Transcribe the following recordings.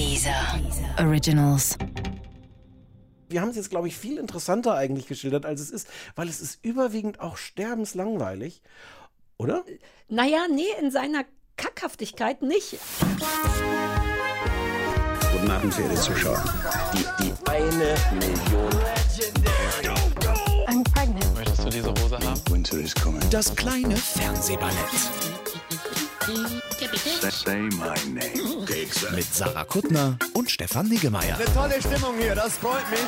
Dieser Originals. Wir haben es jetzt, glaube ich, viel interessanter eigentlich geschildert, als es ist, weil es ist überwiegend auch sterbenslangweilig. Oder? Naja, nee, in seiner Kackhaftigkeit nicht. Guten Abend, verehrte Zuschauer. Die, die eine Million. I'm pregnant. Möchtest du diese Hose haben? Winter is coming. Das kleine Fernsehballett Say my name. mit Sarah Kuttner und Stefan Niggemeier. Tolle Stimmung hier, das freut mich.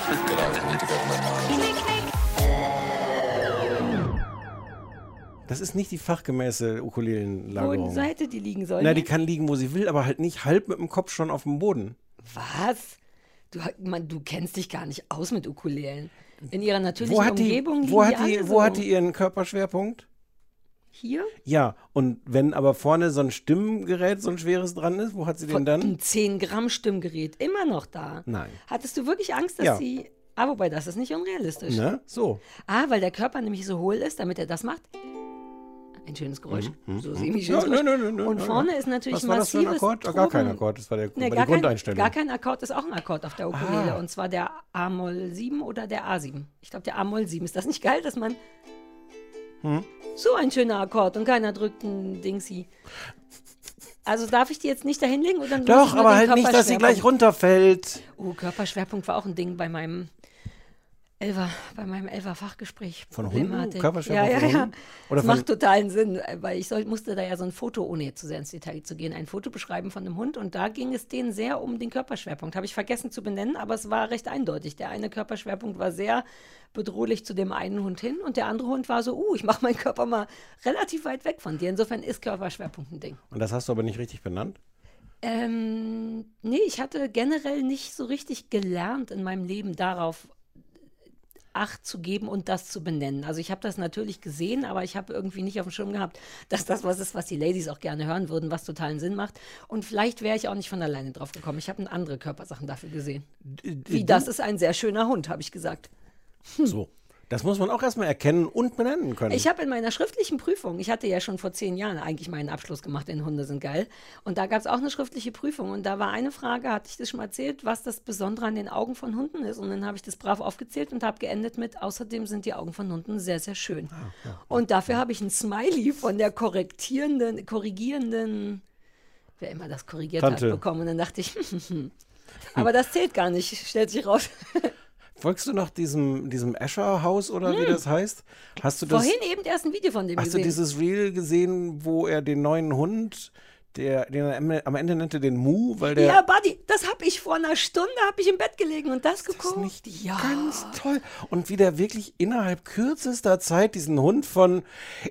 Das ist nicht die fachgemäße Wo Ukulelenlagerung. Seite die liegen soll. Na, die kann liegen, wo sie will, aber halt nicht halb mit dem Kopf schon auf dem Boden. Was? Du, man, du kennst dich gar nicht aus mit Ukulelen. In ihrer natürlichen Wo hat die, Umgebung wo liegen hat die, alle wo so. hat die ihren Körperschwerpunkt? Hier? Ja, und wenn aber vorne so ein Stimmgerät, so ein schweres dran ist, wo hat sie den dann? Ein 10 Gramm Stimmgerät. Immer noch da. Nein. Hattest du wirklich Angst, dass Ja. sie. Ah, wobei, das ist nicht unrealistisch. Ne? So. Ah, weil der Körper nämlich so hohl ist, damit er das macht. Ein schönes Geräusch. so semi Ja, schönes nö, Geräusch. nö, nö, nö, Und vorne ist natürlich Was war das für ein Akkord? Ah, gar kein Akkord, das war, der, Nee, war die gar, kein, Grundeinstellung. gar kein Akkord ist auch ein Akkord auf der Ukulele. Ah. Und zwar der A-Moll 7 oder der A7. Ich glaube, der A-Moll 7. Ist das nicht geil, dass man. Hm? So ein schöner Akkord und keiner drückt ein Dingsi. Also darf ich die jetzt nicht dahin legen? Oder Doch, aber halt nicht, dass sie gleich runterfällt. Oh, Körperschwerpunkt war auch ein Ding bei meinem Elfer, bei meinem Elfer-Fachgespräch. Von Hunden? Körperschwerpunkt Ja, ja, ja. Oder das macht totalen Sinn, weil ich soll, musste da ja so ein Foto, ohne jetzt zu sehr ins Detail zu gehen, ein Foto beschreiben von einem Hund und da ging es denen sehr um den Körperschwerpunkt. Habe ich vergessen zu benennen, aber es war recht eindeutig. Der eine Körperschwerpunkt war sehr bedrohlich zu dem einen Hund hin und der andere Hund war so, uh, ich mache meinen Körper mal relativ weit weg von dir. Insofern ist Körperschwerpunkt ein Ding. Und das hast du aber nicht richtig benannt? Ähm, nee, ich hatte generell nicht so richtig gelernt in meinem Leben darauf Acht zu geben und das zu benennen. Also ich habe das natürlich gesehen, aber ich habe irgendwie nicht auf dem Schirm gehabt, dass das was ist, was die Ladies auch gerne hören würden, was totalen Sinn macht. Und vielleicht wäre ich auch nicht von alleine drauf gekommen. Ich habe andere Körpersachen dafür gesehen. Wie das ist ein sehr schöner Hund, habe ich gesagt. So. Das muss man auch erstmal erkennen und benennen können. Ich habe in meiner schriftlichen Prüfung, ich hatte ja schon vor zehn Jahren eigentlich meinen Abschluss gemacht in Hunde sind geil. Und da gab es auch eine schriftliche Prüfung. Und da war eine Frage, hatte ich das schon mal erzählt, was das Besondere an den Augen von Hunden ist. Und dann habe ich das brav aufgezählt und habe geendet mit, außerdem sind die Augen von Hunden sehr, sehr schön. Und dafür habe ich ein Smiley von der korrektierenden, korrigierenden, wer immer das korrigiert Tante. hat, bekommen. Und dann dachte ich, aber das zählt gar nicht, stellt sich raus. Folgst du noch diesem, diesem Escher-Haus oder wie das heißt? Hast du das? Hm. Vorhin eben erst ein Video von dem Hast du gesehen. dieses Reel gesehen, wo er den neuen Hund, der, den am Ende- nannte den Mu, weil der Ja, Buddy, das habe ich vor einer Stunde habe ich im Bett gelegen und das ist geguckt. nicht ja. ganz toll. Und wie der wirklich innerhalb kürzester Zeit diesen Hund von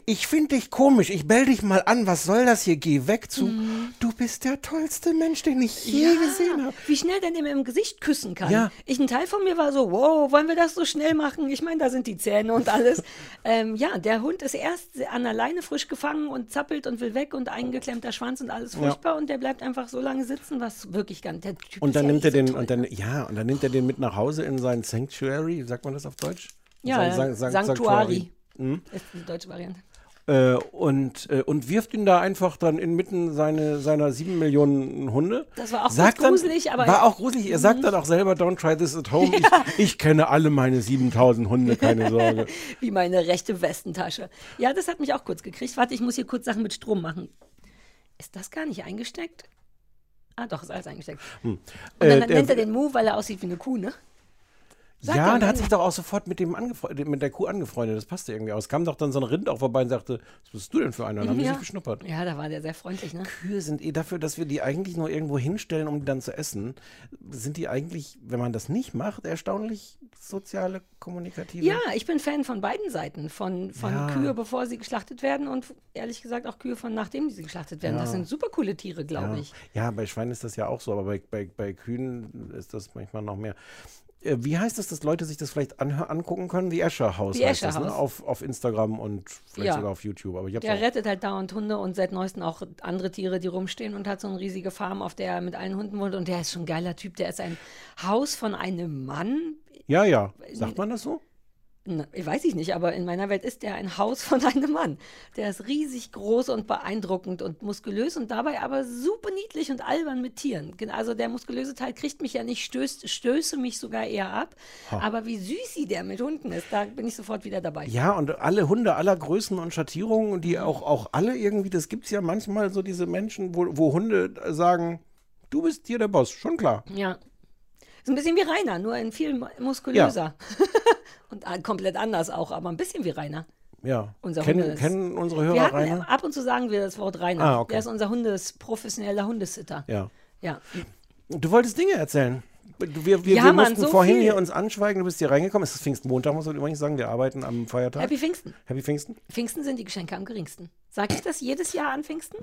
ich finde dich komisch, ich bell dich mal an, was soll das hier, geh weg zu du bist der tollste Mensch, den ich je gesehen habe. Wie schnell der dem im Gesicht küssen kann. Ja. Ich, ein Teil von mir war so, wow, wollen wir das so schnell machen? Ich meine, da sind die Zähne und alles. ähm, ja, der Hund ist erst an der Leine frisch gefangen und zappelt und will weg und eingeklemmter Schwanz und alles furchtbar und der bleibt einfach so lange sitzen, was wirklich ganz, der Typ Und dann ja nimmt er so den toll. und dann ja, und dann nimmt er den mit nach Hause in sein Sanctuary, sagt man das auf Deutsch? ja, San- San- San- Sanctuary. Hm? Ist die deutsche Variante. Äh, und, äh, und wirft ihn da einfach dann inmitten seine, seiner sieben Millionen Hunde. Das war auch Sagt kurz gruselig, aber- Mhm. War auch gruselig. Er sagt dann auch selber, don't try this at home. Ich, ich kenne alle meine 7000 Hunde, keine Sorge. Wie meine rechte Westentasche. Ja, das hat mich auch kurz gekriegt. Warte, ich muss hier kurz Sachen mit Strom machen. Ist das gar nicht eingesteckt? Ah, doch, ist alles eingesteckt. Und dann Äh, der- nennt er den Mu, weil er aussieht wie eine Kuh, ne? Sagt er ja, am und er hat sich doch auch sofort mit, dem mit der Kuh angefreundet. Das passte irgendwie aus. Kam doch dann so ein Rind auch vorbei und sagte, was bist du denn für einer? Und haben die ja. sich geschnuppert. Ja, da war der sehr freundlich, ne? Kühe sind eh dafür, dass wir die eigentlich nur irgendwo hinstellen, um die dann zu essen. Sind die eigentlich, wenn man das nicht macht, erstaunlich soziale, kommunikative? Ja, ich bin Fan von beiden Seiten. Von, von Ja. Kühe, bevor sie geschlachtet werden und ehrlich gesagt auch Kühe von nachdem sie geschlachtet werden. Das sind super coole Tiere, glaube Ja. ich. ja, bei Schweinen ist das ja auch so, aber bei, bei, bei Kühen ist das manchmal noch mehr. Äh, Wie heißt es, dass Leute sich das vielleicht angucken können? Die Escher House Die heißt Escher das, ne? House. auf, auf Instagram und vielleicht Ja. sogar auf YouTube. Aber ich hab's Der auch. rettet halt dauernd Hunde und seit neuestem auch andere Tiere, die rumstehen und hat so eine riesige Farm, auf der er mit allen Hunden wohnt. Und der ist schon ein geiler Typ. Der ist ein Haus von einem Mann. Ja, ja. Sagt man das so? Na, weiß ich nicht, aber in meiner Welt ist der ein Haus von einem Mann. Der ist riesig groß und beeindruckend und muskulös und dabei aber super niedlich und albern mit Tieren. Also der muskulöse Teil kriegt mich ja nicht, stößt, stöße mich sogar eher ab. Aber wie süß der mit Hunden ist, da bin ich sofort wieder dabei. Ja, und alle Hunde aller Größen und Schattierungen, die auch, auch alle irgendwie, das gibt es ja manchmal so diese Menschen, wo, wo Hunde sagen, du bist hier der Boss, schon klar. Ja. Ist ein bisschen wie Rainer, nur in viel mu- muskulöser. und äh, komplett anders auch, aber ein bisschen wie Rainer. Ja. Unser kennen, Hunde kennen unsere Wir Hörer hatten, Rainer? ab und zu sagen wir das Wort Rainer. Ah, okay. Der ist unser Hundes, professioneller Hundesitter. Ja. Ja. Du wolltest Dinge erzählen. Wir, wir, Ja, wir Mann, mussten so vorhin viel. hier uns anschweigen, du bist hier reingekommen. Es ist Pfingstmontag, muss man übrigens sagen. Wir arbeiten am Feiertag. Happy Pfingsten. Happy Pfingsten. Pfingsten sind die Geschenke am geringsten. Sag ich das jedes Jahr an Pfingsten?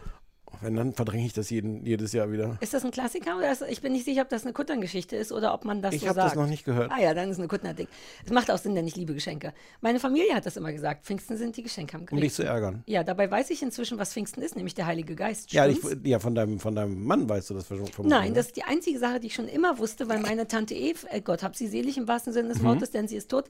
Wenn, dann verdränge ich das jeden, jedes Jahr wieder. Ist das ein Klassiker? Oder ist, ich bin nicht sicher, ob das eine Kuttern-Geschichte ist oder ob man das Ich so habe sagt. das noch nicht gehört. Ah ja, dann ist eine Kuttner-Ding. Es macht auch Sinn, denn ich liebe Geschenke. Meine Familie hat das immer gesagt. Pfingsten sind die Geschenke am Um dich zu ärgern. Ja, dabei weiß ich inzwischen, was Pfingsten ist, nämlich der Heilige Geist. Ja, ich, ja von, deinem, von deinem Mann weißt du das vermutlich. Nein, ne? das ist die einzige Sache, die ich schon immer wusste, weil meine Tante Eve, äh Gott hab sie selig im wahrsten Sinne des Mhm. Wortes, denn sie ist tot,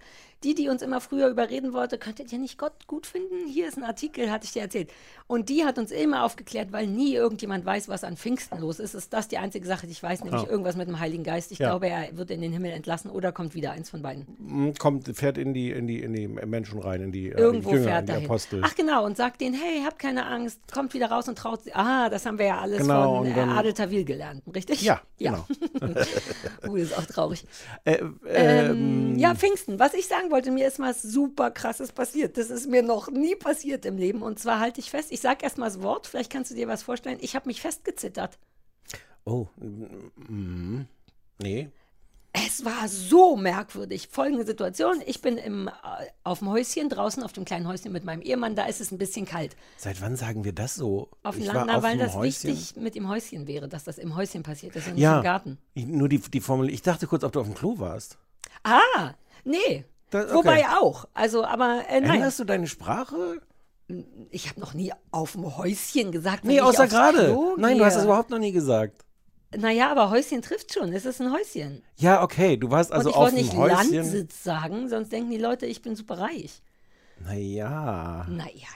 die, die uns immer früher überreden wollte, könntet ihr nicht Gott gut finden? Hier ist ein Artikel, hatte ich dir erzählt. Und die hat uns immer aufgeklärt, weil nie irgendjemand weiß, was an Pfingsten los ist. Ist das die einzige Sache, die ich weiß, nämlich Ah. irgendwas mit dem Heiligen Geist. Ich Ja. glaube, er wird in den Himmel entlassen oder kommt wieder eins von beiden. Mm, kommt, fährt in die, in die, in die Menschen rein, in die, äh, Irgendwo die Jünger, in fährt die dahin. Apostel. Ach genau, und sagt denen, hey, habt keine Angst, kommt wieder raus und traut sie. Ah, das haben wir ja alles Genau, von äh, Adel Tawil gelernt, richtig? Ja, ja. uh, das ist auch traurig. Äh, Ähm, ähm, ja, Pfingsten. Was ich sagen wollte, mir ist was super krasses passiert. Das ist mir noch nie passiert im Leben. Und zwar halte ich fest, ich sage erstmal das Wort, vielleicht kannst du dir was vorstellen. Ich habe mich festgezittert. Oh, mm, nee. Es war so merkwürdig. Folgende Situation: Ich bin im, äh, auf dem Häuschen, draußen auf dem kleinen Häuschen mit meinem Ehemann. Da ist es ein bisschen kalt. Seit wann sagen wir das so? Auf dem Land, na, weil das Häuschen. wichtig mit dem Häuschen wäre, dass das im Häuschen passiert ist und nicht Ja, im Garten. Ich, nur die, die Formel. Ich dachte kurz, ob du auf dem Klo warst. Ah, nee. Da- okay. Wobei auch. Also, aber äh, nein. Änderst du deine Sprache? Ich habe noch nie auf dem Häuschen gesagt. Nee, ich außer gerade. Nein, du hast das überhaupt noch nie gesagt. Naja, aber Häuschen trifft schon. Es ist ein Häuschen. Ja, okay, du warst also und ich auf wollte dem nicht Häuschen. Landsitz sagen, sonst denken die Leute, ich bin super reich. Naja. Naja,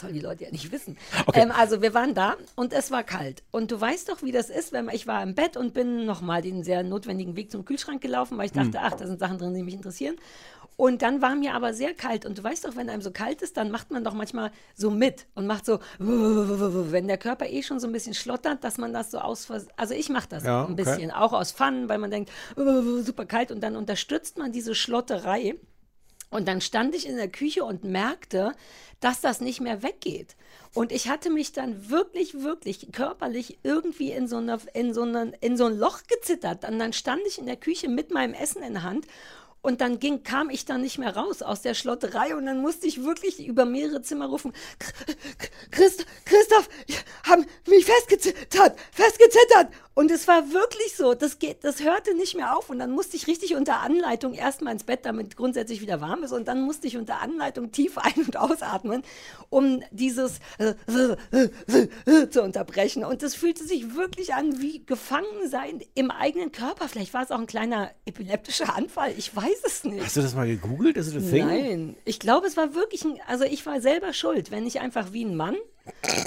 das sollen die Leute ja nicht wissen. Okay. Ähm, also wir waren da und es war kalt. Und du weißt doch, wie das ist, wenn man, ich war im Bett und bin nochmal den sehr notwendigen Weg zum Kühlschrank gelaufen, weil ich Hm. dachte, ach, da sind Sachen drin, die mich interessieren. Und dann war mir aber sehr kalt. Und du weißt doch, wenn einem so kalt ist, dann macht man doch manchmal so mit und macht so, wenn der Körper eh schon so ein bisschen schlottert, dass man das so aus, also ich mache das Ja, ein okay. bisschen, auch aus Pfannen, weil man denkt, super kalt und dann unterstützt man diese Schlotterei. Und dann stand ich in der Küche und merkte, dass das nicht mehr weggeht. Und ich hatte mich dann wirklich, wirklich körperlich irgendwie in so, eine, in so, eine, in so ein Loch gezittert. Und dann stand ich in der Küche mit meinem Essen in der Hand. Und dann ging, kam ich dann nicht mehr raus aus der Schlotterei und dann musste ich wirklich über mehrere Zimmer rufen, Christ, Christoph, haben mich festgezittert, festgezittert. Und es war wirklich so, das, geht, das hörte nicht mehr auf. Und dann musste ich richtig unter Anleitung erstmal ins Bett, damit grundsätzlich wieder warm ist. Und dann musste ich unter Anleitung tief ein- und ausatmen, um dieses zu unterbrechen. Und das fühlte sich wirklich an wie Gefangensein im eigenen Körper. Vielleicht war es auch ein kleiner epileptischer Anfall. Ich weiß es nicht. Hast du das mal gegoogelt? Is it a thing? Nein, ich glaube, es war wirklich ein, also ich war selber schuld, wenn ich einfach wie ein Mann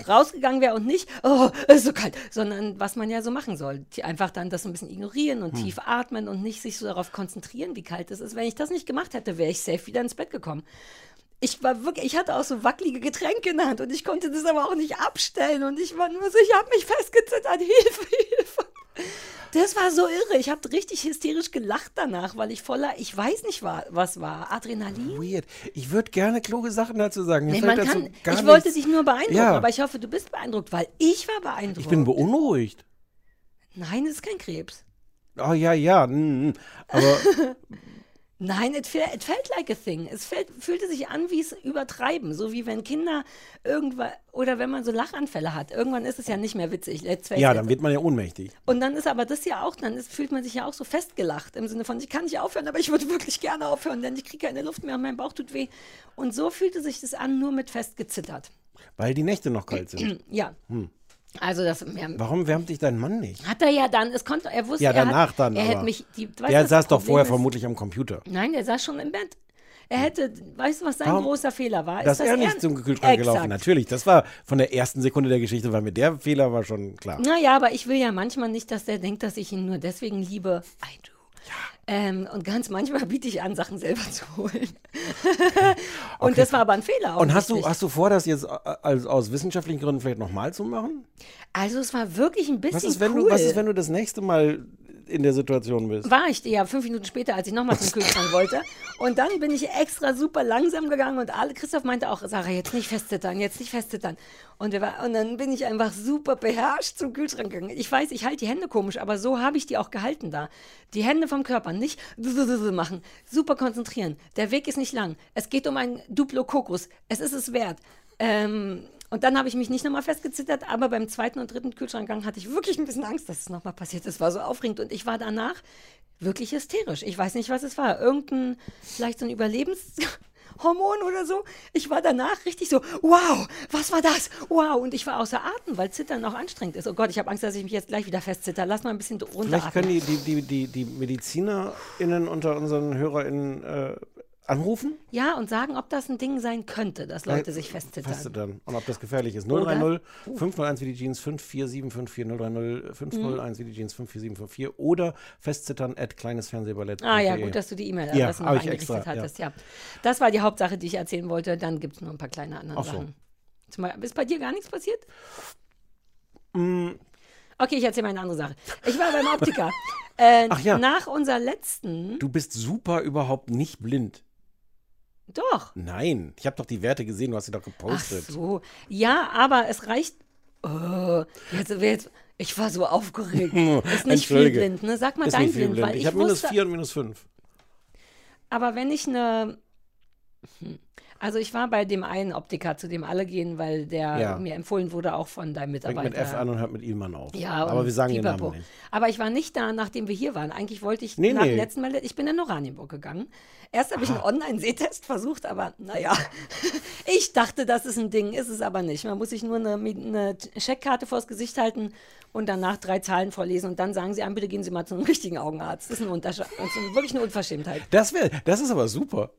rausgegangen wäre und nicht, oh, ist so kalt, sondern was man ja so machen soll. Die Einfach dann das so ein bisschen ignorieren und Hm. tief atmen und nicht sich so darauf konzentrieren, wie kalt es ist. Wenn ich das nicht gemacht hätte, wäre ich safe wieder ins Bett gekommen. Ich war wirklich, ich hatte auch so wackelige Getränke in der Hand und ich konnte das aber auch nicht abstellen und ich war nur so, ich habe mich festgezittert, Hilfe, Hilfe. Das war so irre. Ich habe richtig hysterisch gelacht danach, weil ich voller, ich weiß nicht, wa- was war, Adrenalin. Weird. Ich würde gerne kluge Sachen dazu sagen. Nee, man kann, ich wollte nichts- dich nur beeindrucken, Ja. aber ich hoffe, du bist beeindruckt, weil ich war beeindruckt. Ich bin beunruhigt. Nein, es ist kein Krebs. Oh ja, ja. mm, mm. Aber Nein, it, fe- it felt like a thing. Es felt, fühlte sich an wie es übertreiben. So wie wenn Kinder irgendwann, oder wenn man so Lachanfälle hat. Irgendwann ist es ja nicht mehr witzig. Let's face ja, dann wird man ja ohnmächtig. Und dann ist aber das ja auch, dann ist, fühlt man sich ja auch so festgelacht. Im Sinne von, ich kann nicht aufhören, aber ich würde wirklich gerne aufhören, denn ich kriege keine Luft mehr und mein Bauch tut weh. Und so fühlte sich das an, nur mit festgezittert. Weil die Nächte noch kalt sind. Ja. Hm. Also das ja, Warum wärmt dich dein Mann nicht? hat er ja dann, es konnte, er wusste, Ja, er danach hat, dann. Er hätte mich, die, weißt der das saß doch vorher ist- vermutlich am Computer. Nein, der saß schon im Bett. Er hätte, weißt du, was sein Warum? großer Fehler war? Dass Ist, er nicht zum Kühlschrank gelaufen, Exakt. natürlich. Das war von der ersten Sekunde der Geschichte, weil mir der Fehler war schon klar. Naja, aber ich will ja manchmal nicht, dass der denkt, dass ich ihn nur deswegen liebe. I do. Ähm, und ganz manchmal biete ich an, Sachen selber zu holen. und das war aber ein Fehler. Und hast du, hast du vor, das jetzt äh, als, aus wissenschaftlichen Gründen vielleicht nochmal zu machen? Also es war wirklich ein bisschen Was ist, wenn cool. du, was ist, wenn du das nächste Mal in der Situation bist? war ich ja fünf Minuten später, als ich nochmal zum Kühlschrank wollte. Und dann bin ich extra super langsam gegangen und alle, Christoph meinte auch, Sarah, jetzt nicht festzittern, jetzt nicht festzittern. Und, war, und dann bin ich einfach super beherrscht zum Kühlschrank gegangen. Ich weiß, ich halte die Hände komisch, aber so habe ich die auch gehalten da. Die Hände vom Körper, nicht machen, super konzentrieren. Der Weg ist nicht lang. Es geht um ein Duplo-Kokos. Es ist es wert. Ähm, und dann habe ich mich nicht nochmal festgezittert, aber beim zweiten und dritten Kühlschrankgang hatte ich wirklich ein bisschen Angst, dass es nochmal passiert. Es war so aufregend und ich war danach wirklich hysterisch. Ich weiß nicht, was es war. Irgendein, vielleicht so ein Überlebenshormon oder so. Ich war danach richtig so, wow, was war das? Wow. Und ich war außer Atem, weil Zittern auch anstrengend ist. Oh Gott, ich habe Angst, dass ich mich jetzt gleich wieder festzitter. Lass mal ein bisschen Vielleicht runteratmen. können die, die, die, die, die MedizinerInnen unter unseren HörerInnen äh, anrufen. Ja, und sagen, ob das ein Ding sein könnte, dass Leute sich festzittern. Festzittern. Und ob das gefährlich ist. Oder- 030 501 wie die Jeans 54754 030 501 wie die Jeans 54754 oder festzittern at kleinesfernsehballett. Ah ja, gut, dass du die E-Mail-Adresse Ja, noch ich extra, eingerichtet hattest. Ja. Das war die Hauptsache, die ich erzählen wollte. Dann gibt es noch ein paar kleine andere Ach so. Sachen. Zum Beispiel, ist bei dir gar nichts passiert? Mm. Okay, ich erzähle mal eine andere Sache. Ich war beim Optiker. Äh, Ach ja. Nach unserer letzten. Du bist super überhaupt nicht blind. Doch. Nein, ich habe doch die Werte gesehen, du hast sie doch Ach gepostet. so. Ja, aber es reicht. Oh, jetzt, jetzt, ich war so aufgeregt. Ist nicht viel blind, ne? Sag mal Ist dein blind, blind. weil Ich ich, habe minus wusste, 4 und minus 5. Aber wenn ich eine. Hm. Also ich war bei dem einen Optiker, zu dem alle gehen, weil der Ja. mir empfohlen wurde, auch von deinem Fängt Mitarbeiter. mit F an und hört mit Ilman auf. Ja, Aber wir sagen den Pipapo. Namen nicht. Aber ich war nicht da, nachdem wir hier waren. Eigentlich wollte ich Nee, nach nee. dem letzten Mal, ich bin in Oranienburg gegangen. Erst habe ich einen Online-Sehtest versucht, aber naja, ich dachte, das ist ein Ding, ist es aber nicht. Man muss sich nur eine, eine Checkkarte vors Gesicht halten und danach drei Zahlen vorlesen und dann sagen sie einem, bitte gehen Sie mal zu einem richtigen Augenarzt. Das ist, ein das ist wirklich eine Unverschämtheit. Das, wär, das ist aber super.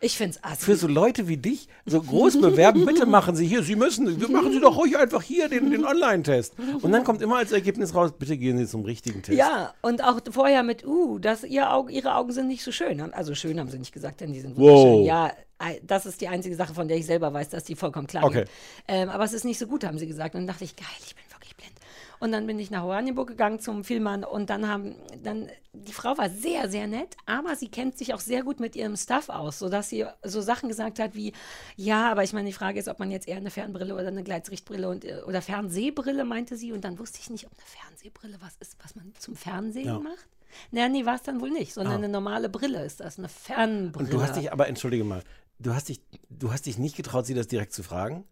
Ich finde es assi. Für so Leute wie dich, so groß bewerben, bitte machen Sie hier, Sie müssen, wir machen Sie doch ruhig einfach hier den, den Online-Test. Und dann kommt immer als Ergebnis raus, bitte gehen Sie zum richtigen Test. Ja, und auch vorher mit, uh, dass ihr Auge, ihre Augen sind nicht so schön. Also schön haben sie nicht gesagt, denn die sind Wow. wunderschön. Ja, ei- das ist die einzige Sache, von der ich selber weiß, dass die vollkommen klar Okay. geht. Ähm, aber es ist nicht so gut, haben sie gesagt. Und dann dachte ich, geil, ich bin. Und dann bin ich nach Oranienburg gegangen zum Filmmann und dann haben, dann, die Frau war sehr, sehr nett, aber sie kennt sich auch sehr gut mit ihrem Stuff aus, sodass sie so Sachen gesagt hat wie, ja, aber ich meine, die Frage ist, ob man jetzt eher eine Fernbrille oder eine Gleitsichtbrille und, oder Fernsehbrille, meinte sie. Und dann wusste ich nicht, ob eine Fernsehbrille was ist, was man zum Fernsehen Ja. macht. Naja, nee, war es dann wohl nicht, sondern eine normale Brille ist das, eine Fernbrille. Und du hast dich, aber entschuldige mal, du hast dich, du hast dich nicht getraut, sie das direkt zu fragen?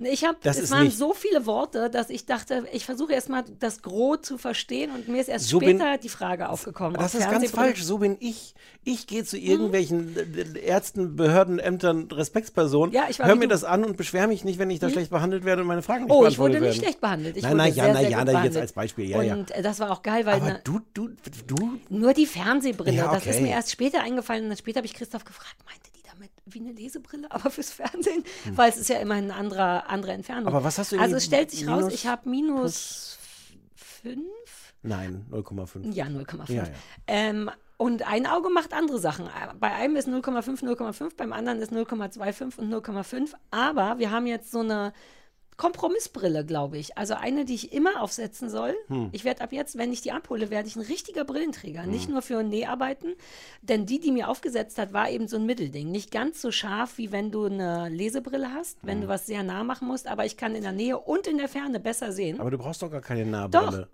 Ich habe, es waren so viele Worte, dass ich dachte, ich versuche erstmal das Gros zu verstehen und mir ist erst So bin- später die Frage aufgekommen. Das ob ist ganz falsch. So bin ich. Ich gehe zu irgendwelchen äh, Ärzten, Behörden, Ämtern, Respektspersonen, Ja, ich war hör wie mir du. das an und beschwere mich nicht, wenn ich da schlecht behandelt werde und meine Fragen nicht Oh, ich beantwortet wurde werden. nicht schlecht behandelt. Ich Nein, wurde nein, sehr, ja, na sehr ja, na, jetzt als Beispiel, ja. Und äh, das war auch geil, weil Aber ne, du, du, du, nur die Fernsehbrille, Ja, das ist okay. mir erst später eingefallen. Und dann später habe ich Christoph gefragt, meinte damit wie eine Lesebrille, aber fürs Fernsehen? Weil es ist ja immerhin eine andere, andere Entfernung. Hm. Aber was hast du Also es stellt sich raus, ich habe minus 5. nein, 0,5. Ja, 0,5. Ja, ja. Ähm, und ein Auge macht andere Sachen. Bei einem ist 0,5, 0,5, beim anderen ist 0,25 und 0,5. Aber wir haben jetzt so eine Kompromissbrille, glaube ich. Also eine, die ich immer aufsetzen soll. Hm. Ich werde ab jetzt, wenn ich die abhole, werde ich ein richtiger Brillenträger. Nicht nur für Näharbeiten. Denn die, die mir aufgesetzt hat, war eben so ein Mittelding. Nicht ganz so scharf, wie wenn du eine Lesebrille hast, wenn Hm. du was sehr nah machen musst. Aber ich kann in der Nähe und in der Ferne besser sehen. Aber du brauchst doch gar keine Nahbrille.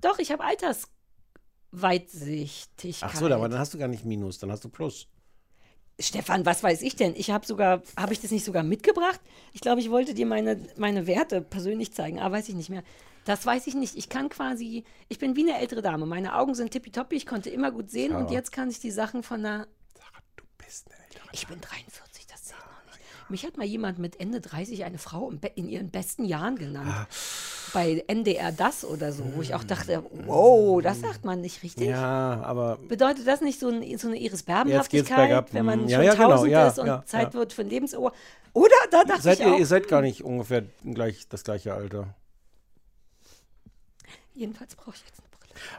Doch, ich habe Altersweitsichtigkeit. Ach so, aber dann hast du gar nicht Minus, dann hast du Plus. Stefan, was weiß ich denn? Ich habe sogar, habe ich das nicht sogar mitgebracht? Ich glaube, ich wollte dir meine, meine Werte persönlich zeigen, aber weiß ich nicht mehr. Das weiß ich nicht. Ich kann quasi, ich bin wie eine ältere Dame. Meine Augen sind tippitoppi, ich konnte immer gut sehen und Sarah. jetzt kann ich die Sachen von einer. Du bist eine ältere. Ich bin 43, das zählt noch nicht. Mich hat mal jemand mit Ende 30 eine Frau in ihren besten Jahren genannt. bei NDR das oder so, wo ich auch dachte, wow, das sagt man nicht richtig. Ja, aber Bedeutet das nicht so, ein, so eine Iris Berbenhaftigkeit, wenn man Hm, schon ja, ja, genau, tausend ja, ist und ja, Zeit ja. wird für ein Lebensohr? Oder? Da dachte seid ich ihr, auch. ihr seid gar nicht ungefähr gleich das gleiche Alter. Jedenfalls brauche ich jetzt.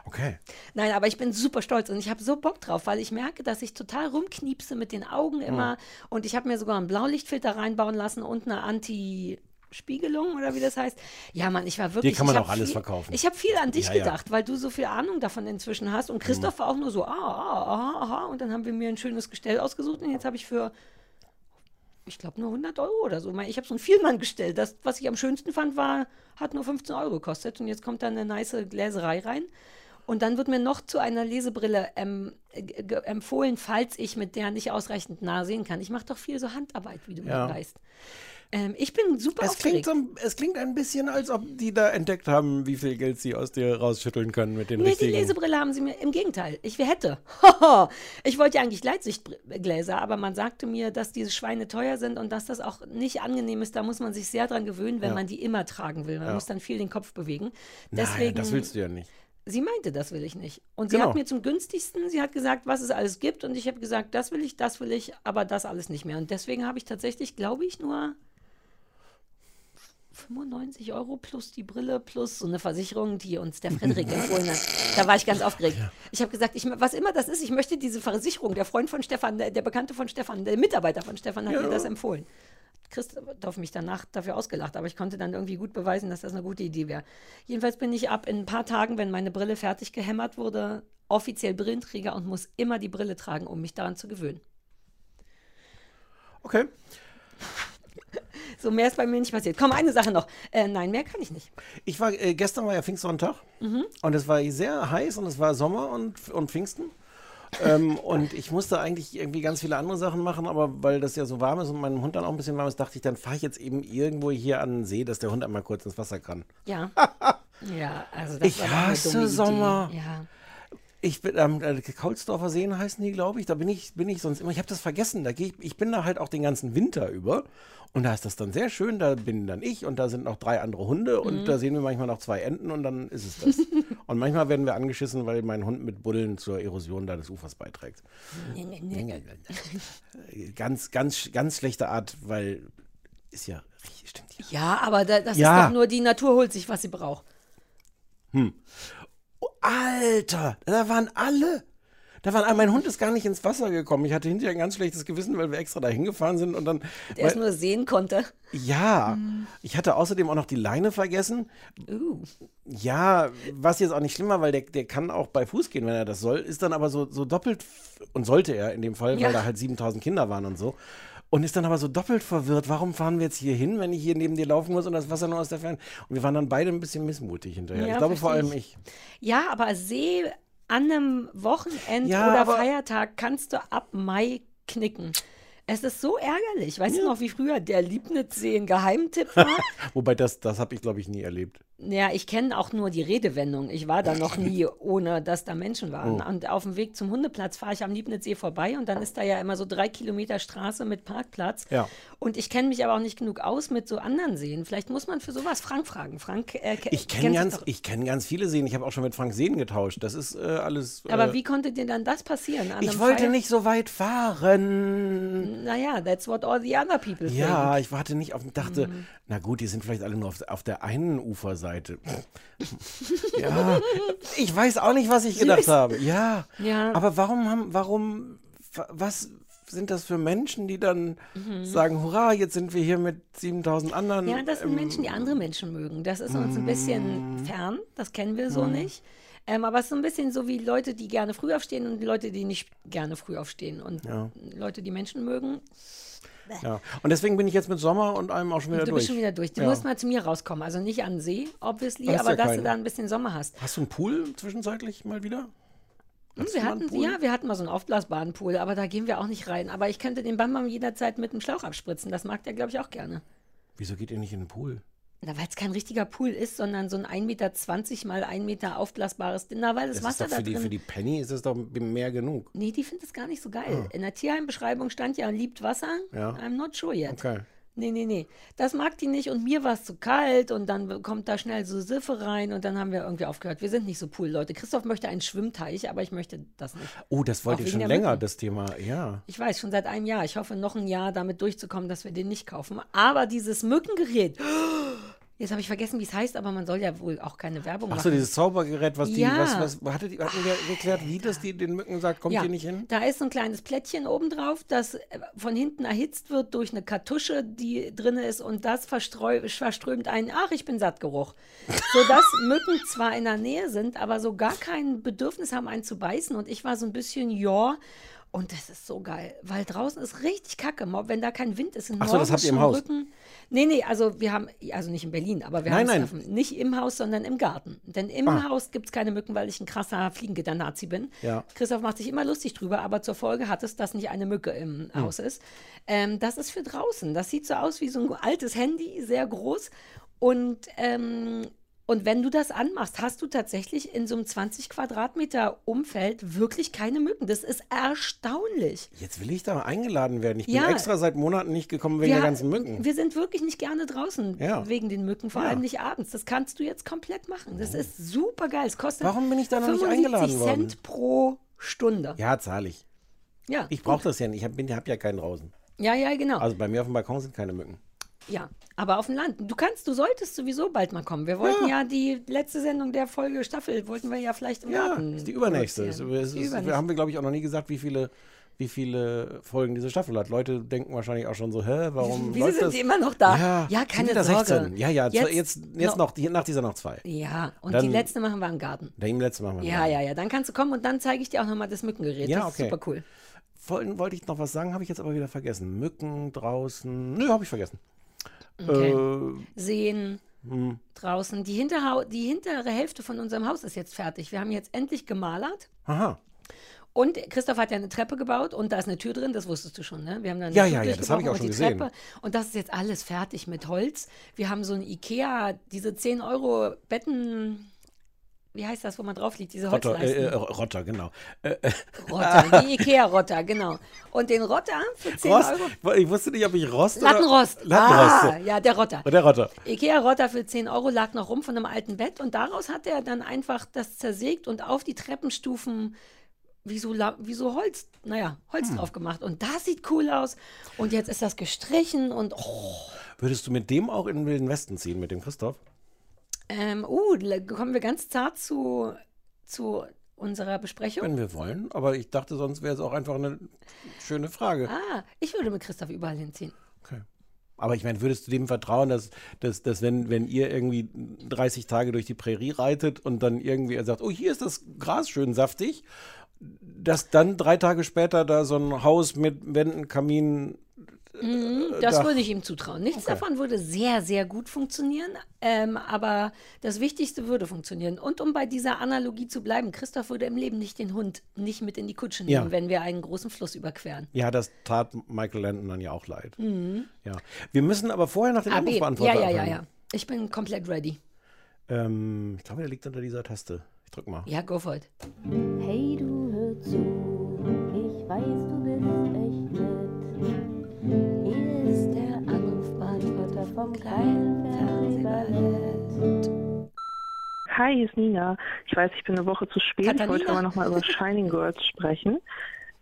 Okay. Nein, aber ich bin super stolz und ich habe so Bock drauf, weil ich merke, dass ich total rumkniepse mit den Augen immer. Und ich habe mir sogar einen Blaulichtfilter reinbauen lassen und eine Anti- Spiegelung oder wie das heißt. Ja, Mann, ich war wirklich. kann man auch alles viel, verkaufen. Ich habe viel an dich Ja, ja. gedacht, weil du so viel Ahnung davon inzwischen hast. Und Christoph war auch nur so, ah, ah, aha, aha. Und dann haben wir mir ein schönes Gestell ausgesucht und jetzt habe ich für, ich glaube, nur 100 Euro oder so. Ich habe so ein Vielmann-Gestell. Das, was ich am schönsten fand, war, hat nur 15 Euro gekostet. Und jetzt kommt da eine nice Gläserei rein. Und dann wird mir noch zu einer Lesebrille ähm, ge- empfohlen, falls ich mit der nicht ausreichend nah sehen kann. Ich mache doch viel so Handarbeit, wie du Ja. mir weißt. Ähm, ich bin super Es klingt, so, es klingt ein bisschen, als ob die da entdeckt haben, wie viel Geld sie aus dir rausschütteln können mit den Nee, die richtigen. Lesebrille haben sie mir, im Gegenteil, ich hätte. ich wollte ja eigentlich Leitsichtgläser, aber man sagte mir, dass diese Schweine teuer sind und dass das auch nicht angenehm ist. Da muss man sich sehr dran gewöhnen, wenn Ja. man die immer tragen will. Man Ja. muss dann viel den Kopf bewegen. Nein, Deswegen, das willst du ja nicht. sie meinte, das will ich nicht. Und sie Genau. hat mir zum günstigsten, sie hat gesagt, was es alles gibt. Und ich habe gesagt, das will ich, das will ich, aber das alles nicht mehr. Und deswegen habe ich tatsächlich, glaube ich, nur 95 Euro plus die Brille plus so eine Versicherung, die uns der Frederik empfohlen hat. Da war ich ganz aufgeregt. Ich habe gesagt, ich, was immer das ist, ich möchte diese Versicherung. Der Freund von Stefan, der, der Bekannte von Stefan, der Mitarbeiter von Stefan hat mir das empfohlen. Christoph mich danach dafür ausgelacht, aber ich konnte dann irgendwie gut beweisen, dass das eine gute Idee wäre. Jedenfalls bin ich ab in ein paar Tagen, wenn meine Brille fertig gehämmert wurde, offiziell Brillenträger und muss immer die Brille tragen, um mich daran zu gewöhnen. Okay. So mehr ist bei mir nicht passiert. Komm, eine Sache noch. Äh, nein, mehr kann ich nicht. Ich war, äh, gestern war ja Pfingstsonntag Mhm. und es war sehr heiß und es war Sommer und, und Pfingsten. ähm, und ich musste eigentlich irgendwie ganz viele andere Sachen machen, aber weil das ja so warm ist und mein Hund dann auch ein bisschen warm ist, dachte ich, dann fahre ich jetzt eben irgendwo hier an den See, dass der Hund einmal kurz ins Wasser kann. Ja. ja, also das Ich hasse Sommer. Ja. Ich bin am äh, Kaulsdorfer Seen heißen die, glaube ich. Da bin ich, bin ich sonst immer. Ich habe das vergessen. Da geh ich, ich bin da halt auch den ganzen Winter über. Und da ist das dann sehr schön. Da bin dann ich und da sind noch drei andere Hunde und Mhm. da sehen wir manchmal noch zwei Enten und dann ist es das. und manchmal werden wir angeschissen, weil mein Hund mit Buddeln zur Erosion da des Ufers beiträgt. Ganz, ganz, ganz schlechte Art, weil ist ja richtig, stimmt ja. Ja, aber da, das Ja. ist doch nur, die Natur holt sich, was sie braucht. Oh, Alter, da waren alle. Da waren, mein Hund ist gar nicht ins Wasser gekommen. Ich hatte hinterher ein ganz schlechtes Gewissen, weil wir extra da hingefahren sind und dann. Der es weil, nur sehen konnte. ja, ich hatte außerdem auch noch die Leine vergessen. Uh. Ja, was jetzt auch nicht schlimm war, weil der, der kann auch bei Fuß gehen, wenn er das soll, ist dann aber so, so doppelt, und sollte er in dem Fall, Ja. weil da halt 7000 Kinder waren und so. Und ist dann aber so doppelt verwirrt. Warum fahren wir jetzt hier hin, wenn ich hier neben dir laufen muss und das Wasser nur aus der Ferne? Und wir waren dann beide ein bisschen missmutig hinterher. Ja, ich glaube vor allem ich. Ja, aber See an einem Wochenend Ja, oder Feiertag kannst du ab Mai knicken. Es ist so ärgerlich. Weißt du noch, wie früher der Liebnitzsee ein Geheimtipp war? Wobei das, das habe ich, glaube ich, nie erlebt. Ja, ich kenne auch nur die Redewendung. Ich war da noch nie, ohne dass da Menschen waren. Oh. Und auf dem Weg zum Hundeplatz fahre ich am Liebnitzsee vorbei und dann ist da ja immer so drei Kilometer Straße mit Parkplatz. Ja. Und ich kenne mich aber auch nicht genug aus mit so anderen Seen. Vielleicht muss man für sowas Frank fragen. Frank, äh, Ich kenne ganz, ich kenn ganz viele Seen. Ich habe auch schon mit Frank Seen getauscht. Das ist äh, alles. Aber äh, wie konnte dir dann das passieren? Ich wollte Feier- nicht so weit fahren. Naja, that's what all the other people Ja, think. ich warte nicht auf und dachte, Mhm. na gut, die sind vielleicht alle nur auf, auf der einen Uferseite. ja, ich weiß auch nicht, was ich gedacht Süß. habe. Ja, Ja. aber warum haben, warum, wa- was sind das für Menschen, die dann sagen, hurra, jetzt sind wir hier mit 7000 anderen. Mhm. Ja, das sind ähm, Menschen, die andere Menschen mögen. Das ist uns ein bisschen fern. Das kennen wir so nicht. Ähm, aber es ist so ein bisschen so wie Leute, die gerne früh aufstehen und Leute, die nicht gerne früh aufstehen. Und Ja. Leute, die Menschen mögen, Ja. Und deswegen bin ich jetzt mit Sommer und allem auch schon wieder du durch. bist schon wieder durch. Du Ja. musst mal zu mir rauskommen. Also nicht an See, obviously, Hast aber ja dass du keinen. da ein bisschen Sommer hast. Hast du einen Pool zwischenzeitlich mal wieder? Hm, wir hatten, ja, wir hatten mal so einen aufblasbaren Pool, aber da gehen wir auch nicht rein. Aber ich könnte den Bambam jederzeit mit dem Schlauch abspritzen. Das mag der, glaube ich, auch gerne. Wieso geht ihr nicht in den Pool? Na, weil es kein richtiger Pool ist, sondern so ein 1,20 Meter mal 1 Meter aufblasbares Ding. Na, weil das, Das ist Wasser doch da für die, drin... für die Penny ist es doch mehr genug. Nee, die findet es gar nicht so geil. Ah. In der Tierheimbeschreibung stand ja, liebt Wasser. Ja. I'm not sure yet. Okay. Nee, nee, nee. Das mag die nicht und mir war es zu kalt und dann kommt da schnell so Siffe rein und dann haben wir irgendwie aufgehört. Wir sind nicht so Pool-Leute. Christoph möchte einen Schwimmteich, aber ich möchte das nicht. Oh, das wollte ich schon länger, Mücken. das Thema. Ja. Ich weiß, schon seit einem Jahr. Ich hoffe, noch ein Jahr damit durchzukommen, dass wir den nicht kaufen. Aber dieses Mückengerät. Jetzt habe ich vergessen, wie es heißt, aber man soll ja wohl auch keine Werbung Ach so, machen. dieses Zaubergerät, was die, Ja. was, was, hattet, ihr- hatten wir geklärt, wie das die den Mücken sagt, kommt ja, hier nicht hin? da ist so ein kleines Plättchen obendrauf, das äh, von hinten erhitzt wird durch eine Kartusche, die drin ist und das verströmt einen, ach, ich bin satt Geruch. Sodass Mücken zwar in der Nähe sind, aber so gar kein Bedürfnis haben, einen zu beißen. Und ich war so ein bisschen, ja. Und das ist so geil, weil draußen ist richtig kacke. Wenn da kein Wind ist, in Ach so, das habt ihr im Haus? Rücken. Nee, nee, also wir haben, also nicht in Berlin, aber wir Nein, haben nein. nicht im Haus, sondern im Garten. Denn im Ah. Haus gibt es keine Mücken, weil ich ein krasser Fliegengitter-Nazi bin. Ja. Christoph macht sich immer lustig drüber, aber zur Folge hat es, dass nicht eine Mücke im Hm. Haus ist. Ähm, das ist für draußen. Das sieht so aus wie so ein altes Handy, sehr groß. Und, ähm, und wenn du das anmachst, hast du tatsächlich in so einem 20 Quadratmeter Umfeld wirklich keine Mücken. Das ist erstaunlich. Jetzt will ich da eingeladen werden. Ich bin Ja. extra seit Monaten nicht gekommen wegen der ganzen Mücken. Wir sind wirklich nicht gerne draußen Ja. wegen den Mücken, vor Ja. allem nicht abends. Das kannst du jetzt komplett machen. Das ist super geil. Es kostet Warum bin ich da noch nicht 75 eingeladen worden? Cent pro Stunde. Ja, zahle ich. Ja, Ich brauche das ja nicht. Ich habe hab ja keinen draußen. ja, ja, genau. Also bei mir auf dem Balkon sind keine Mücken. Ja, aber auf dem Land. Du kannst, du solltest sowieso bald mal kommen. Wir wollten ja, die letzte Sendung der Folge Staffel, wollten wir ja vielleicht im Ja, Garten. ist die übernächste. Es, produzieren. es, Die haben wir, glaube ich, auch noch nie gesagt, wie viele, wie viele Folgen diese Staffel hat. Leute denken wahrscheinlich auch schon so, hä, warum Wieso läuft sind das? die immer noch da? Ja, Ja, sind keine wieder Sorge. 16. Ja, ja, jetzt, Jetzt jetzt, noch- noch, nach dieser noch zwei. Ja, und Dann- die letzte machen wir im Garten. Dem letzten machen wir Ja, mal. ja, ja. Dann kannst du kommen und dann zeige ich dir auch nochmal das Mückengerät. Ja, das ist okay. super cool. Wollte ich noch was sagen, habe ich jetzt aber wieder vergessen. Mücken draußen. Nö, habe ich vergessen. Okay. Äh, Seen hm. draußen. Die, Hinterhau die hintere Hälfte von unserem Haus ist jetzt fertig. Wir haben jetzt endlich gemalert. aha. Und Christoph hat ja eine Treppe gebaut und da ist eine Tür drin, das wusstest du schon, ne? Wir haben da eine Ja, ja, ja, das habe ich auch schon gesehen. Treppe. Und das ist jetzt alles fertig mit Holz. Wir haben so ein Ikea, diese 10 Euro Betten, wie heißt das, wo man drauf liegt, diese Rotter, Holzleisten. äh, äh, Rotter, genau. Äh, äh, Rotter, die Ikea-Rotter, genau. Und den Rotter für 10 Rost, Euro. ich wusste nicht, ob ich Rost Lattenrost. oder... Lattenrost. Ah, ja, der Rotter. Oder der Rotter. Ikea-Rotter für 10 Euro lag noch rum von einem alten Bett und daraus hat er dann einfach das zersägt und auf die Treppenstufen wie so, wie so Holz, naja, Holz Hm. drauf gemacht. Und das sieht cool aus. Und jetzt ist das gestrichen und, oh, Würdest du mit dem auch in den Westen ziehen, mit dem Christoph? Ähm, uh, kommen wir ganz zart zu, zu unserer Besprechung. Wenn wir wollen. Aber ich dachte, sonst wäre es auch einfach eine schöne Frage. Ah, ich würde mit Christoph überall hinziehen. Okay. Aber ich meine, würdest du dem vertrauen, dass, dass, dass wenn, wenn ihr irgendwie 30 Tage durch die Prärie reitet und dann irgendwie er sagt, oh, hier ist das Gras schön saftig, dass dann drei Tage später da so ein Haus mit Wänden, Kamin. Das da- würde ich ihm zutrauen. Nichts davon würde sehr, sehr gut funktionieren, ähm, aber das Wichtigste würde funktionieren. Und um bei dieser Analogie zu bleiben, Christoph würde im Leben nicht den Hund nicht mit in die Kutsche nehmen, Ja. wenn wir einen großen Fluss überqueren. Ja, das tat Michael Landon dann ja auch leid. Ja. Wir müssen aber vorher nach dem AB. Mhm. Ja, ja, ja, ja. Ich bin komplett ready. Ähm, ich glaube, der liegt unter dieser Taste. Ich drück mal. Ja, go for it. Hey, du hör zu, ich weiß, du vom kleinen Fernsehballett. Hi, hier ist Nina. Ich weiß, ich bin eine Woche zu spät. Ich wollte aber nochmal über Shining Girls sprechen.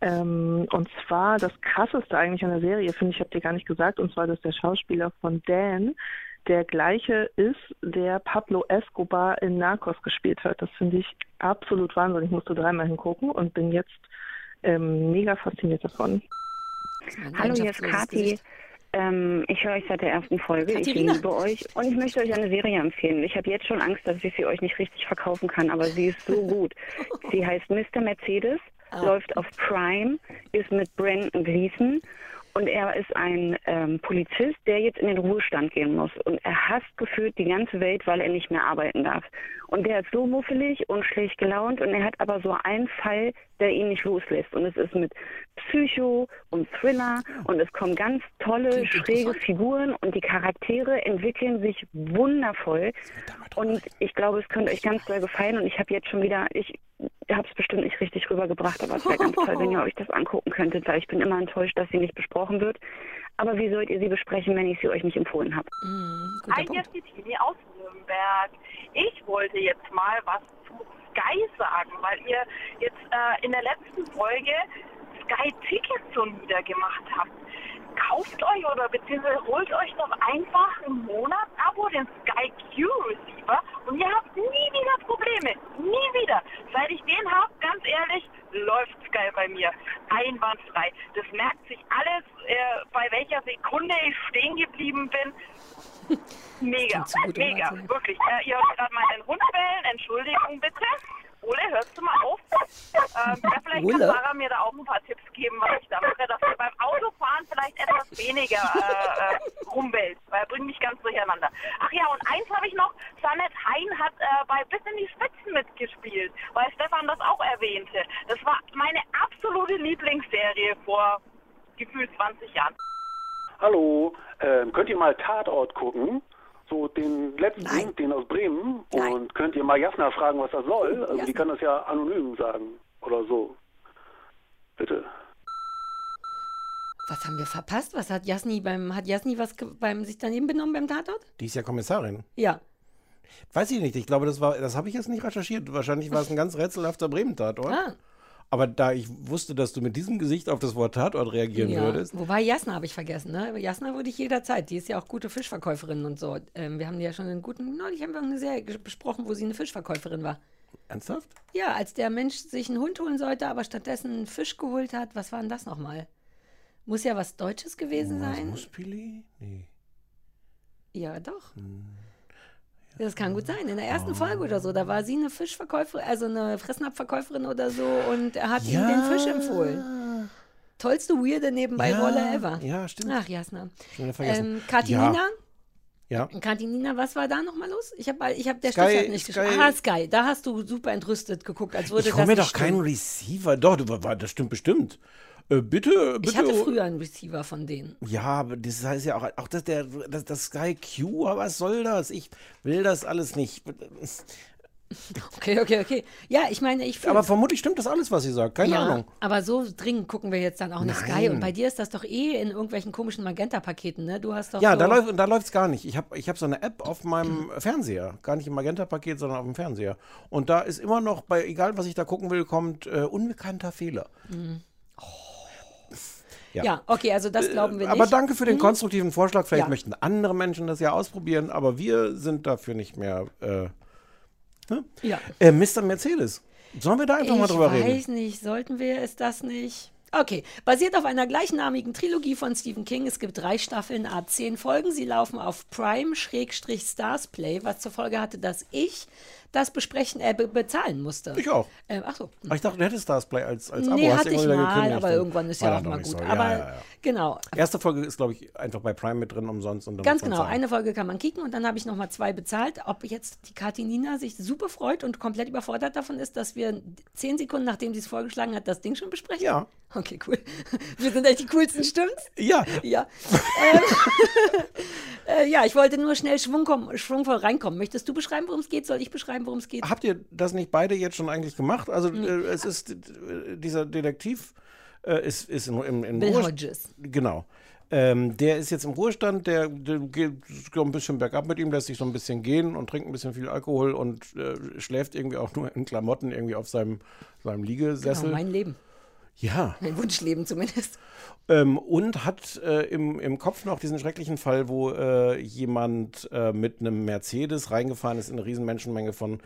Ähm, und zwar das krasseste eigentlich an der Serie, finde ich, habt ihr gar nicht gesagt, und zwar, dass der Schauspieler von Dan der gleiche ist, der Pablo Escobar in Narcos gespielt hat. Das finde ich absolut Wahnsinn. Ich musste dreimal hingucken und bin jetzt ähm, mega fasziniert davon. Hallo, hier ist Kathi. Ähm, ich höre euch seit der ersten Folge. Katharina. Ich liebe euch und ich möchte euch eine Serie empfehlen. Ich habe jetzt schon Angst, dass ich sie euch nicht richtig verkaufen kann, aber sie ist so gut. Sie heißt Mr. Mercedes, Ah. läuft auf Prime, ist mit Brandon Gleason und er ist ein ähm, Polizist, der jetzt in den Ruhestand gehen muss. Und er hasst gefühlt die ganze Welt, weil er nicht mehr arbeiten darf. Und der ist so muffelig und schlecht gelaunt und er hat aber so einen Fall, der ihn nicht loslässt. Und es ist mit Psycho und Thriller und es kommen ganz tolle, schräge. Figuren und die Charaktere entwickeln sich wundervoll. Und ich glaube, es könnte euch ganz doll gefallen. Und ich habe jetzt schon wieder, ich habe es bestimmt nicht richtig rübergebracht, aber es wäre ganz toll, wenn ihr euch das angucken könntet, weil ich bin immer enttäuscht, dass sie nicht besprochen wird. Aber wie sollt ihr sie besprechen, wenn ich sie euch nicht empfohlen habe? Mhm, Hi, hier ist die Tini aus Nürnberg. Ich wollte jetzt mal was zu Sky sagen, weil ihr jetzt äh, in der letzten Folge Sky Tickets so niedergemacht habt. Kauft euch oder beziehungsweise holt euch doch einfach ein Monatsabo, den Sky Q Receiver und ihr habt nie wieder Probleme. Nie wieder. Seit ich den habe, ganz ehrlich, läuft Sky bei mir einwandfrei. Das merkt sich alles, äh, bei welcher Sekunde ich stehen geblieben bin. Mega, gut, mega, wirklich. Äh, ihr hört gerade meinen Hund bellen. Entschuldigung bitte. Ole, hörst du mal auf? Ähm, ja, vielleicht Ole? kann Sarah mir da auch ein paar Tipps geben, was ich da mache, dass ihr beim Autofahren vielleicht etwas weniger äh, äh, rumwählt, weil er bringt mich ganz durcheinander. Ach ja, und eins habe ich noch. Sanet Hein hat äh, bei Bis in die Spitzen mitgespielt, weil Stefan das auch erwähnte. Das war meine absolute Lieblingsserie vor gefühlt 20 Jahren. Hallo, ähm, könnt ihr mal Tatort gucken? So den letzten, Nein. den aus Bremen. Nein. Und könnt ihr mal Jasna fragen, was das soll? Also die Jasna. kann das ja anonym sagen oder so. Bitte. Was haben wir verpasst? Was hat Jasni beim, hat Jasni was beim sich daneben benommen beim Tatort? Die ist ja Kommissarin. Ja. Weiß ich nicht. Ich glaube, das war, das habe ich jetzt nicht recherchiert. Wahrscheinlich war es ein ganz rätselhafter Bremen-Tatort. Ah, Aber da ich wusste, dass du mit diesem Gesicht auf das Wort Tatort reagieren ja. würdest. Wobei Jasna habe ich vergessen, ne? Jasna würde ich jederzeit. Die ist ja auch gute Fischverkäuferin und so. Ähm, wir haben die ja schon einen guten, neulich haben wir eine Serie besprochen, wo sie eine Fischverkäuferin war. Ernsthaft? Ja, als der Mensch sich einen Hund holen sollte, aber stattdessen einen Fisch geholt hat. Was war denn das nochmal? Muss ja was Deutsches gewesen sein. Muspili? Nee. Ja, doch. Hm. Das kann gut sein. In der Oh. ersten Folge oder so, da war sie eine Fischverkäuferin, also eine Fressnapfverkäuferin oder so und er hat ihm Ja. den Fisch empfohlen. Tollste weirde nebenbei Ja, Rolle ever. ja, stimmt. Ach, Jasna. Vergessen. Ähm, Katinina? Ja. Katinina, was war da nochmal los? Ich habe ich hab der Sky- Schluss hat nicht Sky- geschrieben. Ah, Sky. Da hast du super entrüstet geguckt, als würde Ich das hole mir doch keinen. Receiver. Doch, du, war- das stimmt bestimmt. Äh, bitte, bitte. Ich hatte früher einen Receiver von denen. Ja, aber das heißt ja auch, auch das, der, das, das Sky Q, aber was soll das? Ich will das alles nicht. Okay, okay, okay. Ja, ich meine, ich Aber vermutlich stimmt das alles, was sie sagt. Keine ja, Ahnung. aber so dringend gucken wir jetzt dann auch nicht Sky. Und bei dir ist das doch eh in irgendwelchen komischen Magenta-Paketen, ne? Du hast doch Ja, so da läuft da läuft's gar nicht. Ich habe ich hab so eine App auf meinem Fernseher. Gar nicht im Magenta-Paket, sondern auf dem Fernseher. Und da ist immer noch, bei egal was ich da gucken will, kommt äh, unbekannter Fehler. Ja. Ja, okay, also das glauben wir nicht. Aber danke für den konstruktiven Vorschlag. Vielleicht Ja. möchten andere Menschen das ja ausprobieren, aber wir sind dafür nicht mehr. Äh, ne? Ja. äh, Mr. Mercedes. Sollen wir da einfach mal drüber ich reden? weiß nicht, sollten wir es das nicht? Okay, basiert auf einer gleichnamigen Trilogie von Stephen King. Es gibt drei Staffeln, a zehn Folgen. Sie laufen auf Prime-Stars Play, was zur Folge hatte, dass ich das besprechen, äh, be bezahlen musste. Ich auch. Äh, ach so. Aber ich dachte, du hättest das Play als, als Abo. Nee, Hast hatte du ich mal, aber irgendwann ist ja auch mal gut. so. Aber ja, ja, genau, Erste Folge ist, glaube ich, einfach bei Prime mit drin umsonst. Und dann Ganz genau, eine Folge kann man kicken und dann habe ich nochmal zwei bezahlt. Ob jetzt die Kathi Nina sich super freut und komplett überfordert davon ist, dass wir zehn Sekunden, nachdem sie es vorgeschlagen hat, das Ding schon besprechen? Ja. Okay, cool. Wir sind echt die coolsten, stimmt's? Ja. Ja. ähm, äh, ja, ich wollte nur schnell Schwung kommen, schwungvoll reinkommen. Möchtest du beschreiben, worum es geht? Soll ich beschreiben, worum es geht? Habt ihr das nicht beide jetzt schon eigentlich gemacht? Also Hm. äh, es ist äh, dieser Detektiv äh, ist, ist in, in, in Bill Hodges. Genau. Ähm, der ist jetzt im Ruhestand, der, der geht so ein bisschen bergab mit ihm, lässt sich so ein bisschen gehen und trinkt ein bisschen viel Alkohol und äh, schläft irgendwie auch nur in Klamotten irgendwie auf seinem, seinem Liegesessel. Genau, mein Leben. ja. Mein Wunschleben zumindest. Ähm, und hat äh, im, im Kopf noch diesen schrecklichen Fall, wo äh, jemand äh, mit einem Mercedes reingefahren ist in eine riesen Menschenmenge von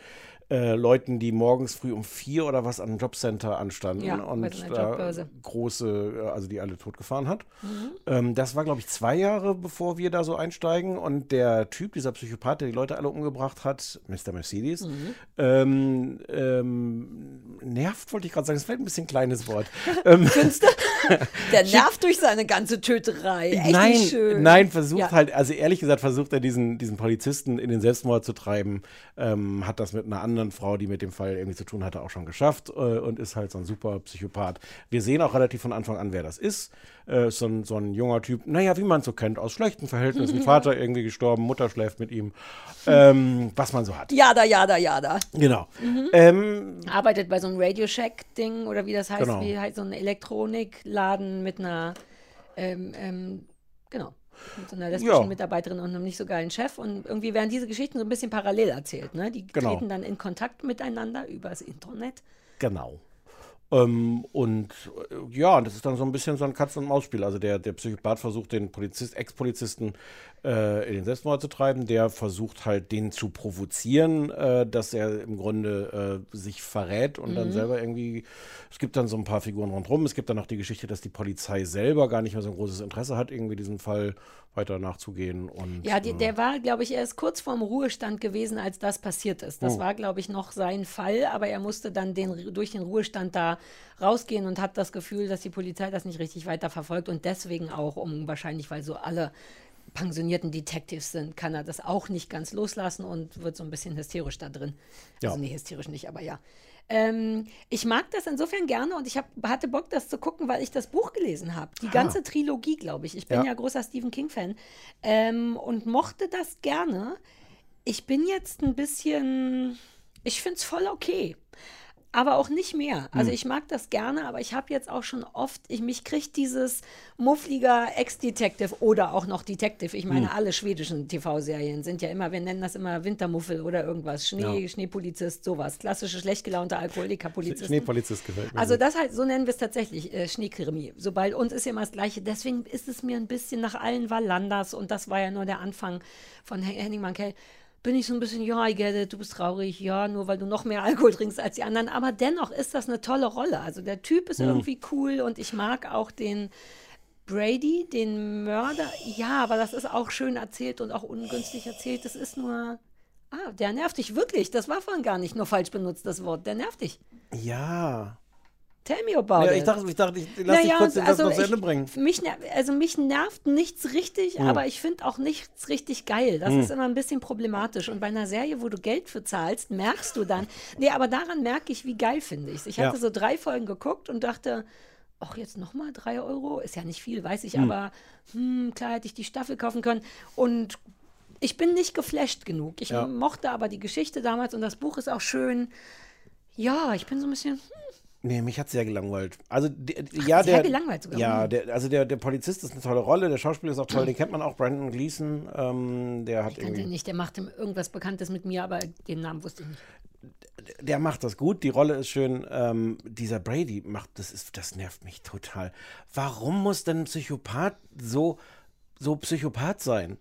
äh, Leuten, die morgens früh um vier oder was am Jobcenter anstanden Ja, und da Jobbörse. große, äh, also die alle totgefahren hat. Mhm. Ähm, das war, glaube ich, zwei Jahre, bevor wir da so einsteigen. Und der Typ, dieser Psychopath, der die Leute alle umgebracht hat, Mr. Mercedes, Mhm. ähm, ähm, nervt, wollte ich gerade sagen, das ist vielleicht ein bisschen ein kleines Wort. ähm, Der nervt durch seine ganze Töterei. Echt nein, schön. nein, versucht Ja. halt, also ehrlich gesagt, versucht er diesen, diesen Polizisten in den Selbstmord zu treiben. Ähm, hat das mit einer anderen Frau, die mit dem Fall irgendwie zu tun hatte, auch schon geschafft äh, und ist halt so ein super Psychopath. Wir sehen auch relativ von Anfang an, wer das ist. Äh, ist so, ein, so ein junger Typ, naja, wie man so kennt, aus schlechten Verhältnissen. Vater irgendwie gestorben, Mutter schläft mit ihm. Ähm, was man so hat. Jada, jada, jada. Genau. Mhm. Ähm, Arbeitet bei so einem Radio Shack-Ding oder wie das heißt, Genau. wie halt so ein Elektronikladen mit einer, ähm, ähm, genau, mit so einer lesbischen Ja. Mitarbeiterin und einem nicht so geilen Chef. Und irgendwie werden diese Geschichten so ein bisschen parallel erzählt. Ne? Die Genau. treten dann in Kontakt miteinander übers Internet. Genau. Ähm, und äh, ja, das ist dann so ein bisschen so ein Katz-und-Maus-Spiel. Also der, der Psychopath versucht, den Polizist, Ex-Polizisten äh, in den Selbstmord zu treiben. Der versucht halt, den zu provozieren, äh, dass er im Grunde äh, sich verrät und dann Mhm. selber irgendwie. Es gibt dann so ein paar Figuren rundherum. Es gibt dann noch die Geschichte, dass die Polizei selber gar nicht mehr so ein großes Interesse hat, irgendwie diesen Fall weiter nachzugehen. Und, Ja, die, äh, der war, glaube ich, erst kurz vorm Ruhestand gewesen, als das passiert ist. Das Oh. war, glaube ich, noch sein Fall, aber er musste dann den, durch den Ruhestand da rausgehen und hat das Gefühl, dass die Polizei das nicht richtig weiter verfolgt und deswegen auch, um wahrscheinlich, weil so alle pensionierten Detectives sind, kann er das auch nicht ganz loslassen und wird so ein bisschen hysterisch da drin. Ja. Also nee, hysterisch nicht, aber ja. Ähm, ich mag das insofern gerne und ich hab, hatte Bock, das zu gucken, weil ich das Buch gelesen habe. Die ganze Trilogie, glaube ich. Ich bin Ja. ja, großer Stephen King-Fan ähm, und mochte das gerne. Ich bin jetzt ein bisschen, ich finde es voll okay. Aber auch nicht mehr. Also Hm. ich mag das gerne, aber ich habe jetzt auch schon oft, ich, mich kriegt dieses muffliger Ex-Detective oder auch noch Detective. Ich meine, Hm. alle schwedischen TV-Serien sind ja immer, wir nennen das immer Wintermuffel oder irgendwas. Schnee, Ja. Schneepolizist, sowas. Klassische, schlecht gelaunte Alkoholiker-Polizisten. Schneepolizist gefällt mir. Also das halt, so nennen wir es tatsächlich, äh, Schneekrimi. Sobald uns ist ja immer das Gleiche. Deswegen ist es mir ein bisschen nach allen Wallanders und das war ja nur der Anfang von Hen- Henning Mankell. Bin ich so ein bisschen, ja, I get it, du bist traurig, ja, nur weil du noch mehr Alkohol trinkst als die anderen. Aber dennoch ist das eine tolle Rolle. Also der Typ ist Hm. irgendwie cool und ich mag auch den Brady, den Mörder. Ja, aber das ist auch schön erzählt und auch ungünstig erzählt. Das ist nur. Ah, der nervt dich wirklich. Das war vorhin gar nicht nur falsch benutzt, das Wort. Der nervt dich. Ja. Tell me about ja it. ich dachte, ich dachte, ich lass dich Naja, kurz den Satz noch zu also Ende bringen. Mich, also mich nervt nichts richtig, Hm. aber ich finde auch nichts richtig geil. Das Hm. ist immer ein bisschen problematisch. Und bei einer Serie, wo du Geld für zahlst, merkst du dann, nee, aber daran merke ich, wie geil finde ich es. Ich Ja. hatte so drei Folgen geguckt und dachte, ach, jetzt nochmal drei Euro? Ist ja nicht viel, weiß ich, Hm. aber hm, klar hätte ich die Staffel kaufen können. Und ich bin nicht geflasht genug. Ich Ja. mochte aber die Geschichte damals und das Buch ist auch schön. Ja, ich bin so ein bisschen, hm, Nee, mich hat sehr gelangweilt. Also, der, ja, sehr der, gelangweilt sogar. Ja, Hm. der, also der, der Polizist ist eine tolle Rolle, der Schauspieler ist auch toll, den kennt man auch, Brandon Gleason. Ähm, der hat Ich kannte ihn nicht, der machte irgendwas Bekanntes mit mir, aber den Namen wusste ich nicht. der macht das gut, die Rolle ist schön. Ähm, dieser Brady macht, das ist, das nervt mich total. Warum muss denn ein Psychopath so, so Psychopath sein?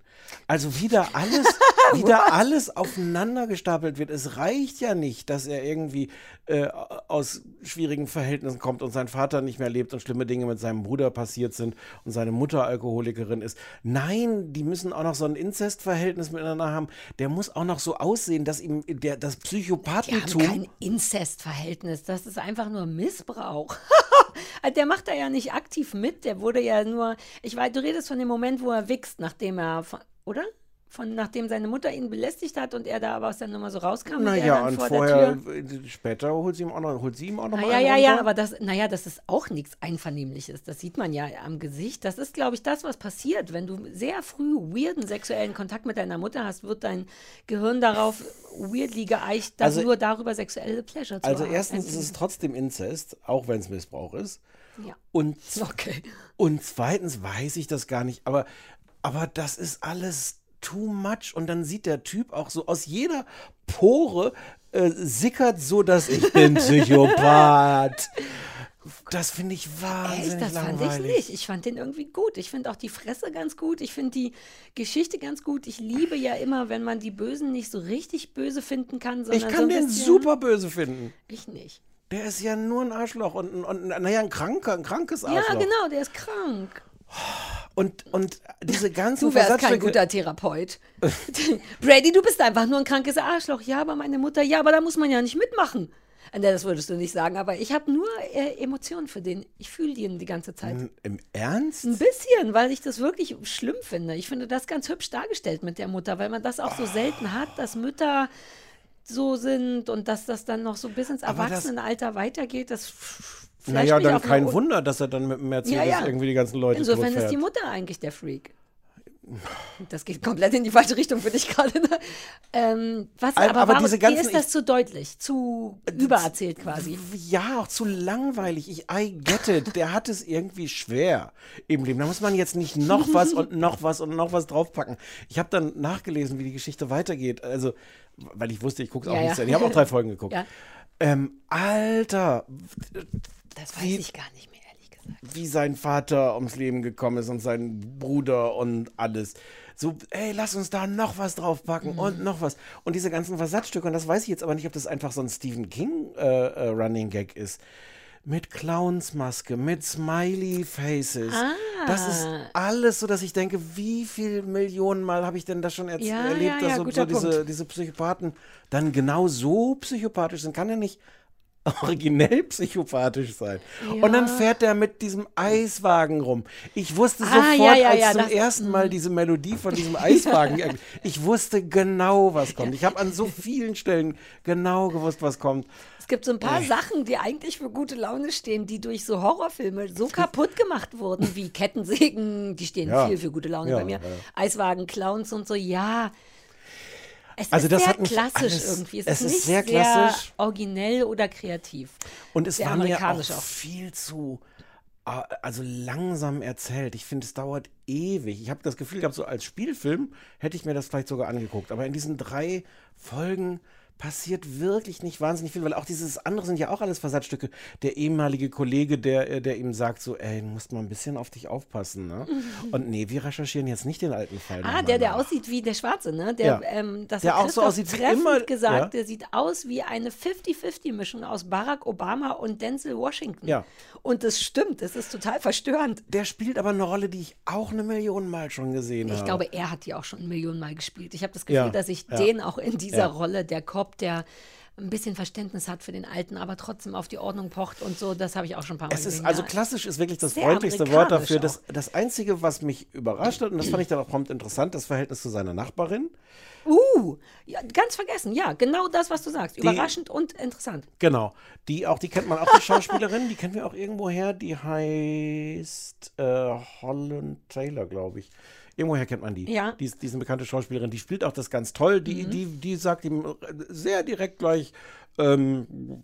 Also wieder alles, wieder alles aufeinander gestapelt wird. Es reicht ja nicht, dass er irgendwie äh, aus schwierigen Verhältnissen kommt und sein Vater nicht mehr lebt und schlimme Dinge mit seinem Bruder passiert sind und seine Mutter Alkoholikerin ist. Nein, die müssen auch noch so ein Inzestverhältnis miteinander haben. Der muss auch noch so aussehen, dass ihm der, das Die haben Psychopathentum. kein Inzestverhältnis, das ist einfach nur Missbrauch. Also der macht da ja nicht aktiv mit, der wurde ja nur, ich weiß, du redest von dem Moment, wo er wächst, nachdem er, oder? Von, nachdem seine Mutter ihn belästigt hat und er da aber aus der Nummer so rauskam. und er Naja, und vor vorher, äh, später holt sie ihm auch noch, holt sie ihm auch noch mal Naja, einen ja, ja, runter. aber das, naja, das ist auch nichts Einvernehmliches. Das sieht man ja am Gesicht. Das ist, glaube ich, das, was passiert. Wenn du sehr früh weirden sexuellen Kontakt mit deiner Mutter hast, wird dein Gehirn darauf weirdly geeicht, dass Also- nur darüber sexuelle Pleasure zu Also haben. erstens ist es trotzdem Inzest, auch wenn es Missbrauch ist. Ja. Und, Okay. und zweitens weiß ich das gar nicht, aber, aber das ist alles too much. Und dann sieht der Typ auch so aus jeder Pore äh, sickert so, dass ich bin Psychopath. Das finde ich wahnsinnig Echt, das fand langweilig. ich nicht. Ich fand den irgendwie gut. Ich finde auch die Fresse ganz gut. Ich finde die Geschichte ganz gut. Ich liebe ja immer, wenn man die Bösen nicht so richtig böse finden kann, sondern Ich so kann ein den bisschen, super böse finden. Ich nicht. Der ist ja nur ein Arschloch und, und, und naja, ein kranker, ein krankes Arschloch. Ja, genau, der ist krank. Und, und diese ganzen Du wärst kein guter Therapeut. Brady, du bist einfach nur ein krankes Arschloch. Ja, aber meine Mutter, ja, aber da muss man ja nicht mitmachen. Das würdest du nicht sagen, aber ich habe nur äh, Emotionen für den. Ich fühle den die ganze Zeit. Im- Im Ernst? Ein bisschen, weil ich das wirklich schlimm finde. Ich finde das ganz hübsch dargestellt mit der Mutter, weil man das auch so selten hat, dass Mütter so sind und dass das dann noch so bis ins Erwachsenenalter weitergeht. Das flasht Naja, dann kein un- Wunder, dass er dann mit dem Mercedes Ja, ja. irgendwie die ganzen Leute Insofern ist die Mutter eigentlich der Freak. Das geht komplett in die falsche Richtung für dich gerade. Ne? Ähm, was, Aber- aber warum, diese ganzen- ist das zu deutlich, zu übererzählt quasi. Ja, auch zu langweilig. Ich, I get it. Der hat es irgendwie schwer im Leben. Da muss man jetzt nicht noch was und noch was und noch was draufpacken. Ich habe dann nachgelesen, wie die Geschichte weitergeht. Also, weil ich wusste, ich gucke auch Ja, nicht ja. Ich habe auch drei Folgen geguckt. Ja. Ähm, Alter, Das weiß Wie- ich gar nicht mehr, ehrlich gesagt. wie sein Vater ums Leben gekommen ist und sein Bruder und alles. So, ey, lass uns da noch was draufpacken Mhm. und noch was. Und diese ganzen Versatzstücke, und das weiß ich jetzt aber nicht, ob das einfach so ein Stephen King äh, äh, Running Gag ist. Mit Clownsmaske, mit Smiley Faces. Das ist Ah. alles so, dass ich denke, wie viel Millionen Mal habe ich denn das schon Ja, erlebt, ja, dass ja, so, so diese, diese Psychopathen dann genau so psychopathisch sind. Kann er nicht originell psychopathisch sein. Und dann Ja. fährt er mit diesem Eiswagen rum. Ich wusste Ah, sofort, ja, ja, als ja, zum ersten Mal diese Melodie von diesem Eiswagen, ich wusste genau, was kommt. Ich habe an so vielen Stellen genau gewusst, was kommt. Es gibt so ein paar Sachen, die eigentlich für gute Laune stehen, die durch so Horrorfilme so kaputt gemacht wurden, wie Kettensägen, die stehen Ja. viel für gute Laune Ja, bei mir. ja. Eiswagen, Clowns und so, ja. Es Also ist das sehr hat klassisch alles- irgendwie. Es, es ist ist nicht sehr klassisch. originell oder kreativ. Und es Sehr war mir auch, auch. viel zu äh, also langsam erzählt. Ich finde, es dauert ewig. Ich habe das Gefühl gehabt, so als Spielfilm hätte ich mir das vielleicht sogar angeguckt. Aber in diesen drei Folgen passiert wirklich nicht wahnsinnig viel, weil auch dieses andere sind ja auch alles Versatzstücke. Der ehemalige Kollege, der, äh, der ihm sagt so, ey, du musst mal ein bisschen auf dich aufpassen. Ne? Und nee, wir recherchieren jetzt nicht den alten Fall. Ah, der, der nach. aussieht wie der Schwarze, ne? Der, Ja. ähm, das Der hat auch so aussieht wie treffend immer, gesagt, ja. der sieht aus wie eine 50-50-Mischung aus Barack Obama und Denzel Washington. Ja. Und das stimmt, das ist total verstörend. Der spielt aber eine Rolle, die ich auch eine Million Mal schon gesehen habe. Ich glaube, er hat die auch schon Millionen Mal gespielt. Ich habe das Gefühl, Ja, dass ich den auch in dieser. Rolle, der Cop, der ein bisschen Verständnis hat für den Alten, aber trotzdem auf die Ordnung pocht und so, das habe ich auch schon ein paar Mal Es ist gesehen. also ja. klassisch ist wirklich das Sehr freundlichste Wort dafür. Das, das Einzige, was mich überrascht hat, und das fand ich dann auch prompt interessant, das Verhältnis zu seiner Nachbarin. Uh, ja, ganz vergessen, ja, genau das, was du sagst. Überraschend und interessant. Genau. Die auch, die kennt man auch, die Schauspielerin, die kennen wir auch irgendwo her, die heißt äh, Holland Taylor, glaube ich. Irgendwoher kennt man die. Ja. Die ist, die ist eine bekannte Schauspielerin, die spielt auch das ganz toll. Die, die, die sagt ihm sehr direkt gleich, ähm,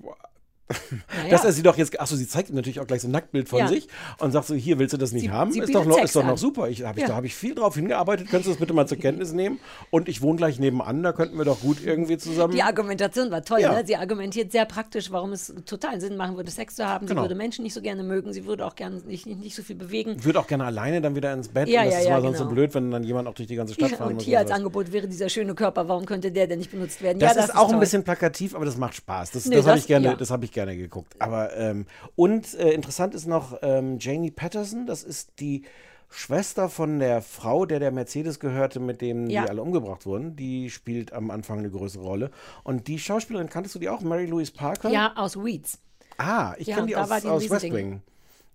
Naja. dass er sie doch jetzt, achso, sie zeigt ihm natürlich auch gleich so ein Nacktbild von Ja. sich und sagt so, hier willst du das nicht Sie- haben? sie ist doch noch, Sex ist doch noch an. super. Ich, hab ich, Ja. Da habe ich viel drauf hingearbeitet. Könntest du das bitte mal zur Kenntnis nehmen? Und ich wohne gleich nebenan, da könnten wir doch gut irgendwie zusammen. Die Argumentation war toll. Ja. Ne? Sie argumentiert sehr praktisch, warum es total Sinn machen würde, Sex zu haben. Sie Genau. würde Menschen nicht so gerne mögen. Sie würde auch gerne nicht, nicht, nicht so viel bewegen. Würde auch gerne alleine dann wieder ins Bett. Ja, und das ja, ist ja, mal sonst so genau. blöd, wenn dann jemand auch durch die ganze Stadt Ja, fahren und muss. hier und als sowas. Angebot wäre dieser schöne Körper, warum könnte der denn nicht benutzt werden? Das, ja, ist auch ein toll. bisschen plakativ, aber das macht Spaß. Das, Nee, das habe das- ich gerne, das habe ich gerne geguckt. Aber ähm, und äh, interessant ist noch ähm, Janie Patterson. Das ist die Schwester von der Frau, der der Mercedes gehörte, mit dem Ja. die alle umgebracht wurden. Die spielt am Anfang eine größere Rolle. Und die Schauspielerin kanntest du die auch, Mary Louise Parker? Ja, aus Weeds. Ah, ich Ja, kenne die aus, aus West. Wing.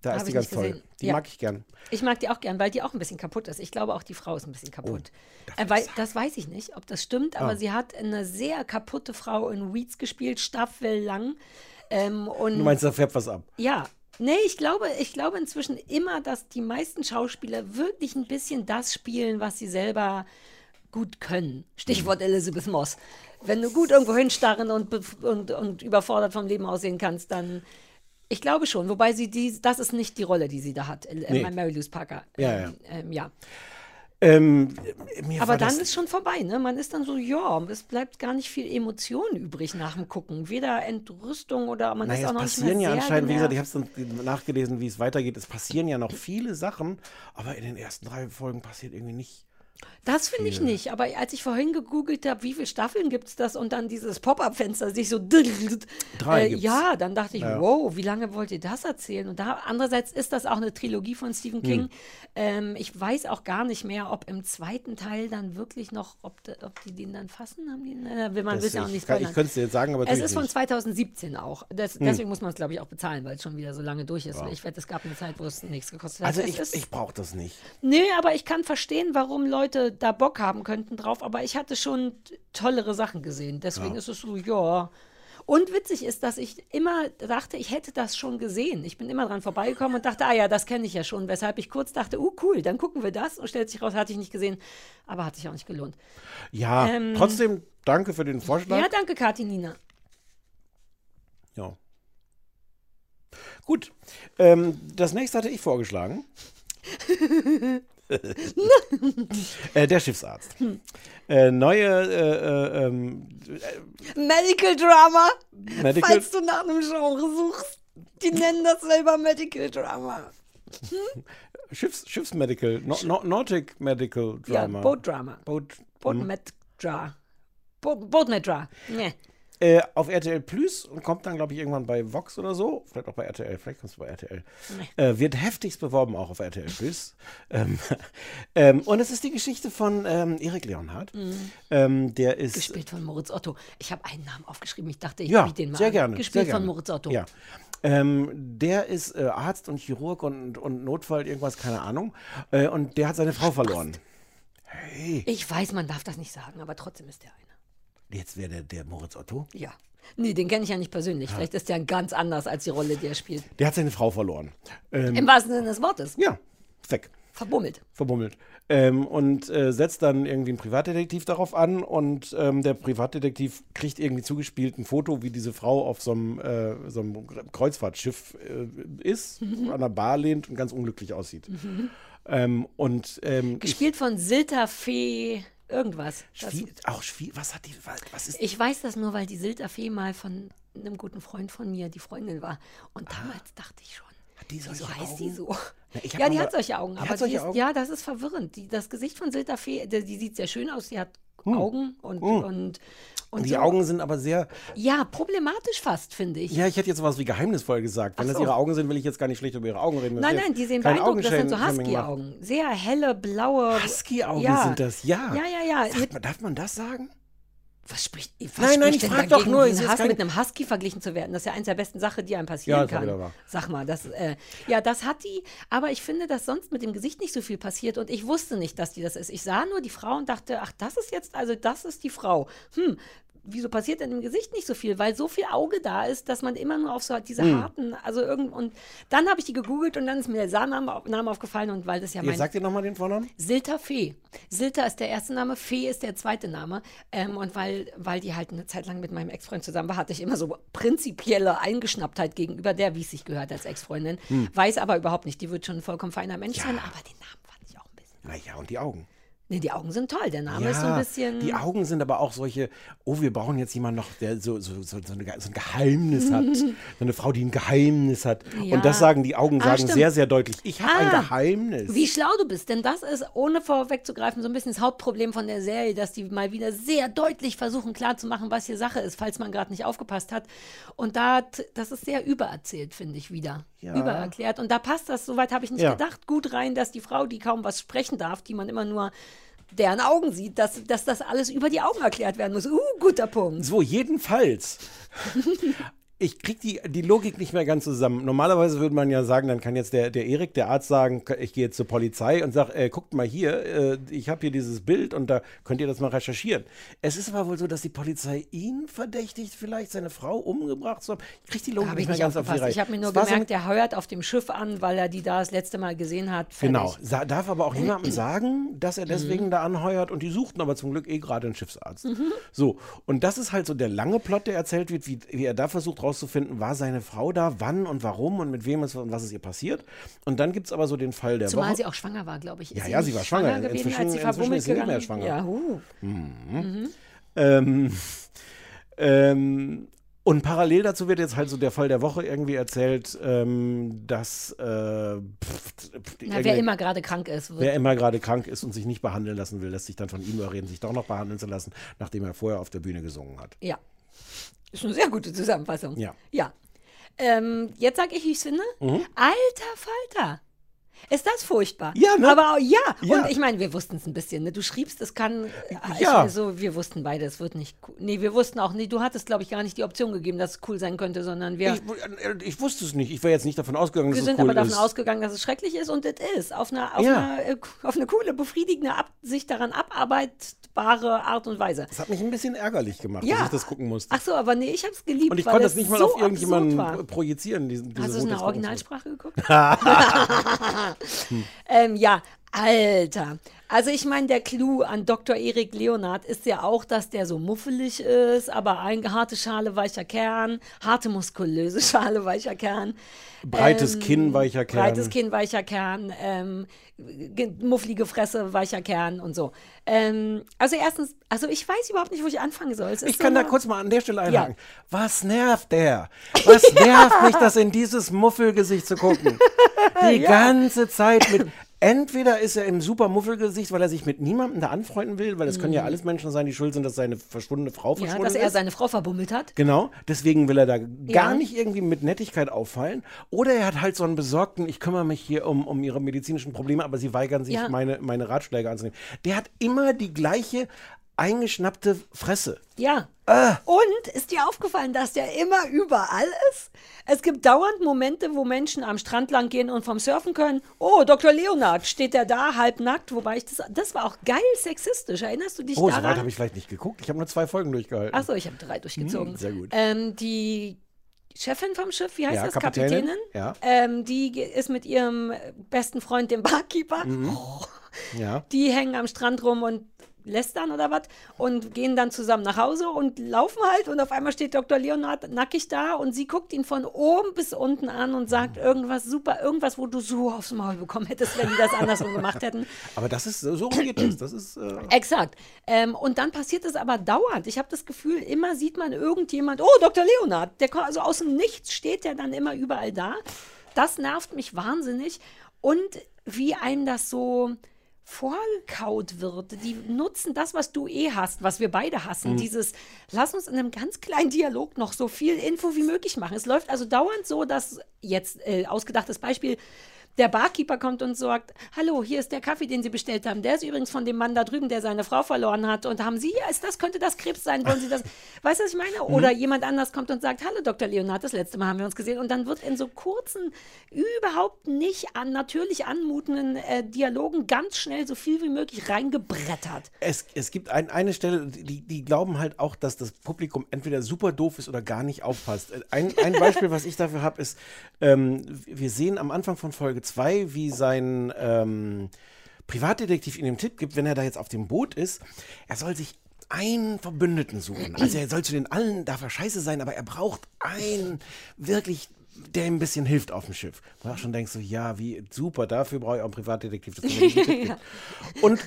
Da Hab ist die ganz toll. gesehen. Die Ja. mag ich gern. Ich mag die auch gern, weil die auch ein bisschen kaputt ist. Ich glaube, auch die Frau ist ein bisschen kaputt. Oh, äh, weil, das weiß ich nicht, ob das stimmt, aber Ah. sie hat eine sehr kaputte Frau in Weeds gespielt, staffellang. Ähm, und Du meinst, da färbt was ab. Ja. Nee, ich glaube, ich glaube inzwischen immer, dass die meisten Schauspieler wirklich ein bisschen das spielen, was sie selber gut können. Stichwort Elizabeth Moss. Wenn du gut irgendwo hinstarren und, und, und überfordert vom Leben aussehen kannst, dann. Ich glaube schon, wobei sie die, das ist nicht die Rolle, die sie da hat, äh, Nee. Mary Louise Parker. Ja, ähm, Ähm, ja. Ähm, Aber dann ist schon vorbei, ne? Man ist dann so, ja, es bleibt gar nicht viel Emotion übrig nach dem Gucken. Weder Entrüstung oder man ist Naja, auch es noch nicht passieren mehr ja sehr anscheinend, wie gesagt, ich genervt. habe es dann nachgelesen, wie es weitergeht. Es passieren ja noch viele Sachen, aber in den ersten drei Folgen passiert irgendwie nicht Das finde ich nicht. Aber als ich vorhin gegoogelt habe, wie viele Staffeln gibt es das und dann dieses Pop-Up-Fenster sich so. Drei äh. Ja, dann dachte ich, Ja. wow, wie lange wollt ihr das erzählen? Und da andererseits ist das auch eine Trilogie von Stephen King. Hm. Ähm, ich weiß auch gar nicht mehr, ob im zweiten Teil dann wirklich noch, ob, de, ob die den dann fassen haben. Die, äh, will man Das- ja auch ich nicht kann- ich könnte es dir jetzt sagen, aber Es ist von nicht. 2017 auch. Das, Hm. Deswegen muss man es, glaube ich, auch bezahlen, weil es schon wieder so lange durch ist. Ja. Ich wette, es gab eine Zeit, wo es nichts gekostet hat. Also Es ich, ich brauche das nicht. Nee, aber ich kann verstehen, warum Leute da Bock haben könnten drauf. Aber ich hatte schon tollere Sachen gesehen. Deswegen Ja. ist es so, ja. Und witzig ist, dass ich immer dachte, ich hätte das schon gesehen. Ich bin immer dran vorbeigekommen und dachte, ah ja, das kenne ich ja schon. Weshalb ich kurz dachte, uh, cool, dann gucken wir das. Und stellt sich raus, hatte ich nicht gesehen. Aber hat sich auch nicht gelohnt. Ja, Ähm, trotzdem danke für den Vorschlag. Ja, danke, Kathi Nina. Ja. Gut. Ähm, das nächste hatte ich vorgeschlagen. äh, der Schiffsarzt. Äh, neue äh, äh, ähm, Medical Drama. Medical- Falls du nach einem Genre suchst. Die nennen das selber Medical Drama. Schiffs, Schiffsmedical, no, no, Nautic Medical Ja, Drama. Boat Drama. Boat, Boat hm. Med Dra. Boat, Boat Med Dra. Nee. Äh, auf RTL Plus und kommt dann, glaube ich, irgendwann bei Vox oder so. Vielleicht auch bei RTL, vielleicht kommt es bei RTL. Äh, wird heftigst beworben auch auf RTL Plus. ähm, ähm, und es ist die Geschichte von ähm, Erik Leonhardt. Mhm. Ähm, der ist. Gespielt von Moritz Otto. Ich habe einen Namen aufgeschrieben. Ich dachte, ich ja, biete den mal sehr gerne. Gespielt sehr von gerne. Moritz Otto. Ja. Ähm, der ist äh, Arzt und Chirurg und, und Notfall, irgendwas, keine Ahnung. Äh, und der hat seine Frau verloren. Hey, Ich weiß, man darf das nicht sagen, aber trotzdem ist der eine. Jetzt wäre der, der Moritz Otto. Ja. Nee, den kenne ich ja nicht persönlich. Vielleicht ist der ganz anders als die Rolle, die er spielt. Der hat seine Frau verloren. Ähm, Im wahrsten Sinne des Wortes. ja, weg. Verbummelt. verbummelt. Ähm, und äh, setzt dann irgendwie einen Privatdetektiv darauf an und ähm, der Privatdetektiv kriegt irgendwie zugespielt ein Foto, wie diese Frau auf so einem, äh, so einem Kreuzfahrtschiff äh, ist, Mhm. an der Bar lehnt und ganz unglücklich aussieht. Mhm. Ähm, und ähm, Gespielt von Silta Fee irgendwas. Das, ich, auch schwierig, was hat die, was, ist ich weiß das nur, weil die Silta Fee mal von einem guten Freund von mir die Freundin war. Und damals dachte ich schon, die wieso solche heißt die Augen? so? Na, ich hab ja, die mal- hat solche Augen. Die Aber hat solche die ist, Augen? ja, das ist verwirrend. Die, das Gesicht von Silta Fee, die, die sieht sehr schön aus. Die hat Hm. Augen und, Hm. und, und die so. Augen sind aber sehr, Ja, problematisch fast, finde ich. ja, ich hätte jetzt sowas wie geheimnisvoll gesagt. Wenn Ach das so. ihre Augen sind, will ich jetzt gar nicht schlecht über ihre Augen reden. Nein, nein, die sehen beeindruckend. Das sind so. Husky-Augen. Sehr helle, blaue. Husky-Augen ja. sind das, ja. Ja, ja, ja. Sagt man, darf man das sagen? was spricht, was Nein, nein, ich denn frag doch nur, ist Husky keine- mit einem Husky verglichen zu werden? Das ist ja eines der besten Sachen, die einem passieren Ja, kann. Sag mal, das, äh, ja, das hat die, aber ich finde, dass sonst mit dem Gesicht nicht so viel passiert und ich wusste nicht, dass die das ist. Ich sah nur die Frau und dachte, ach, das ist jetzt, also das ist die Frau. Hm, wieso passiert denn im Gesicht nicht so viel? Weil so viel Auge da ist, dass man immer nur auf so diese Hm. harten, also irgend und dann habe ich die gegoogelt und dann ist mir der Saalname Name aufgefallen und weil das ja Jetzt mein sagt ihr nochmal den Vornamen? Silta Fee. Silta ist der erste Name, Fee ist der zweite Name. Ähm, und weil, weil die halt eine Zeit lang mit meinem Ex-Freund zusammen war, hatte ich immer so prinzipielle Eingeschnapptheit gegenüber der, wie es sich gehört als Ex-Freundin. Hm. Weiß aber überhaupt nicht. Die wird schon ein vollkommen feiner Mensch sein, aber den Namen fand ich auch ein bisschen. Naja, und die Augen. Nee, die Augen sind toll. Der Name ist so ein bisschen. Die Augen sind aber auch solche, oh, wir brauchen jetzt jemanden noch, der so, so, so, so, eine, so ein Geheimnis hat. so eine Frau, die ein Geheimnis hat. Ja. Und das sagen die Augen, Ah, sagen stimmt. sehr, sehr deutlich. Ich habe ein Ah, Geheimnis. Wie schlau du bist, denn das ist, ohne vorwegzugreifen, so ein bisschen das Hauptproblem von der Serie, dass die mal wieder sehr deutlich versuchen klarzumachen, was hier Sache ist, falls man gerade nicht aufgepasst hat. Und da, das ist sehr übererzählt, finde ich wieder. Ja. Übererklärt. Und da passt das, soweit habe ich nicht Ja. gedacht, gut rein, dass die Frau, die kaum was sprechen darf, die man immer nur deren Augen sieht, dass, dass das alles über die Augen erklärt werden muss. Uh, guter Punkt. So, jedenfalls. Ich krieg die, die Logik nicht mehr ganz zusammen. Normalerweise würde man ja sagen, dann kann jetzt der, der Erik, der Arzt, sagen, ich gehe jetzt zur Polizei und sage, äh, guckt mal hier, äh, ich habe hier dieses Bild und da könnt ihr das mal recherchieren. Es ist aber wohl so, dass die Polizei ihn verdächtigt, vielleicht seine Frau umgebracht zu haben. Ich krieg die Logik nicht ich mehr ganz auf die. Reihe. Ich habe mir nur Es war so gemerkt, der heuert auf dem Schiff an, weil er die da das letzte Mal gesehen hat. Fertig. Genau, darf aber auch niemandem sagen, dass er deswegen da anheuert und die suchten aber zum Glück eh gerade einen Schiffsarzt. Mhm. So, und das ist halt so der lange Plot, der erzählt wird, wie, wie er da versucht rauszufinden, war seine Frau da, wann und warum und mit wem es und was ist ihr passiert. Und dann gibt es aber so den Fall der Zumal Woche. sie auch schwanger war, glaube ich. Ist Ja, ja, sie war schwanger. gewesen, Inzwischen- als sie inzwischen ist sie nicht mehr schwanger. Ja, uh. Mhm. Ähm, ähm, Und parallel dazu wird jetzt halt so der Fall der Woche irgendwie erzählt, ähm, dass äh, pff, Na, wer immer gerade krank ist, Wer immer gerade krank ist und sich nicht behandeln lassen will, lässt sich dann von ihm überreden, sich doch noch behandeln zu lassen, nachdem er vorher auf der Bühne gesungen hat. Ja. Ist eine sehr gute Zusammenfassung. Ja. Ja. Ähm, jetzt sag ich, wie ich es finde. Mhm. Alter Falter. Ist das furchtbar? Ja, ne? Aber ja. Ja. Und ich meine, wir wussten es ein bisschen. Ne? Du schriebst, es kann. Ja. Ich, so, wir wussten beide, es wird nicht cool. Nee, wir wussten auch nicht. Du hattest, glaube ich, gar nicht die Option gegeben, dass es cool sein könnte, sondern wir. Ich, äh, ich wusste es nicht. Ich wäre jetzt nicht davon ausgegangen, dass Wir es sind cool aber davon ist. ausgegangen, dass es schrecklich ist und es ist. Auf eine, auf, Ja. eine, äh, auf eine coole, befriedigende, ab, sich daran abarbeitbare Art und Weise. Das hat mich ein bisschen ärgerlich gemacht, Ja. dass ich das gucken musste. Ach so, aber nee, ich habe es geliebt. und ich konnte das es nicht mal so auf irgendjemanden war. projizieren. Diesen, diese Hast du es in der. Originalsprache geguckt? ähm, ja, Alter. Also ich meine, der Clou an Dr. Erik Leonard ist ja auch, dass der so muffelig ist, aber ein harte Schale, weicher Kern, harte muskulöse Schale, weicher Kern. Breites Ähm, Kinn, weicher Kern. Breites Kinn, weicher Kern, ähm, ge- mufflige Fresse, weicher Kern und so. Ähm, also erstens, also ich weiß überhaupt nicht, wo ich anfangen soll. Ich so kann da kurz mal an der Stelle Ja. einhaken. Was nervt der? Was nervt mich, das in dieses Muffelgesicht zu gucken? Die Ja. ganze Zeit mit. Entweder ist er im super Muffelgesicht, weil er sich mit niemandem da anfreunden will, weil es können ja alles Menschen sein, die schuld sind, dass seine verschwundene Frau Mhm. ja, verschwunden dass er ist. seine Frau verbummelt hat. Genau, deswegen will er da gar Ja. nicht irgendwie mit Nettigkeit auffallen. Oder er hat halt so einen besorgten, ich kümmere mich hier um, um ihre medizinischen Probleme, aber sie weigern sich, Ja. meine, meine Ratschläge anzunehmen. Der hat immer die gleiche eingeschnappte Fresse. Ja. Ah. Und ist dir aufgefallen, dass der immer überall ist? Es gibt dauernd Momente, wo Menschen am Strand lang gehen und vom Surfen können. Oh, Dr. Leonard, steht der da, halbnackt? Wobei ich das, das war auch geil sexistisch. Erinnerst du dich Oh, so weit daran? habe ich vielleicht nicht geguckt. Ich habe nur zwei Folgen durchgehalten. Achso, ich habe drei durchgezogen. Hm, sehr gut. Ähm, die Chefin vom Schiff, wie heißt Ja, das? Kapitänin. Kapitänin. Ja. Ähm, die ist mit ihrem besten Freund, dem Barkeeper. Mhm. Ja. Die hängen am Strand rum und lästern oder was und gehen dann zusammen nach Hause und laufen halt und auf einmal steht Dr. Leonard nackig da und sie guckt ihn von oben bis unten an und sagt irgendwas super, irgendwas, wo du so aufs Maul bekommen hättest, wenn die das andersrum gemacht hätten. Aber das ist, so geht das. Das ist, äh, Exakt. Ähm, und dann passiert es aber dauernd. Ich habe das Gefühl, immer sieht man irgendjemand, oh, Dr. Leonard, der kommt also aus dem Nichts steht der dann immer überall da. Das nervt mich wahnsinnig. Und wie einem das so vorgekaut wird. Die nutzen das, was du eh hast, was wir beide hassen. Mhm. Dieses, lass uns in einem ganz kleinen Dialog noch so viel Info wie möglich machen. Es läuft also dauernd so, dass jetzt äh, ausgedachtes Beispiel, der Barkeeper kommt und sagt, hallo, hier ist der Kaffee, den Sie bestellt haben. Der ist übrigens von dem Mann da drüben, der seine Frau verloren hat. Und haben Sie, ist das, könnte das Krebs sein? Wollen Sie das? Weißt du, was ich meine? Oder jemand anders kommt und sagt, hallo Dr. Leonard, das letzte Mal haben wir uns gesehen. Und dann wird in so kurzen, überhaupt nicht an, natürlich anmutenden äh, Dialogen ganz schnell so viel wie möglich reingebrettert. Es, es gibt ein, eine Stelle, die, die glauben halt auch, dass das Publikum entweder super doof ist oder gar nicht aufpasst. Ein, ein Beispiel, was ich dafür habe, ist, ähm, wir sehen am Anfang von Folge 2, wie sein ähm, Privatdetektiv ihm den Tipp gibt, wenn er da jetzt auf dem Boot ist, er soll sich einen Verbündeten suchen. Also er soll zu den allen, darf er scheiße sein, aber er braucht einen wirklich, der ihm ein bisschen hilft auf dem Schiff. Wo du auch schon denkst, so, ja, wie super, dafür brauche ich auch einen Privatdetektiv. Das gibt. Und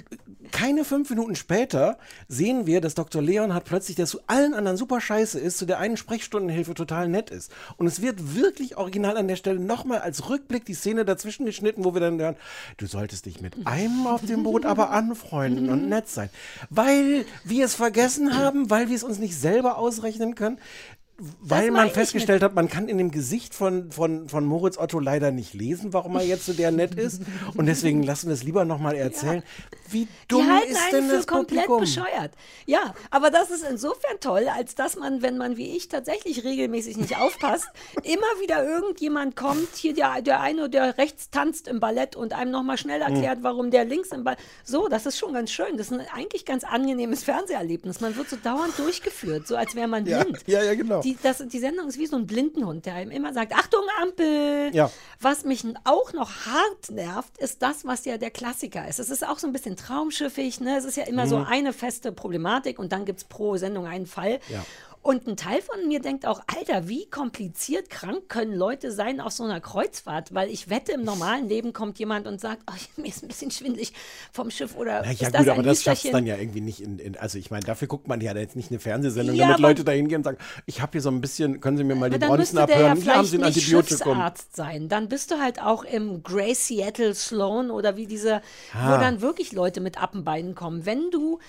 keine fünf Minuten später sehen wir, dass Dr. Leonhardt plötzlich, der zu allen anderen super scheiße ist, zu der einen Sprechstundenhilfe total nett ist. Und es wird wirklich original an der Stelle nochmal als Rückblick die Szene dazwischen geschnitten, wo wir dann hören, du solltest dich mit einem auf dem Boot aber anfreunden und nett sein. Weil wir es vergessen haben, weil wir es uns nicht selber ausrechnen können. Weil man festgestellt hat, man kann in dem Gesicht von, von, von Moritz Otto leider nicht lesen, warum er jetzt so der nett ist. Und deswegen lassen wir es lieber nochmal erzählen. Wie dumm die halten ist einen denn für das komplett Publikum? bescheuert. Ja, aber das ist insofern toll, als dass man, wenn man wie ich tatsächlich regelmäßig nicht aufpasst, immer wieder irgendjemand kommt, hier der, der eine, der rechts tanzt im Ballett und einem nochmal schnell Mhm. erklärt, warum der links im Ballett. So, das ist schon ganz schön. Das ist ein eigentlich ganz angenehmes Fernseherlebnis. Man wird so dauernd durchgeführt, so als wäre man Ja, blind. ja, ja, genau. Die, das, die Sendung ist wie so ein Blindenhund, der einem immer sagt, Achtung, Ampel. Ja. Was mich auch noch hart nervt, ist das, was ja der Klassiker ist. Es ist auch so ein bisschen traumschiffig, ne? Es ist ja immer so Mhm. eine feste Problematik und dann gibt es pro Sendung einen Fall. Ja. Und ein Teil von mir denkt auch, Alter, wie kompliziert krank können Leute sein auf so einer Kreuzfahrt? Weil ich wette, im normalen Leben kommt jemand und sagt, oh, mir ist ein bisschen schwindelig vom Schiff oder Na ist ja, das gut, ein aber das schafft es dann ja irgendwie nicht in, in also ich meine, dafür guckt man ja jetzt nicht eine Fernsehsendung, Ja, damit Leute da hingehen und sagen, ich habe hier so ein bisschen, können Sie mir mal die Bronzen der ja abhören? Hier haben Sie ein Antibiotikum. Schiffsarzt sein. Dann bist du halt auch im Grey Seattle Sloan oder wie diese, Ah. wo dann wirklich Leute mit Appenbeinen kommen. Wenn du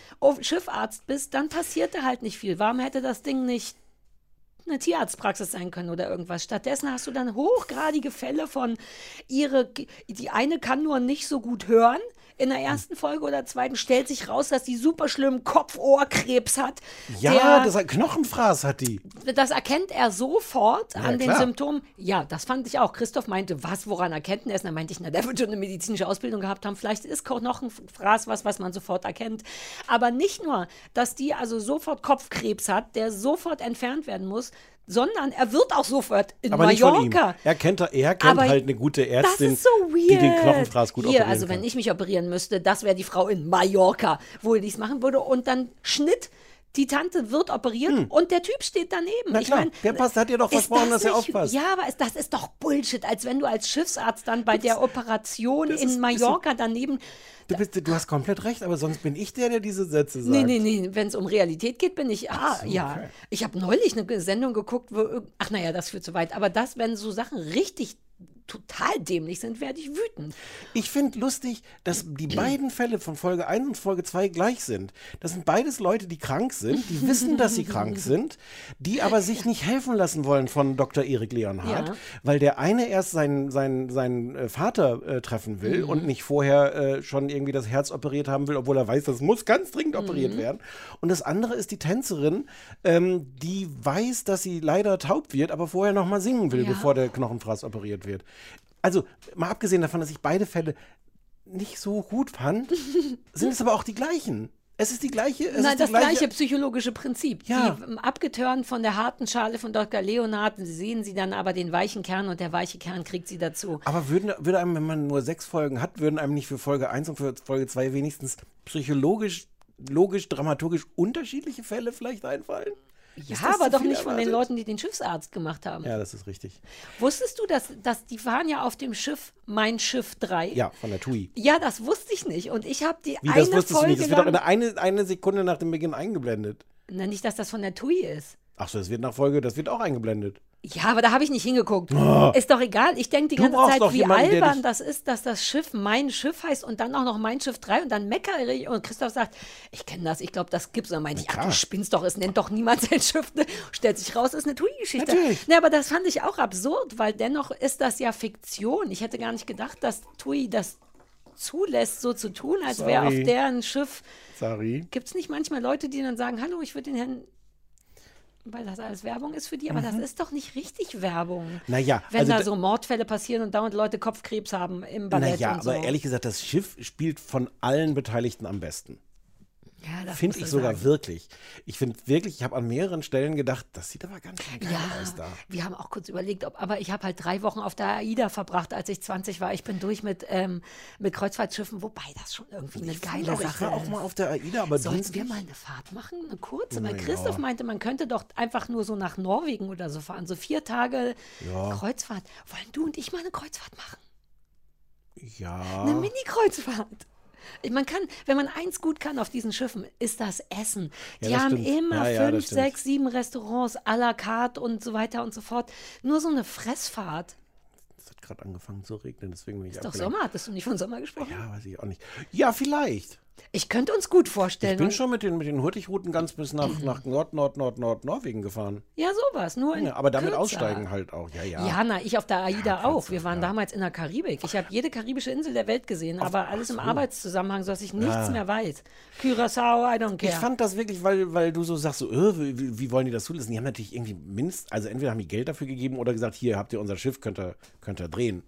Schiffarzt bist, dann passiert da halt nicht viel. Warum hätte das Ding nicht eine Tierarztpraxis sein können oder irgendwas. Stattdessen hast du dann hochgradige Fälle von ihre, die eine kann nur nicht so gut hören. In der ersten Folge oder zweiten stellt sich raus, dass die super schlimmen Kopf-Ohr-Krebs hat. Ja, der, das Knochenfraß hat die. das erkennt er sofort Ja, an den klar. Symptomen. Ja, das fand ich auch. Christoph meinte, was, woran erkennt er es? Da meinte ich, na, der wird schon eine medizinische Ausbildung gehabt haben. Vielleicht ist Knochenfraß was, was man sofort erkennt. Aber nicht nur, dass die also sofort Kopfkrebs hat, der sofort entfernt werden muss, sondern er wird auch sofort in Aber nicht von ihm. Mallorca. Er kennt, er kennt Aber halt eine gute Ärztin, so die den Knochenfraß gut Hier, operieren also kann. wenn ich mich operieren müsste, das wäre die Frau in Mallorca, wo die es machen würde. Und dann Schnitt. Die Tante wird operiert und der Typ steht daneben. Hm. Na ich klar, mein, der passt, hat dir doch versprochen, dass er aufpasst. Ja, aber ist, das ist doch Bullshit, als wenn du als Schiffsarzt dann bei der Operation das in das Mallorca daneben. Du, bist, du hast komplett recht, aber sonst bin ich der, der diese Sätze sagt. Nee, nee, nee, wenn es um Realität geht, bin ich, ah, ja. okay. Ich habe neulich eine Sendung geguckt, wo, ach naja, das führt zu weit. Aber das, wenn so Sachen richtig total dämlich sind, werde ich wütend. Ich finde lustig, dass die beiden Fälle von Folge 1 und Folge 2 gleich sind. Das sind beides Leute, die krank sind, die wissen, dass sie krank sind, die aber sich nicht helfen lassen wollen von Dr. Erik Leonhardt, Ja. weil der eine erst seinen, seinen, seinen äh, Vater äh, treffen will Mhm. und nicht vorher äh, schon irgendwie das Herz operiert haben will, obwohl er weiß, das muss ganz dringend operiert Mhm. werden. Und das andere ist die Tänzerin, ähm, die weiß, dass sie leider taub wird, aber vorher noch mal singen will, Ja. bevor der Knochenfraß operiert wird. Also, mal abgesehen davon, dass ich beide Fälle nicht so gut fand, sind es aber auch die gleichen. Es ist die gleiche. Es Nein, das gleiche psychologische Prinzip. Ja. Die, ähm, abgeturnt von der harten Schale von Dr. Leonard sehen sie dann aber den weichen Kern und der weiche Kern kriegt sie dazu. Aber würden, würde einem, wenn man nur sechs Folgen hat, würden einem nicht für Folge 1 und für Folge 2 wenigstens psychologisch, logisch, dramaturgisch unterschiedliche Fälle vielleicht einfallen? Ja, aber doch nicht von den erwartet? Leuten, die den Schiffsarzt gemacht haben. Ja, das ist richtig. Wusstest du, dass, dass die waren ja auf dem Schiff Mein Schiff 3? Ja, von der TUI. Ja, das wusste ich nicht. Und ich habe die Wie, eine das wusstest Folge du nicht? Das wird doch in eine, eine Sekunde nach dem Beginn eingeblendet. Na, nicht, dass das von der TUI ist. Ach so, das wird nach Folge, das wird auch eingeblendet. Ja, aber da habe ich nicht hingeguckt. Oh. Ist doch egal. Ich denke die Du ganze Zeit, wie jemanden, albern das ist, dass das Schiff mein Schiff heißt und dann auch noch mein Schiff 3 und dann meckere ich. Und Christoph sagt, ich kenne das, ich glaube, das gibt's. Und dann meinte ich, ach, du spinnst doch, es nennt doch niemand sein Schiff. Ne? Stellt sich raus, ist eine TUI-Geschichte. Natürlich. Ne, aber das fand ich auch absurd, weil dennoch ist das ja Fiktion. Ich hätte gar nicht gedacht, dass TUI das zulässt, so zu tun, als wäre auf deren Schiff. Sorry. Gibt es nicht manchmal Leute, die dann sagen, hallo, ich würde den Herrn. Weil das alles Werbung ist für die, aber das ist doch nicht richtig Werbung. Mhm. Naja, Wenn also da da- so Mordfälle passieren und dauernd Leute Kopfkrebs haben im Ballett Naja, und so. aber ehrlich gesagt, das Schiff spielt von allen Beteiligten am besten. Ja, Finde ich sogar sagen. wirklich. Ich finde wirklich, ich habe an mehreren Stellen gedacht, das sieht aber ganz schön geil aus da. Wir haben auch kurz überlegt, ob, aber ich habe halt drei Wochen auf der AIDA verbracht, als ich 20 war. Ich bin durch mit, ähm, mit Kreuzfahrtschiffen, wobei das schon irgendwie eine geile Auch, ich Sache war auch mal auf der AIDA, aber Sollten wir mal eine Fahrt machen? Eine kurze? Weil Christoph ja. meinte, man könnte doch einfach nur so nach Norwegen oder so fahren. So vier Tage Ja. Kreuzfahrt. Wollen du und ich mal eine Kreuzfahrt machen? Ja. Eine Mini-Kreuzfahrt. Man kann, wenn man eins gut kann auf diesen Schiffen, ist das Essen. Ja, Die das haben stimmt. immer Ja, ja, fünf, stimmt. sechs, sieben Restaurants à la carte und so weiter und so fort. Nur so eine Fressfahrt. Es hat gerade angefangen zu regnen, deswegen bin ich Ist doch. Sommer. Hattest du nicht von Sommer gesprochen? Ja, weiß ich auch nicht. Ja, vielleicht. Ich könnte uns gut Ich vorstellen. bin und- schon mit den, mit den Hurtigruten ganz bis nach, nach Nord, Nord, Nord, Nord, Norwegen gefahren. ja, sowas. Nur Ja, aber damit kürzer. aussteigen halt auch. Ja, ja. Ja, na, ich auf der AIDA auch. kürzer, Wir waren ja. damals in der Karibik. Ich habe jede karibische Insel der Welt gesehen, aber alles im Arbeitszusammenhang, sodass ich nichts Ja. mehr weiß. Curaçao, I don't care. Ich fand das wirklich, weil, weil du so sagst, so, äh, wie, wie wollen die das zulassen? Die haben natürlich irgendwie mindestens, also entweder haben die Geld dafür gegeben oder gesagt, hier habt ihr unser Schiff, könnt ihr, könnt ihr drehen.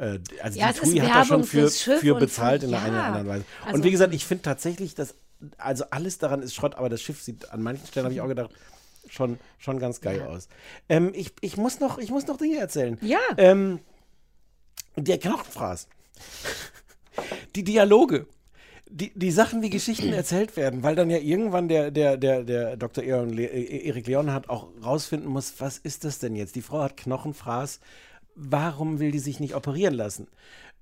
Äh, also Ja, die TUI hat da schon für, für bezahlt für- in einer ja. anderen Weise. Also- und wie gesagt, ich finde tatsächlich, dass, also alles daran ist Schrott, aber das Schiff sieht an manchen Stellen, habe ich auch gedacht, schon, schon ganz geil aus. Ähm, ich, ich, muss noch, ich muss noch Dinge erzählen. Ja. Ähm, der Knochenfraß. Die Dialoge. die, die Sachen wie Geschichten erzählt werden, weil dann ja irgendwann der, der, der, der Dr. Äh, Erik Leonhardt auch rausfinden muss, was ist das denn jetzt? Die Frau hat Knochenfraß, warum will die sich nicht operieren lassen?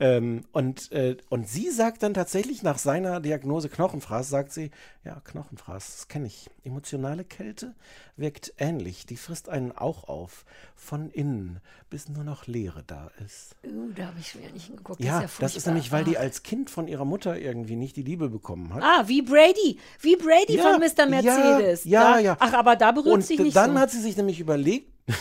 Ähm, und, äh, und sie sagt dann tatsächlich nach seiner Diagnose Knochenfraß, sagt sie, ja, Knochenfraß, das kenne ich. Emotionale Kälte wirkt ähnlich. Die frisst einen auch auf. Von innen, bis nur noch Leere da ist. Uh, da habe ich wieder nicht hingeguckt. Ja, das ist, ja das ist nämlich, weil die Ah. als Kind von ihrer Mutter irgendwie nicht die Liebe bekommen hat. Ah, wie Brady. Wie Brady Ja, von Mr. Mercedes. Ja, da, ja. Ach, aber da berührt Und sich nicht dann so. hat sie sich nämlich überlegt,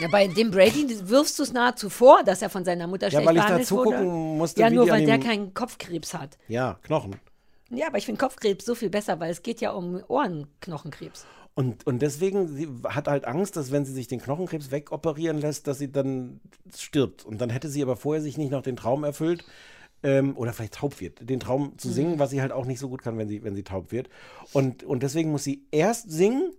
Ja, bei dem Brady wirfst du es nahezu vor, dass er von seiner Mutter Ja, schlecht weil ich da behandelt zugucken wurde. musste, ja, nur weil der keinen Kopfkrebs hat. ja, Knochen. Ja, aber ich finde Kopfkrebs so viel besser, weil es geht ja um Ohrenknochenkrebs. Und, und deswegen, sie hat halt Angst, dass wenn sie sich den Knochenkrebs wegoperieren lässt, dass sie dann stirbt. Und dann hätte sie aber vorher sich nicht noch den Traum erfüllt, ähm, oder vielleicht taub wird, den Traum zu singen, Mhm. was sie halt auch nicht so gut kann, wenn sie, wenn sie taub wird. Und, und deswegen muss sie erst singen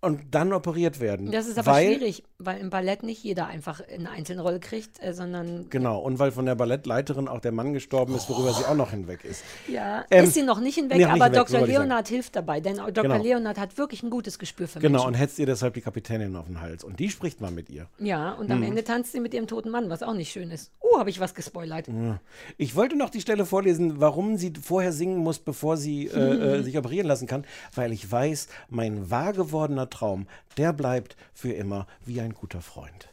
und dann operiert werden. Das ist aber weil, schwierig, weil im Ballett nicht jeder einfach eine einzelne Rolle kriegt, äh, sondern Genau, und weil von der Ballettleiterin auch der Mann gestorben ist, worüber sie auch noch hinweg ist. ja, Ähm, ist sie noch nicht hinweg, nee, nicht aber hinweg, so Dr. Leonard hilft dabei, denn Dr. Genau. Leonard hat wirklich ein gutes Gespür für Genau, Menschen. und hetzt ihr deshalb die Kapitänin auf den Hals. Und die spricht mal mit ihr. Ja, und am Mhm. Ende tanzt sie mit ihrem toten Mann, was auch nicht schön ist. Uh, habe ich was gespoilert. Ja. Ich wollte noch die Stelle vorlesen, warum sie vorher singen muss, bevor sie äh, äh, sich operieren lassen kann, weil ich weiß, mein wahr gewordener Traum, der bleibt für immer wie ein guter Freund.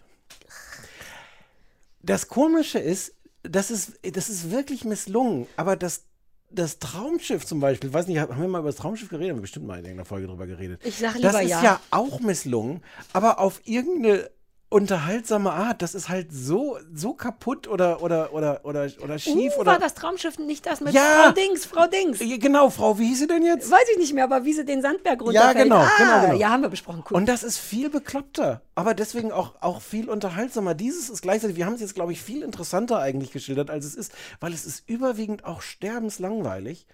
Das Komische ist, das ist, das ist wirklich misslungen, aber das, das Traumschiff zum Beispiel, weiß nicht, haben wir mal über das Traumschiff geredet? Haben wir bestimmt mal in irgendeiner Folge drüber geredet. Ich sag Das lieber ist ja. ja auch misslungen, aber auf irgendeine unterhaltsame Art. Das ist halt so, so kaputt oder, oder, oder, oder, oder schief. uh, oder war das Traumschiff nicht das mit Ja. Frau Dings, Frau Dings? Ja, Genau, Frau, wie hieß sie denn jetzt? Weiß ich nicht mehr, aber wie sie den Sandberg Ja, runterfällt. genau, ah, genau, genau. Ja, haben wir besprochen. Cool. Und das ist viel bekloppter, aber deswegen auch, auch viel unterhaltsamer. Dieses ist gleichzeitig, wir haben es jetzt, glaube ich, viel interessanter eigentlich geschildert, als es ist, weil es ist überwiegend auch sterbenslangweilig.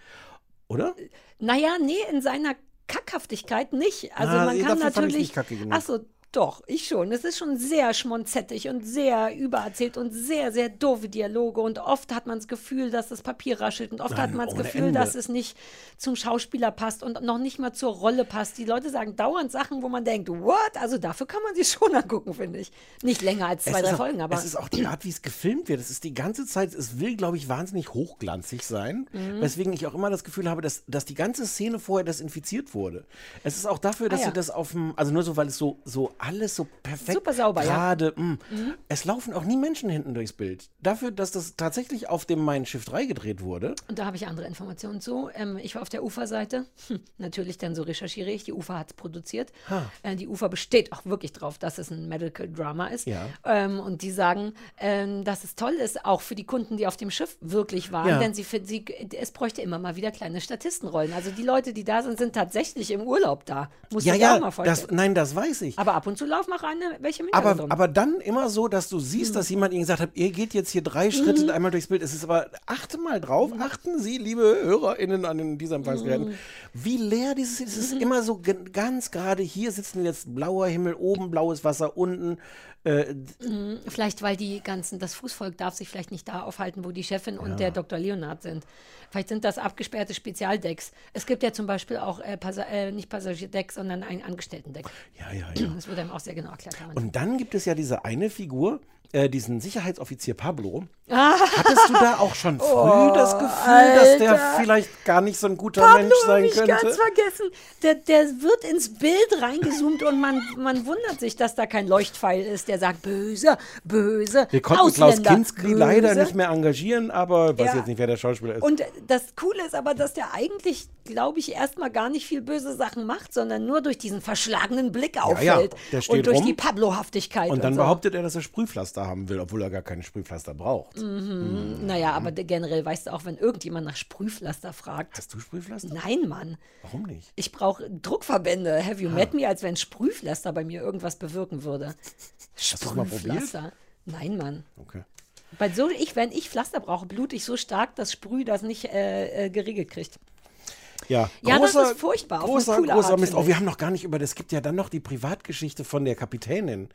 Oder? Naja, nee, in seiner Kackhaftigkeit nicht. Also Na, man kann dafür fand natürlich. nicht kacke genug. Ach so, doch, ich schon. Es ist schon sehr schmonzettig und sehr übererzählt und sehr, sehr doofe Dialoge. Und oft hat man das Gefühl, dass das Papier raschelt. Und oft hat Nein, man das Gefühl, Ende. dass es nicht zum Schauspieler passt und noch nicht mal zur Rolle passt. Die Leute sagen dauernd Sachen, wo man denkt, what? Also dafür kann man sich schon angucken, finde ich. Nicht länger als zwei, drei auch, Folgen, aber. Es ist auch die Art, wie es gefilmt wird. Es ist die ganze Zeit, es will, glaube ich, wahnsinnig hochglanzig sein. Mhm. Weswegen ich auch immer das Gefühl habe, dass, dass die ganze Szene vorher desinfiziert wurde. Es ist auch dafür, dass Ah, ja. sie das auf dem, also nur so, weil es so, so alles so perfekt Super sauber, ja. gerade, mm. Mhm. Es laufen auch nie Menschen hinten durchs Bild. Dafür, dass das tatsächlich auf dem Mein Schiff 3 gedreht wurde. Und da habe ich andere Informationen zu. Ähm, ich war auf der Uferseite. Hm, natürlich, dann so recherchiere ich. Die Ufer hat es produziert. Äh, die Ufer besteht auch wirklich drauf, dass es ein Medical Drama ist. Ja. Ähm, und die sagen, ähm, dass es toll ist, auch für die Kunden, die auf dem Schiff wirklich waren. Ja. Denn sie, sie, es bräuchte immer mal wieder kleine Statistenrollen. Also die Leute, die da sind, sind tatsächlich im Urlaub da. Muss ja, ja, auch mal vorstellen. das, nein, das weiß ich. aber ab und zu laufen auch eine, welche mit. Aber, aber dann immer so, dass du siehst, dass jemand ihnen gesagt hat, ihr geht jetzt hier drei Schritte Mhm. einmal durchs Bild. Es ist aber, achte mal drauf, achten Sie, liebe HörerInnen an dieser Empfangsgeräten, Mhm. wie leer dieses ist. Es ist immer so ganz gerade hier sitzen jetzt blauer Himmel, oben blaues Wasser, unten. Äh, Mhm, Vielleicht, weil die ganzen, das Fußvolk darf sich vielleicht nicht da aufhalten, wo die Chefin und der Dr. Leonard sind. Vielleicht sind das abgesperrte Spezialdecks. Es gibt ja zum Beispiel auch äh, Passa äh, nicht Passagierdeck, sondern ein Angestelltendeck. ja, ja, ja. Das wurde einem auch sehr genau erklärt. Hermann. Und dann gibt es ja diese eine Figur, äh, diesen Sicherheitsoffizier Pablo. Ah. Hattest du da auch schon früh Oh, das Gefühl, dass der Alter. vielleicht gar nicht so ein guter Pablo Mensch sein ich könnte? ganz vergessen. Der, der wird ins Bild reingezoomt und man, man wundert sich, dass da kein Leuchtpfeil ist, der sagt böse, böse. Wir konnten Klaus Ausländer, Kinski böse. leider nicht mehr engagieren, aber weiß Ja. jetzt nicht, wer der Schauspieler ist. Und das Coole ist aber, dass der eigentlich, glaube ich, erstmal gar nicht viel böse Sachen macht, sondern nur durch diesen verschlagenen Blick auffällt. der steht und durch rum. die Pablohaftigkeit. Und dann so. behauptet er, dass er Sprühpflaster haben will, obwohl er gar keine Sprühpflaster braucht. Mhm. Naja, aber generell weißt du auch, wenn irgendjemand nach Sprühpflaster fragt. Hast du Sprühpflaster? Nein, Mann. Warum nicht? Ich brauche Druckverbände. Have you met me, als wenn Sprühpflaster bei mir irgendwas bewirken würde. Das? Sprühpflaster. Nein, Mann. Okay. Weil so, ich, wenn ich Pflaster brauche, blute ich so stark, dass Sprüh das nicht äh, äh, geregelt kriegt. Ja, Ja, das großer, ist furchtbar, Großer, großer Art, Mist. Oh, wir haben noch gar nicht über, es gibt ja dann noch die Privatgeschichte von der Kapitänin,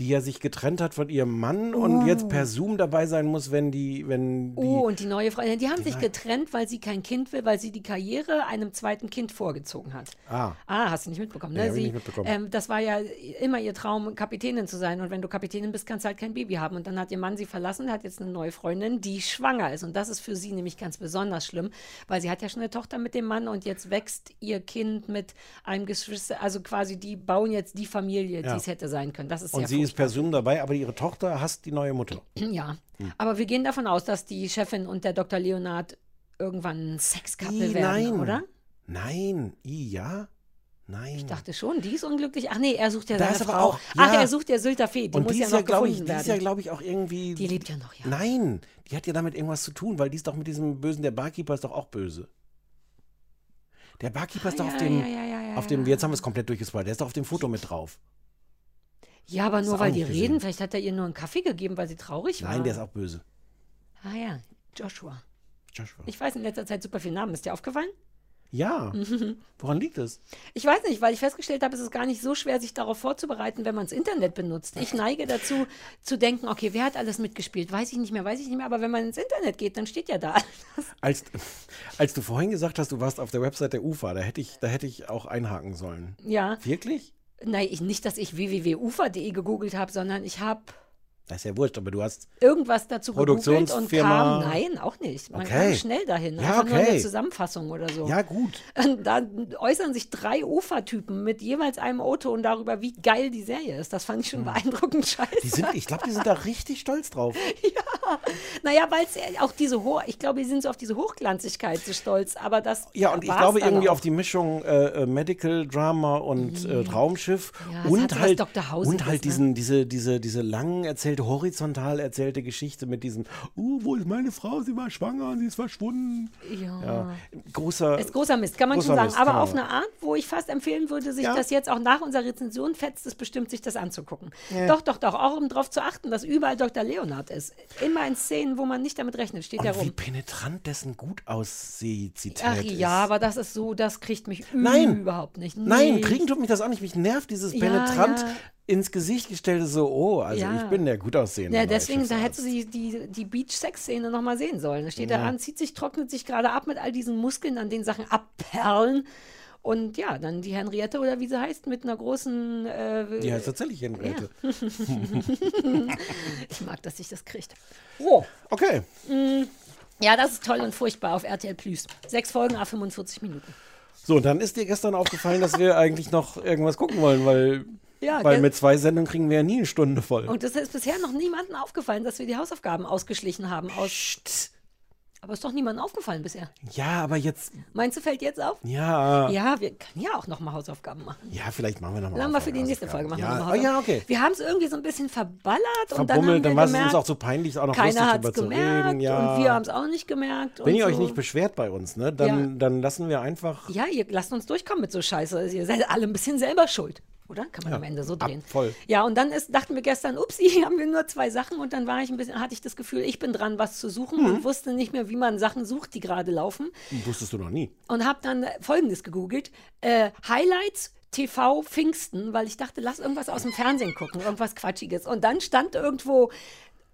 die ja sich getrennt hat von ihrem Mann und Oh. jetzt per Zoom dabei sein muss, wenn die, wenn die. Oh, und die neue Freundin, die haben sich neue- getrennt, weil sie kein Kind will, weil sie die Karriere einem zweiten Kind vorgezogen hat. Ah. Ah, hast du nicht mitbekommen, ne? ich Sie, nicht mitbekommen. Ähm, das war ja immer ihr Traum, Kapitänin zu sein. Und wenn du Kapitänin bist, kannst du halt kein Baby haben. Und dann hat ihr Mann sie verlassen, hat jetzt eine neue Freundin, die schwanger ist. Und das ist für sie nämlich ganz besonders schlimm, weil sie hat ja schon eine Tochter mit dem Mann und jetzt wächst ihr Kind mit einem Geschwister. Also quasi, die bauen jetzt die Familie, Ja. die es hätte sein können. Das ist und sehr sie ist per Zoom dabei, aber ihre Tochter hasst die neue Mutter. Ja, Hm. aber wir gehen davon aus, dass die Chefin und der Dr. Leonard irgendwann ein Sexcouple I, werden, nein. oder? Nein, I, ja? Nein. Ich dachte schon, die ist unglücklich. Ach nee, er sucht ja Da seine Frau. auch- Ach, ja. er sucht ja Sylter Fee. Die und muss die ja noch ja, glaube gefunden ich, die ist ja, werden. glaube ich, auch irgendwie. Die lebt ja noch, ja. Nein, die hat ja damit irgendwas zu tun, weil die ist doch mit diesem Bösen, der Barkeeper ist doch auch böse. Der Barkeeper ist doch Ah, auf ja, dem, ja, ja, ja, ja, auf dem, jetzt haben wir es komplett durchgespoilt, der ist doch auf dem Foto mit drauf. Ja, aber nur weil die nicht reden. gesehen. Vielleicht hat er ihr nur einen Kaffee gegeben, weil sie traurig war. Nein, der ist auch böse. Ah ja, Joshua. Joshua. Ich weiß in letzter Zeit super viele Namen. Ist dir aufgefallen? Ja. Mhm. Woran liegt es? Ich weiß nicht, weil ich festgestellt habe, es ist gar nicht so schwer, sich darauf vorzubereiten, wenn man das Internet benutzt. Ich neige dazu, zu denken, okay, wer hat alles mitgespielt? Weiß ich nicht mehr, weiß ich nicht mehr. Aber wenn man ins Internet geht, dann steht ja da. Als, als du vorhin gesagt hast, du warst auf der Website der UFA, da hätte ich, da hätte ich auch einhaken sollen. Ja. Wirklich? Nein, ich, nicht, dass ich www.ufer.de gegoogelt habe, sondern ich habe Das ist ja wurscht, aber du hast. irgendwas dazu gegoogelt und Produktionsfirma. kam, nein, auch nicht. Man Okay. kam schnell dahin. Ja, Einfach nur okay. eine Zusammenfassung oder so. Ja, gut. Und da äußern sich drei Ufertypen mit jeweils einem O-Ton darüber, wie geil die Serie ist. Das fand ich schon beeindruckend scheiße. Hm. Die sind, ich glaube, die sind da richtig stolz drauf. Naja, weil es auch diese Ho ich glaube, die sind so auf diese Hochglanzigkeit so stolz, aber das Ja, und ich glaube dann irgendwie auch. auf die Mischung äh, äh, Medical Drama und äh, Traumschiff Ja, es hat und halt und halt ne? diesen diese diese diese lang erzählte horizontal erzählte Geschichte mit diesem uh, wo ist meine Frau? Sie war schwanger und sie ist verschwunden. Ja. Ja, großer Ist großer Mist, kann man schon sagen. Mist, aber man auf eine Art, wo ich fast empfehlen würde, sich Ja. das jetzt auch nach unserer Rezension fetzt es bestimmt, sich das anzugucken. Ja. Doch, doch, doch. Auch um darauf zu achten, dass überall Dr. Leonard ist. Immer in Szenen, wo man nicht damit rechnet, steht er und wie rum. penetrant dessen gut Aussehzität Ach ist. ja, aber das ist so, das kriegt mich Nein. überhaupt nicht. Nein, Nicht. kriegen tut mich das auch nicht. Mich nervt dieses penetrant. Ins Gesicht gestellte so, oh, also Ja. ich bin der gut aussehende. Ja, deswegen, da hättest du die, die, Beach-Sex-Szene nochmal sehen sollen. Da steht Ja. er an, zieht sich, trocknet sich gerade ab mit all diesen Muskeln, an den Sachen abperlen. Und ja, dann die Henriette oder wie sie heißt, mit einer großen. Äh, Die heißt tatsächlich Henriette. ich mag, dass sich das kriegt. Oh. Okay. Mm, Ja, das ist toll und furchtbar auf RTL Plus. Sechs Folgen, a 45 Minuten. So, und dann ist dir gestern aufgefallen, dass wir eigentlich noch irgendwas gucken wollen, weil, Ja, weil mit zwei Sendungen kriegen wir ja nie eine Stunde voll. Und es ist bisher noch niemandem aufgefallen, dass wir die Hausaufgaben ausgeschlichen haben. Aus Aber ist doch niemandem aufgefallen bisher. ja, aber jetzt, Meinst du, fällt jetzt auf? ja. Ja, wir können ja auch nochmal Hausaufgaben machen. Ja, vielleicht machen wir nochmal. Dann haben wir für die nächste Folge machen wir Ja, mal oh, ja, okay. Wir haben es irgendwie so ein bisschen verballert und dann haben Verbummelt, wir dann war es uns auch zu peinlich, auch noch keiner lustig drüber zu gemerkt reden. Ja. und wir haben es auch nicht gemerkt. Wenn ihr euch so. nicht beschwert bei uns, ne, dann, dann lassen wir einfach. Ja, ihr lasst uns durchkommen mit so Scheiße. Also ihr seid alle ein bisschen selber schuld. Oder? Kann man Ja, am Ende so ab, drehen. voll. Ja, und dann ist, dachten wir gestern, upsi, haben wir nur zwei Sachen und dann war ich ein bisschen, hatte ich das Gefühl, ich bin dran, was zu suchen Mhm. und wusste nicht mehr, wie man Sachen sucht, die gerade laufen. Wusstest du noch nie. Und habe dann äh, Folgendes gegoogelt. Äh, Highlights TV Pfingsten, weil ich dachte, lass irgendwas aus dem Fernsehen gucken, irgendwas Quatschiges. Und dann stand irgendwo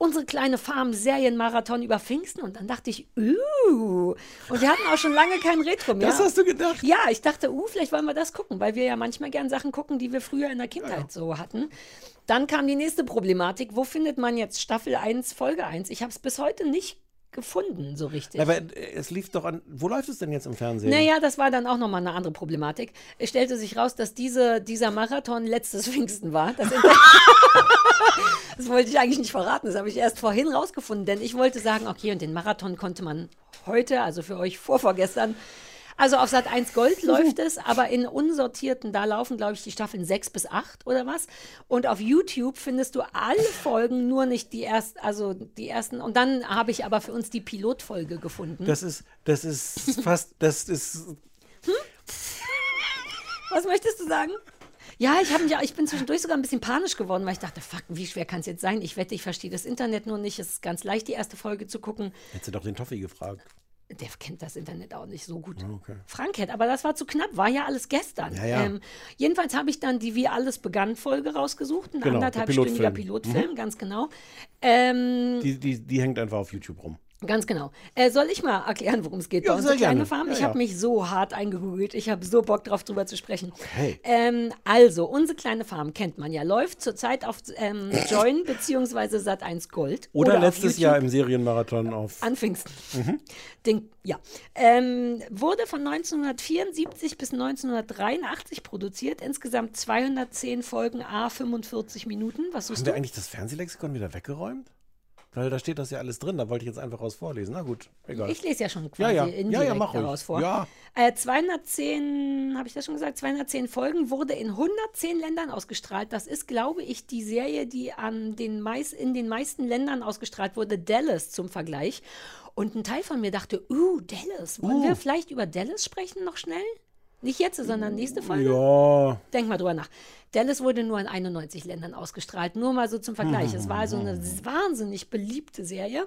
unsere kleine Farm Serienmarathon über Pfingsten und dann dachte ich, uh. Und wir hatten auch schon lange kein Retro mehr. Das hast du gedacht? Ja, ich dachte, uh, vielleicht wollen wir das gucken, weil wir ja manchmal gern Sachen gucken, die wir früher in der Kindheit so hatten. Dann kam die nächste Problematik. Wo findet man jetzt Staffel 1, Folge 1? Ich habe es bis heute nicht gefunden, so richtig. Aber äh, es lief doch an. Wo läuft es denn jetzt im Fernsehen? Naja, das war dann auch nochmal eine andere Problematik. Es stellte sich raus, dass diese, dieser Marathon letztes Pfingsten war. Das, das wollte ich eigentlich nicht verraten, das habe ich erst vorhin rausgefunden, denn ich wollte sagen, okay, und den Marathon konnte man heute, also für euch vorvorgestern, also auf Sat 1 Gold läuft es, aber in unsortierten, da laufen, glaube ich, die Staffeln 6 bis 8 oder was. Und auf YouTube findest du alle Folgen, nur nicht die ersten, also die ersten. Und dann habe ich aber für uns die Pilotfolge gefunden. Das ist, das ist fast, das ist. Was möchtest du sagen? Ja, ich, mich, ich bin zwischendurch sogar ein bisschen panisch geworden, weil ich dachte, fuck, wie schwer kann es jetzt sein? Ich wette, ich verstehe das Internet nur nicht. Es ist ganz leicht, die erste Folge zu gucken. Hättest du doch den Toffi gefragt. Der kennt das Internet auch nicht so gut. Okay. Frank hätte, aber das war zu knapp, war ja alles gestern. Ja, ja. Ähm, jedenfalls habe ich dann die Wie alles begann Folge rausgesucht, ein Genau, der anderthalbstündiger Pilotfilm. Pilotfilm, ganz genau. Ähm, Die, die, die hängt einfach auf YouTube rum. Ganz genau. Äh, soll ich mal erklären, worum es geht Ja, bei unserer sehr gerne. kleinen Farm? Ja, ich ja. habe mich so hart eingegoogelt. Ich habe so Bock drauf, drüber zu sprechen. Okay. Ähm, also, unsere kleine Farm kennt man ja. Läuft zurzeit auf ähm, Join bzw. Sat1 Gold. Oder, auf letztes. Jahr im Serienmarathon auf. An Pfingsten. Mhm. Den, ja. Ähm, wurde von 1974 bis 1983 produziert. Insgesamt 210 Folgen, a 45 Minuten. Was Haben du? wir eigentlich das Fernsehlexikon wieder weggeräumt? Weil da steht das ja alles drin, da wollte ich jetzt einfach raus vorlesen. Na gut, egal. Ich lese ja schon Ja, quasi ja. indirekt Ja, ja, mach daraus vor. Ja. Äh, 210, habe ich das schon gesagt? 210 Folgen wurde in 110 Ländern ausgestrahlt. Das ist, glaube ich, die Serie, die an den meist, in den meisten Ländern ausgestrahlt wurde. Dallas zum Vergleich. Und ein Teil von mir dachte, uh, Dallas. Wollen Uh. wir vielleicht über Dallas sprechen noch schnell? Nicht jetzt, sondern nächste Folge. Ja. Denk mal drüber nach. Dallas wurde nur in 91 Ländern ausgestrahlt. Nur mal so zum Vergleich. Es war also eine wahnsinnig beliebte Serie.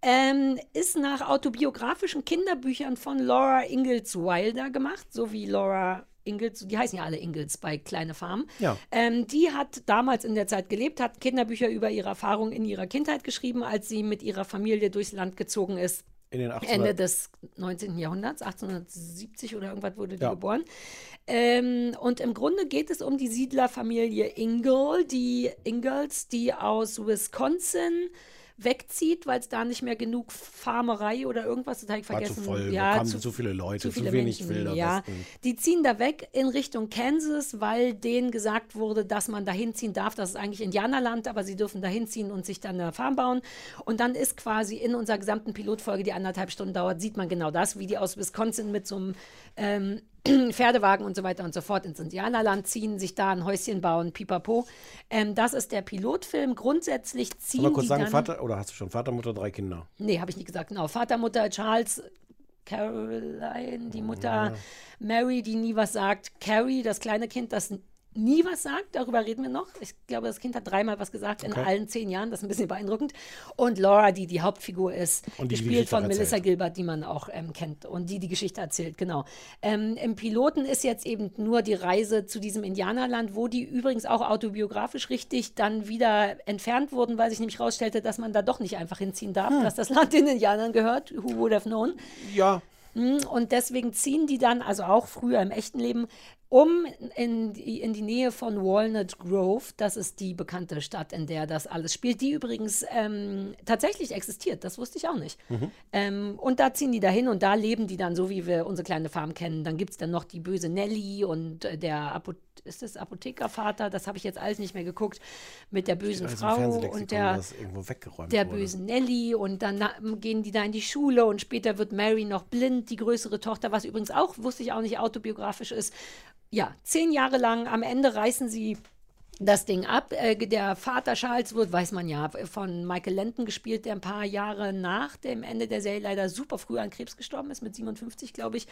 Ähm, ist nach autobiografischen Kinderbüchern von Laura Ingalls Wilder gemacht, so wie Laura Ingalls, die heißen ja alle Ingalls bei Kleine Farm. Ja. Ähm, die hat damals in der Zeit gelebt, hat Kinderbücher über ihre Erfahrungen in ihrer Kindheit geschrieben, als sie mit ihrer Familie durchs Land gezogen ist. In den 80er. Ende des 19. Jahrhunderts, 1870 oder irgendwas wurde die Ja. geboren. Ähm, und im Grunde geht es um die Siedlerfamilie Ingle, die Ingalls, die aus Wisconsin wegzieht, weil es da nicht mehr genug Farmerei oder irgendwas, das habe ich War zu vergessen. voll, ja, kamen zu viele Leute, zu viele wenig Menschen, Wilder ja. Westen. Die ziehen da weg in Richtung Kansas, weil denen gesagt wurde, dass man da hinziehen darf. Das ist eigentlich Indianerland, aber sie dürfen da hinziehen und sich dann eine Farm bauen. Und dann ist quasi in unserer gesamten Pilotfolge, die anderthalb Stunden dauert, sieht man genau das, wie die aus Wisconsin mit so einem ähm, Pferdewagen und so weiter und so fort ins Indianerland ziehen, sich da ein Häuschen bauen, pipapo. Ähm, das ist der Pilotfilm. Grundsätzlich ziehen Soll man kurz die sagen, dann... Vater, oder hast du schon Vater, Mutter, drei Kinder? Nee, habe ich nicht gesagt. Genau. Vater, Mutter, Charles, Caroline, die Mutter, Mary, die nie was sagt, Carrie, das kleine Kind, das nie was sagt, darüber reden wir noch. Ich glaube, das Kind hat dreimal was gesagt in Okay. allen zehn Jahren, das ist ein bisschen beeindruckend. Und Laura, die die Hauptfigur ist, Und die gespielt von erzählt. Melissa Gilbert, die man auch ähm, kennt und die die Geschichte erzählt, genau. Ähm, Im Piloten ist jetzt eben nur die Reise zu diesem Indianerland, wo die übrigens auch autobiografisch richtig dann wieder entfernt wurden, weil sich nämlich herausstellte, dass man da doch nicht einfach hinziehen darf, Hm. dass das Land den Indianern gehört. Who would have known? Ja. Mm, Und deswegen ziehen die dann, also auch früher im echten Leben, um in die, in die Nähe von Walnut Grove. Das ist die bekannte Stadt, in der das alles spielt, die übrigens ähm, tatsächlich existiert. Das wusste ich auch nicht. Ähm, und da ziehen die dahin und da leben die dann so, wie wir unsere kleine Farm kennen. Dann gibt es dann noch die böse Nelly und äh, der Apo ist das Apothekervater, das habe ich jetzt alles nicht mehr geguckt, mit der bösen Frau und der, der bösen Nelly und dann na- gehen die da in die Schule und später wird Mary noch blind, die größere Tochter, was übrigens auch, wusste ich auch nicht, autobiografisch ist. Ja, zehn Jahre lang, am Ende reißen sie das Ding ab. Äh, der Vater Charles wird, weiß man ja, von Michael Lenton gespielt, der ein paar Jahre nach dem Ende der Serie leider super früh an Krebs gestorben ist, mit 57, glaube ich,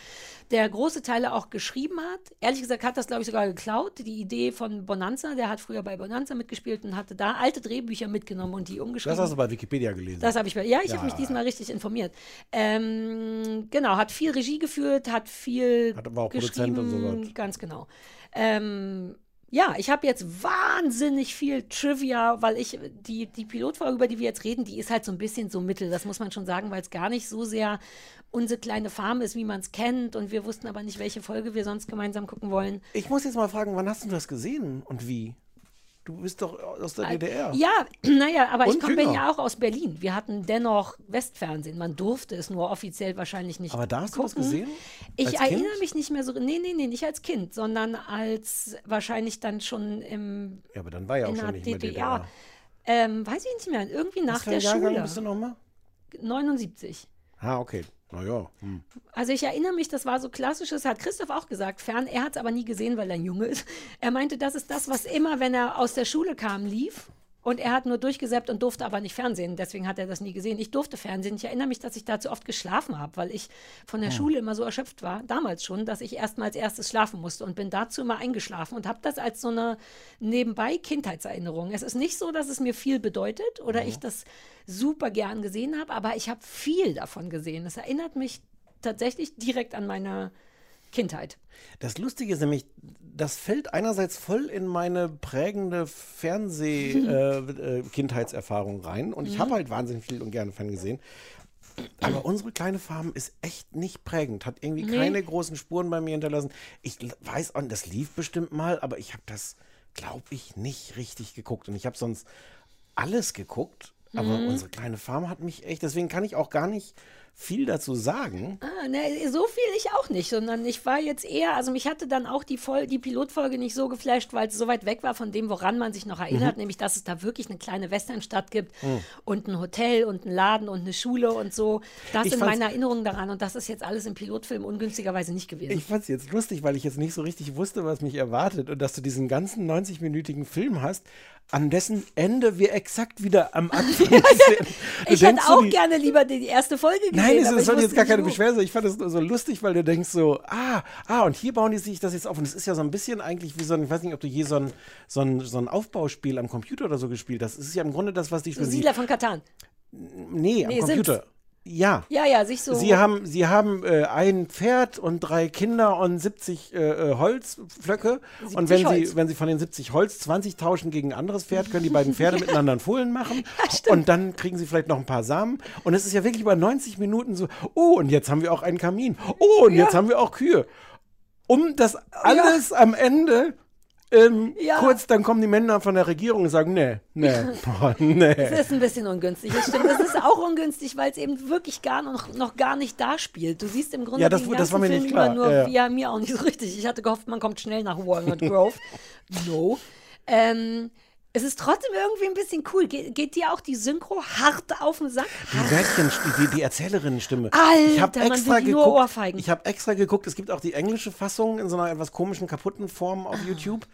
der große Teile auch geschrieben hat. Ehrlich gesagt hat das, glaube ich, sogar geklaut. Die Idee von Bonanza, der hat früher bei Bonanza mitgespielt und hatte da alte Drehbücher mitgenommen und die umgeschrieben. Das hast du bei Wikipedia gelesen. Das habe ich bei. Ja, ich habe Ja. mich diesmal richtig informiert. Ähm, genau, hat viel Regie geführt, hat viel Hat aber auch Produzent und geschrieben. sowas. Ganz genau. Ähm, ja, ich habe jetzt wahnsinnig viel Trivia, weil ich die, die Pilotfolge, über die wir jetzt reden, die ist halt so ein bisschen so mittel. Das muss man schon sagen, weil es gar nicht so sehr unsere kleine Farm ist, wie man es kennt. Und wir wussten aber nicht, welche Folge wir sonst gemeinsam gucken wollen. Ich muss jetzt mal fragen, wann hast du das gesehen und wie? Du bist doch aus der DDR. Ja, naja, aber ich Und komme bin jünger. ja auch aus Berlin. Wir hatten dennoch Westfernsehen. Man durfte es nur offiziell wahrscheinlich nicht Aber da hast du das gucken. gesehen? Ich Als Kind? erinnere mich nicht mehr so. Nee, nee, nee, nicht als Kind, sondern als wahrscheinlich dann schon im, Ja, aber dann war ja auch schon nicht mehr DDR. DDR. Ähm, weiß ich nicht mehr. Irgendwie nach Was für der Jahrgang Schule. bist du nochmal? 79. Ah, okay. Naja. Hm. Also ich erinnere mich, das war so klassisches, hat Christoph auch gesagt, fern. Er hat es aber nie gesehen, weil er ein Junge ist. Er meinte, das ist das, was immer, wenn er aus der Schule kam, lief. Und er hat nur durchgesäppt und durfte aber nicht Fernsehen. Deswegen hat er das nie gesehen. Ich durfte Fernsehen. Ich erinnere mich, dass ich dazu oft geschlafen habe, weil ich von der Hm. Schule immer so erschöpft war, damals schon, dass ich erst mal als erstes schlafen musste und bin dazu immer eingeschlafen und habe das als so eine nebenbei Kindheitserinnerung. Es ist nicht so, dass es mir viel bedeutet oder ich das super gern gesehen habe, aber ich habe viel davon gesehen. Es erinnert mich tatsächlich direkt an meine Kindheit. Das Lustige ist nämlich, das fällt einerseits voll in meine prägende Fernseh-Kindheitserfahrung rein. Und ich Mhm. habe halt wahnsinnig viel und gerne Fernsehen gesehen. Aber unsere kleine Farm ist echt nicht prägend, hat irgendwie Nee. keine großen Spuren bei mir hinterlassen. Ich weiß, auch, das lief bestimmt mal, aber ich habe das, glaube ich, nicht richtig geguckt. Und ich habe sonst alles geguckt, aber Mhm. unsere kleine Farm hat mich echt, deswegen kann ich auch gar nicht viel dazu sagen. Ah, ne, so viel ich auch nicht, sondern ich war jetzt eher, also mich hatte dann auch die, Vol die Pilotfolge nicht so geflasht, weil es so weit weg war von dem, woran man sich noch erinnert, Mhm. nämlich dass es da wirklich eine kleine Westernstadt gibt Mhm. und ein Hotel und einen Laden und eine Schule und so. Das Ich sind meine Erinnerungen daran und das ist jetzt alles im Pilotfilm ungünstigerweise nicht gewesen. Ich fand es jetzt lustig, weil ich jetzt nicht so richtig wusste, was mich erwartet und dass du diesen ganzen 90-minütigen Film hast, an dessen Ende wir exakt wieder am Anfang sind. Du ich hätte so, auch die- gerne lieber die erste Folge gesehen. Nein, es soll jetzt gar keine. Beschwerde sein. Ich fand es nur so lustig, weil du denkst so, ah, ah, und hier bauen die sich das jetzt auf. Und es ist ja so ein bisschen eigentlich wie so ein, ich weiß nicht, ob du je so ein, so ein, so ein Aufbauspiel am Computer oder so gespielt hast. Es ist ja im Grunde das, was die Siedler von Katan. Nee, am Nee, Computer. Ja. Ja, ja, sich so. Sie haben, sie haben äh, ein Pferd und drei Kinder und 70 äh, äh, Holzflöcke. 70 Und wenn Holz. sie, wenn sie von den 70 Holz 20 tauschen gegen ein anderes Pferd, können die beiden Pferde miteinander einen Fohlen machen. und dann kriegen sie vielleicht noch ein paar Samen. Und es ist ja wirklich über 90 Minuten so, oh, und jetzt haben wir auch einen Kamin. Oh, und jetzt haben wir auch Kühe. Um das alles am Ende. Ähm, Ja. Kurz, dann kommen die Männer von der Regierung und sagen, nee, nee, boah, nee. Es ist ein bisschen ungünstig, das stimmt. Es ist auch ungünstig, weil es eben wirklich gar noch, noch gar nicht da spielt. Du siehst im Grunde Ja, das- den das ganzen war mir Film nicht über nur, Ja, ja. ja, mir auch nicht so richtig. Ich hatte gehofft, man kommt schnell nach Walnut Grove. no. Ähm, es ist trotzdem irgendwie ein bisschen cool. Ge geht dir auch die Synchro hart auf den Sack? Die Mädchen, die, die Erzählerinnenstimme. Alter, ich habe extra geguckt. ohrfeigen. Ich habe extra geguckt. Es gibt auch die englische Fassung in so einer etwas komischen, kaputten Form Ah. auf YouTube.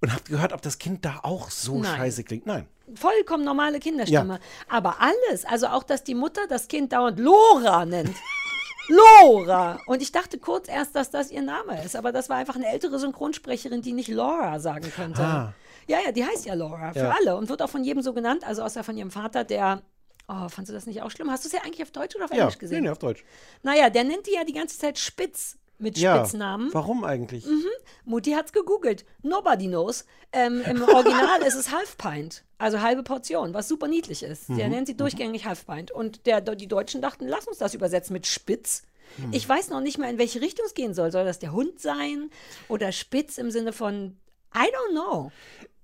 Und habe gehört, ob das Kind da auch so Nein. scheiße klingt. Nein. Vollkommen normale Kinderstimme. Ja. Aber alles, also auch, dass die Mutter das Kind dauernd Lora nennt. Lora! Und ich dachte kurz erst, dass das ihr Name ist, aber das war einfach eine ältere Synchronsprecherin, die nicht Laura sagen könnte. Ah. Ja, ja, die heißt ja Laura für Ja. alle und wird auch von jedem so genannt, also außer von ihrem Vater, der. Oh, fandst du das nicht auch schlimm? Hast du es ja eigentlich auf Deutsch oder auf Ja, Englisch gesehen? nee, nee, auf Deutsch. Naja, der nennt die ja die ganze Zeit Spitz mit Ja. Spitznamen. Warum eigentlich? Mhm. Mutti hat's gegoogelt. Nobody knows. Ähm, Im Original ist es Half Pint, also halbe Portion, was super niedlich ist. Der Mhm. nennt sie durchgängig Half Pint. Und der, die Deutschen dachten, lass uns das übersetzen mit Spitz. Mhm. Ich weiß noch nicht mal, in welche Richtung es gehen soll. Soll das der Hund sein oder Spitz im Sinne von I don't know.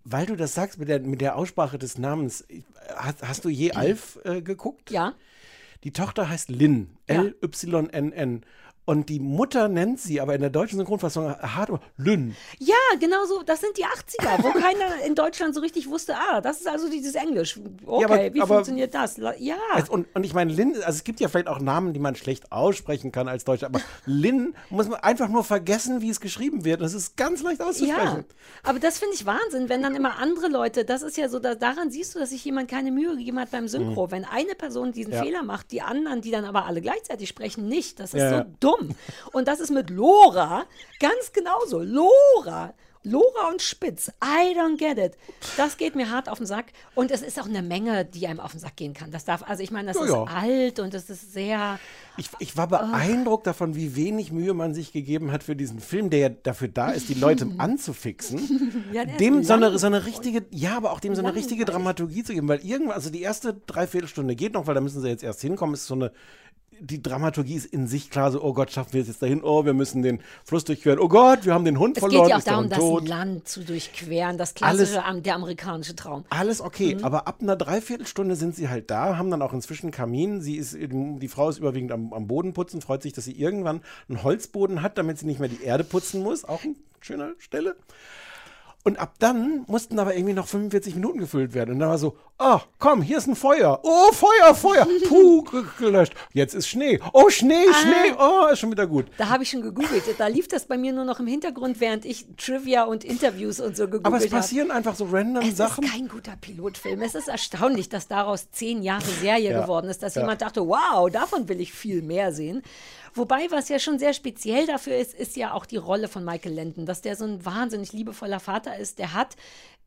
Weil du das sagst mit der, mit der Aussprache des Namens. Hast, hast du je Alf äh, geguckt? Ja. Die Tochter heißt Lynn. L-Y-N-N. Und die Mutter nennt sie aber in der deutschen Synchronfassung hart aber Lynn. Ja, genau so. Das sind die 80er, wo keiner in Deutschland so richtig wusste, ah, das ist also dieses Englisch. Okay, aber- wie aber- funktioniert das? Ja. Also, und, und ich meine, Lynn, also es gibt ja vielleicht auch Namen, die man schlecht aussprechen kann als Deutscher, aber Lynn muss man einfach nur vergessen, wie es geschrieben wird. Das ist ganz leicht Ja, auszusprechen. aber das finde ich Wahnsinn, wenn dann immer andere Leute, das ist ja so, da, daran siehst du, dass sich jemand keine Mühe gegeben hat beim Synchro. Mhm. Wenn eine Person diesen Ja. Fehler macht, die anderen, die dann aber alle gleichzeitig sprechen, nicht. Das ist Ja, so ja. Dumm. Und das ist mit Lora ganz genauso. Lora. Lora und Spitz, I don't get it. Das geht mir hart auf den Sack. Und es ist auch eine Menge, die einem auf den Sack gehen kann. Das darf, also ich meine, das Ja, ist ja. alt und es ist sehr. Ich, ich war beeindruckt davon, wie wenig Mühe man sich gegeben hat für diesen Film, der ja dafür da ist, die Leute anzufixen. Ja, dem so eine, so eine richtige, ja, aber auch dem so eine richtige. Dramaturgie zu geben, weil irgendwann, also die erste Dreiviertelstunde geht noch, weil da müssen sie jetzt erst hinkommen, ist so eine, die Dramaturgie ist in sich klar so, oh Gott, schaffen wir es jetzt dahin, oh, wir müssen den Fluss durchqueren, oh Gott, wir haben den Hund Es verloren, geht ja auch darum, das tot. Land zu durchqueren, das Alles- klassische, am- der amerikanische Traum. Alles okay, Mhm. aber ab einer Dreiviertelstunde sind sie halt da, haben dann auch inzwischen Kamin. Sie ist, die Frau ist überwiegend am, am Boden putzen, freut sich, dass sie irgendwann einen Holzboden hat, damit sie nicht mehr die Erde putzen muss. Auch eine schöne Stelle. Und ab dann mussten aber irgendwie noch 45 Minuten gefüllt werden. Und dann war so, ah, komm, hier ist ein Feuer. Oh, Feuer, Feuer. Puh, ge- gelöscht. Jetzt ist Schnee. Oh, Schnee, Schnee. Oh, ist schon wieder gut. Da habe ich schon gegoogelt. Da lief das bei mir nur noch im Hintergrund, während ich Trivia und Interviews und so gegoogelt Aber habe. es passieren einfach so random Es Sachen. ist kein guter Pilotfilm. Es ist erstaunlich, dass daraus zehn Jahre Serie Ja. geworden ist, dass Ja. jemand dachte, wow, davon will ich viel mehr sehen. Wobei, was ja schon sehr speziell dafür ist, ist ja auch die Rolle von Michael Landon, dass der so ein wahnsinnig liebevoller Vater ist. Der hat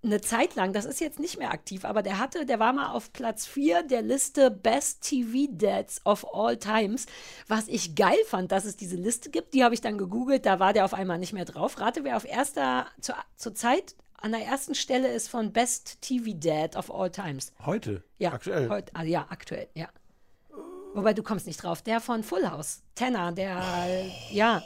eine Zeit lang, das ist jetzt nicht mehr aktiv, aber der hatte, der war mal auf Platz 4 der Liste Best TV Dads of All Times, was ich geil fand, dass es diese Liste gibt. Die habe ich dann gegoogelt, da war der auf einmal nicht mehr drauf. Rate, wer auf erster, zur, zur Zeit an der ersten Stelle ist von Best TV Dad of All Times. Heute. Ja, Aktuell. Heut, ah, ja, aktuell, ja. Wobei du kommst nicht drauf. Der von Full House, Tanner, der, ja.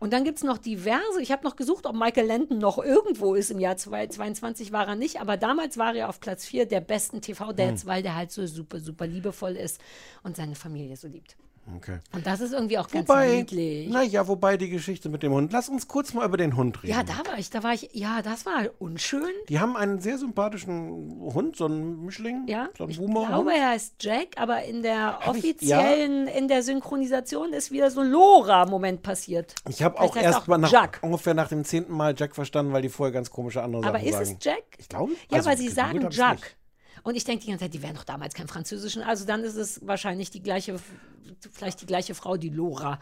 Und dann gibt es noch diverse. Ich habe noch gesucht, ob Michael Landon noch irgendwo ist. Im Jahr 2022 war er nicht, aber damals war er auf Platz 4 der besten TV-Dads, Hm. weil der halt so super, super liebevoll ist und seine Familie so liebt. Okay. Und das ist irgendwie auch ganz Wobei, niedlich. naja, wobei die Geschichte mit dem Hund. Lass uns kurz mal über den Hund reden. Ja, da war ich, da war ich, ja, das war unschön. Die haben einen sehr sympathischen Hund, so einen Mischling, Ja, so einen ich Boomer. glaube, er heißt Jack, aber in der Hab ich- offiziellen, in der Synchronisation ist wieder so ein Lora-Moment passiert. Ich habe auch erst er mal nach, Jack. ungefähr nach dem zehnten Mal Jack verstanden, weil die vorher ganz komische andere Aber Sachen ist sagen. es Jack? Ich glaube. Ja, also weil sie sagen Jack. Und ich denke die ganze Zeit, die wären doch damals kein Französischen. Also dann ist es wahrscheinlich die gleiche, vielleicht die gleiche Frau, die Lora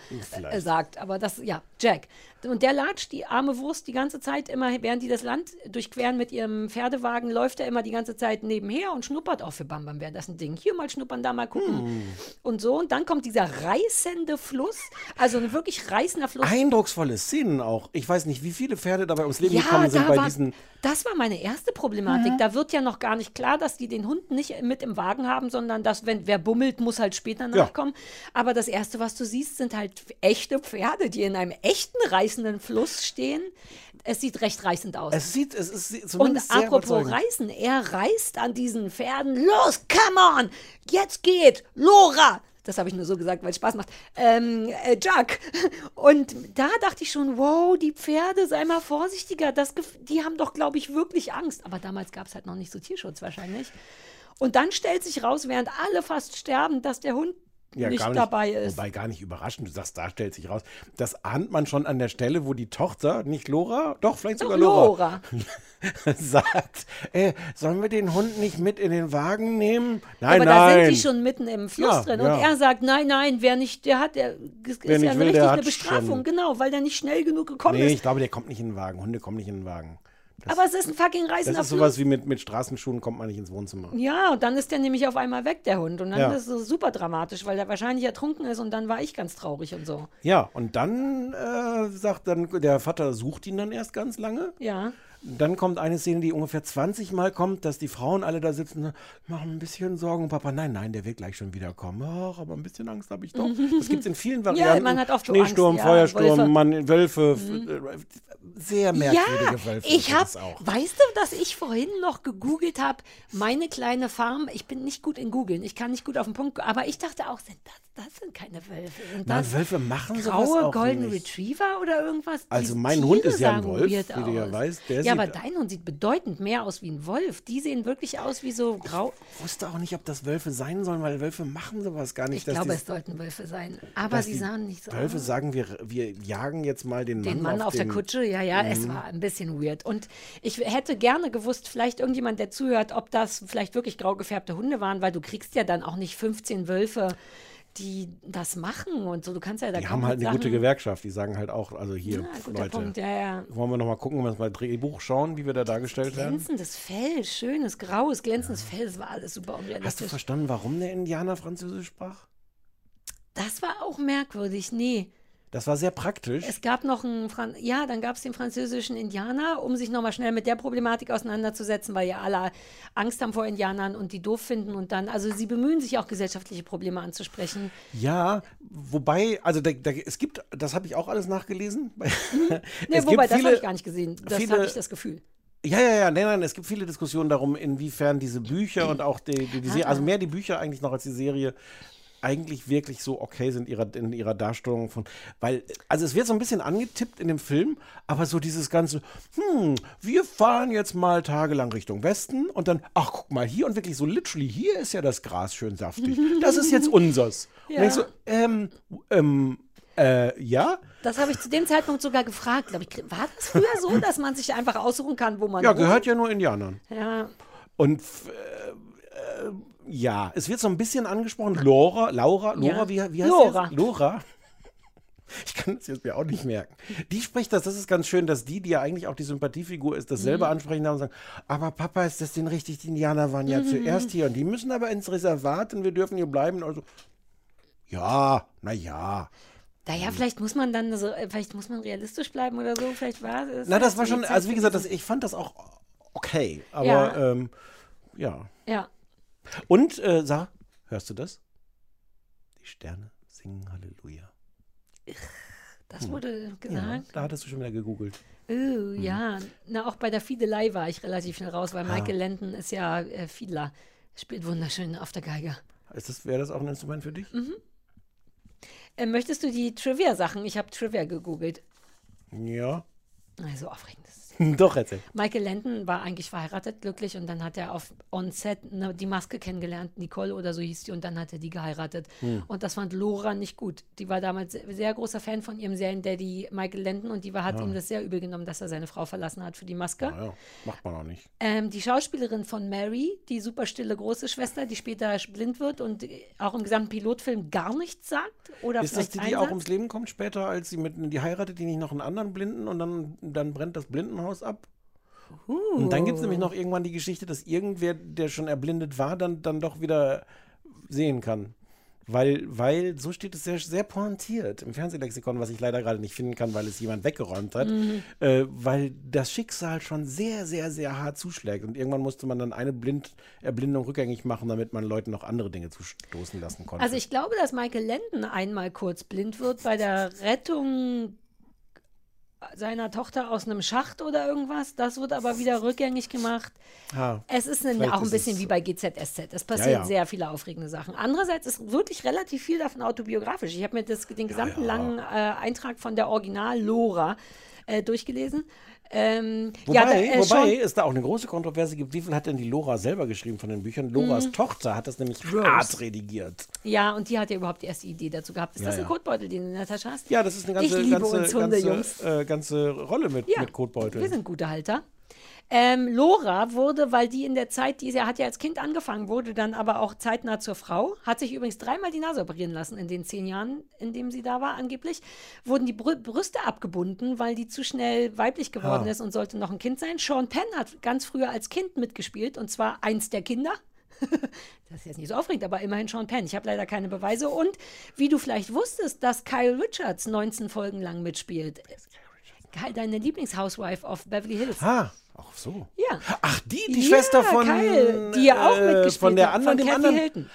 äh, sagt. Aber das, ja, Jack. Und der latscht die arme Wurst die ganze Zeit immer, während die das Land durchqueren mit ihrem Pferdewagen, läuft er immer die ganze Zeit nebenher und schnuppert auch für Bam Bam wäre das ein Ding. Hier mal schnuppern, da mal gucken. Hm. Und so. Und dann kommt dieser reißende Fluss, also ein wirklich reißender Fluss. Eindrucksvolle Szenen auch. Ich weiß nicht, wie viele Pferde dabei ums Leben Ja, gekommen sind bei war, diesen. das war meine erste Problematik. Da wird ja noch gar nicht klar, dass die den Hund nicht mit im Wagen haben, sondern dass, wenn wer bummelt, muss halt später Ja. nachkommen. Aber das Erste, was du siehst, sind halt echte Pferde, die in einem echten reißenden Fluss stehen. Es sieht recht reißend aus. Es sieht, es ist Und apropos reißen, er reißt an diesen Pferden. Los, come on! Jetzt geht! Lora! Das habe ich nur so gesagt, weil es Spaß macht. Ähm, äh, Jack. Und da dachte ich schon, wow, die Pferde, sei mal vorsichtiger. Das, die haben doch, glaube ich, wirklich Angst. Aber damals gab es halt noch nicht so Tierschutz wahrscheinlich. Und dann stellt sich raus, während alle fast sterben, dass der Hund nicht, gar dabei ist. Wobei gar nicht überraschend. Du sagst, da stellt sich raus. Das ahnt man schon an der Stelle, wo die Tochter, nicht Lora, doch, vielleicht Doch, sogar Lora, Lora. sagt, äh, sollen wir den Hund nicht mit in den Wagen nehmen? Nein, aber nein. da sind die schon mitten im Fluss Ja, drin. ja. Und er sagt, nein, nein, wer nicht, der hat, der ist ja nicht eine will, richtig der eine hat Bestrafung, schon. genau, weil der nicht schnell genug gekommen Nee, ist. ich glaube, der kommt nicht in den Wagen. Hunde kommen nicht in den Wagen. Aber es ist ein fucking Das reißender ist Fluss. sowas wie mit, mit Straßenschuhen kommt man nicht ins Wohnzimmer. Ja, und dann ist der nämlich auf einmal weg, der Hund. Und dann Ja. ist es super dramatisch, weil der wahrscheinlich ertrunken ist und dann war ich ganz traurig und so. Ja, und dann äh, sagt dann, der Vater sucht ihn dann erst ganz lange. Ja. Dann kommt eine Szene, die ungefähr 20 Mal kommt, dass die Frauen alle da sitzen, machen ein bisschen Sorgen. Und Papa, nein, nein, der wird gleich schon wiederkommen. Ach, aber ein bisschen Angst habe ich doch. Das gibt es in vielen Varianten. man hat oft Schneesturm, Angst, ja, Feuersturm, Wölfe. Mhm. Mann, Wölfe, f- äh, sehr merkwürdige ja, Wölfe. ich habe, weißt du, dass ich vorhin noch gegoogelt habe, meine kleine Farm, ich bin nicht gut in googeln, ich kann nicht gut auf den Punkt, aber ich dachte auch, sind das, das sind keine Wölfe, sind Na, das Wölfe machen sowas graue auch Golden nicht. Retriever oder irgendwas? Also mein Hund Tiere ist ja ein Wolf, wie du ja weißt. Der ja, aber dein Hund sieht bedeutend mehr aus wie ein Wolf. Die sehen wirklich aus wie so grau. Ich wusste auch nicht, ob das Wölfe sein sollen, weil Wölfe machen sowas gar nicht. Ich glaube, die- es sollten Wölfe sein. Aber sie sahen nicht so Wölfe aus. sagen, wir, wir jagen jetzt mal den, Den Mann auf, der den- Kutsche, ja, ja, es Mhm. war ein bisschen weird. Und ich hätte gerne gewusst, vielleicht irgendjemand, der zuhört, ob das vielleicht wirklich grau gefärbte Hunde waren, weil du kriegst ja dann auch nicht 15 Wölfe, die das machen und so. Du kannst ja da Die haben halt eine gute Gewerkschaft, die sagen halt auch, also hier, Ja, Leute. Punkt, ja, ja. Wollen wir nochmal gucken, wenn wir uns mal Drehbuch schauen, wie wir da dargestellt werden? Glänzendes Fell, schönes, graues, glänzendes Fell, das war alles super Hast du verstanden, warum der Indianer Französisch sprach? Das war auch merkwürdig, nee. Das war sehr praktisch. Es gab noch einen, Fran ja, dann gab es den französischen Indianer, um sich nochmal schnell mit der Problematik auseinanderzusetzen, weil ja alle Angst haben vor Indianern und die doof finden und dann, also sie bemühen sich auch gesellschaftliche Probleme anzusprechen. Ja, wobei, also da, da, es gibt, das habe ich auch alles nachgelesen. Nee, Es wobei, das habe ich gar nicht gesehen. Das hatte ich das Gefühl. Ja, ja, ja, nein, nein, es gibt viele Diskussionen darum, inwiefern diese Bücher und auch die, die, die Serie, also mehr die Bücher eigentlich noch als die Serie, eigentlich wirklich so okay sind ihrer, in ihrer Darstellung von, weil, also es wird so ein bisschen angetippt in dem Film, aber so dieses ganze, hm, wir fahren jetzt mal tagelang Richtung Westen und dann, ach guck mal hier und wirklich so literally, hier ist ja das Gras schön saftig, das ist jetzt unsers. Ja. Und ich so, ähm, ähm, äh, ja? Das habe ich zu dem Zeitpunkt sogar gefragt. Glaub ich, war das früher so, dass man sich einfach aussuchen kann, wo man Ja, gehört ja nur Indianern. Ja, Und äh, äh, ja, es wird so ein bisschen angesprochen. Laura, Laura, Laura, Ja. wie, wie heißt Laura. sie jetzt? Laura. Ich kann das jetzt mir auch nicht merken. Die spricht das, das ist ganz schön, dass die, die ja eigentlich auch die Sympathiefigur ist, das selber Mhm. ansprechen und sagen, aber Papa, ist das denn richtig? Die Indianer waren ja Mhm. zuerst hier und die müssen aber ins Reservat und wir dürfen hier bleiben. Also, ja, na ja. naja, vielleicht muss man dann so, äh, vielleicht muss man realistisch bleiben oder so. Vielleicht war es. Na, das war schon, also wie gesagt, das, ich fand das auch okay, aber Ja. ähm, ja. Ja. Und, äh, Sarah, hörst du das? Die Sterne singen Halleluja. Das wurde gesagt. Ja, da hattest du schon wieder gegoogelt. Oh, ja. Na, auch bei der Fiedelei war ich relativ schnell raus, weil Ah. Michael Landon ist ja äh, Fiedler. Spielt wunderschön auf der Geige. Ist das, wäre das auch ein Instrument für dich? Mhm. Äh, möchtest du die Trivia-Sachen? Ich habe Trivia gegoogelt. Ja. Also aufregend. ist es. Doch, erzähl. Michael Landon war eigentlich verheiratet, glücklich, und dann hat er auf On-Set ne, die Maske kennengelernt, Nicole oder so hieß die, und dann hat er die geheiratet. Hm. Und das fand Laura nicht gut. Die war damals sehr, sehr großer Fan von ihrem Seriendaddy Michael Landon und die war, hat Ja. ihm das sehr übel genommen, dass er seine Frau verlassen hat für die Maske. Ja, ja, macht man auch nicht. Ähm, die Schauspielerin von Mary, die super stille große Schwester, die später blind wird und auch im gesamten Pilotfilm gar nichts sagt. Oder ist das die, die auch ums Leben kommt später, als sie mit die heiratet, die nicht noch einen anderen Blinden und dann, dann brennt das Blindenhaus ab? Und dann gibt es nämlich noch irgendwann die Geschichte, dass irgendwer, der schon erblindet war, dann, dann doch wieder sehen kann. Weil, weil, so steht es sehr, sehr pointiert im Fernsehlexikon, was ich leider gerade nicht finden kann, weil es jemand weggeräumt hat. Mhm. Äh, weil das Schicksal schon sehr, sehr, sehr hart zuschlägt. Und irgendwann musste man dann eine Blind Erblindung rückgängig machen, damit man Leuten noch andere Dinge zustoßen lassen konnte. Also ich glaube, dass Michael Landon einmal kurz blind wird bei der Rettung seiner Tochter aus einem Schacht oder irgendwas. Das wird aber wieder rückgängig gemacht. Ha, Es ist ein, vielleicht auch ein bisschen wie bei GZSZ. Es passieren ja. sehr viele aufregende Sachen. Andererseits ist wirklich relativ viel davon autobiografisch. Ich habe mir das, den gesamten langen äh, Eintrag von der Original Lora äh, durchgelesen. Ähm, Wobei, ja, da, äh, wobei es da auch eine große Kontroverse gibt. Wie viel hat denn die Lora selber geschrieben von den Büchern? Loras Mhm. Tochter hat das nämlich Rose. hart redigiert. Ja, und die hat ja überhaupt die erste Idee dazu gehabt. Ist Ja, das ein ja. Kotbeutel, den du in der Tasche hast? Ja, das ist eine ganze, ganze, Hunde, ganze, äh, ganze Rolle mit, Ja, mit Kotbeuteln. Wir sind gute Halter. Ähm, Lora wurde, weil die in der Zeit, die sie hat ja als Kind angefangen, wurde dann aber auch zeitnah zur Frau, hat sich übrigens dreimal die Nase operieren lassen in den zehn Jahren, in dem sie da war, angeblich, wurden die Brü Brüste abgebunden, weil die zu schnell weiblich geworden Ah. ist und sollte noch ein Kind sein. Sean Penn hat ganz früher als Kind mitgespielt und zwar eins der Kinder. Das ist jetzt nicht so aufregend, aber immerhin Sean Penn. Ich habe leider keine Beweise. Und wie du vielleicht wusstest, dass Kyle Richards 19 Folgen lang mitspielt. Deine Lieblingshousewife of Beverly Hills. Ah, auch so. Ja. Ach, die, die Ja, Schwester von. Kyle, die ja auch äh, mitgespielt Von der anderen, von dem anderen. Hilton.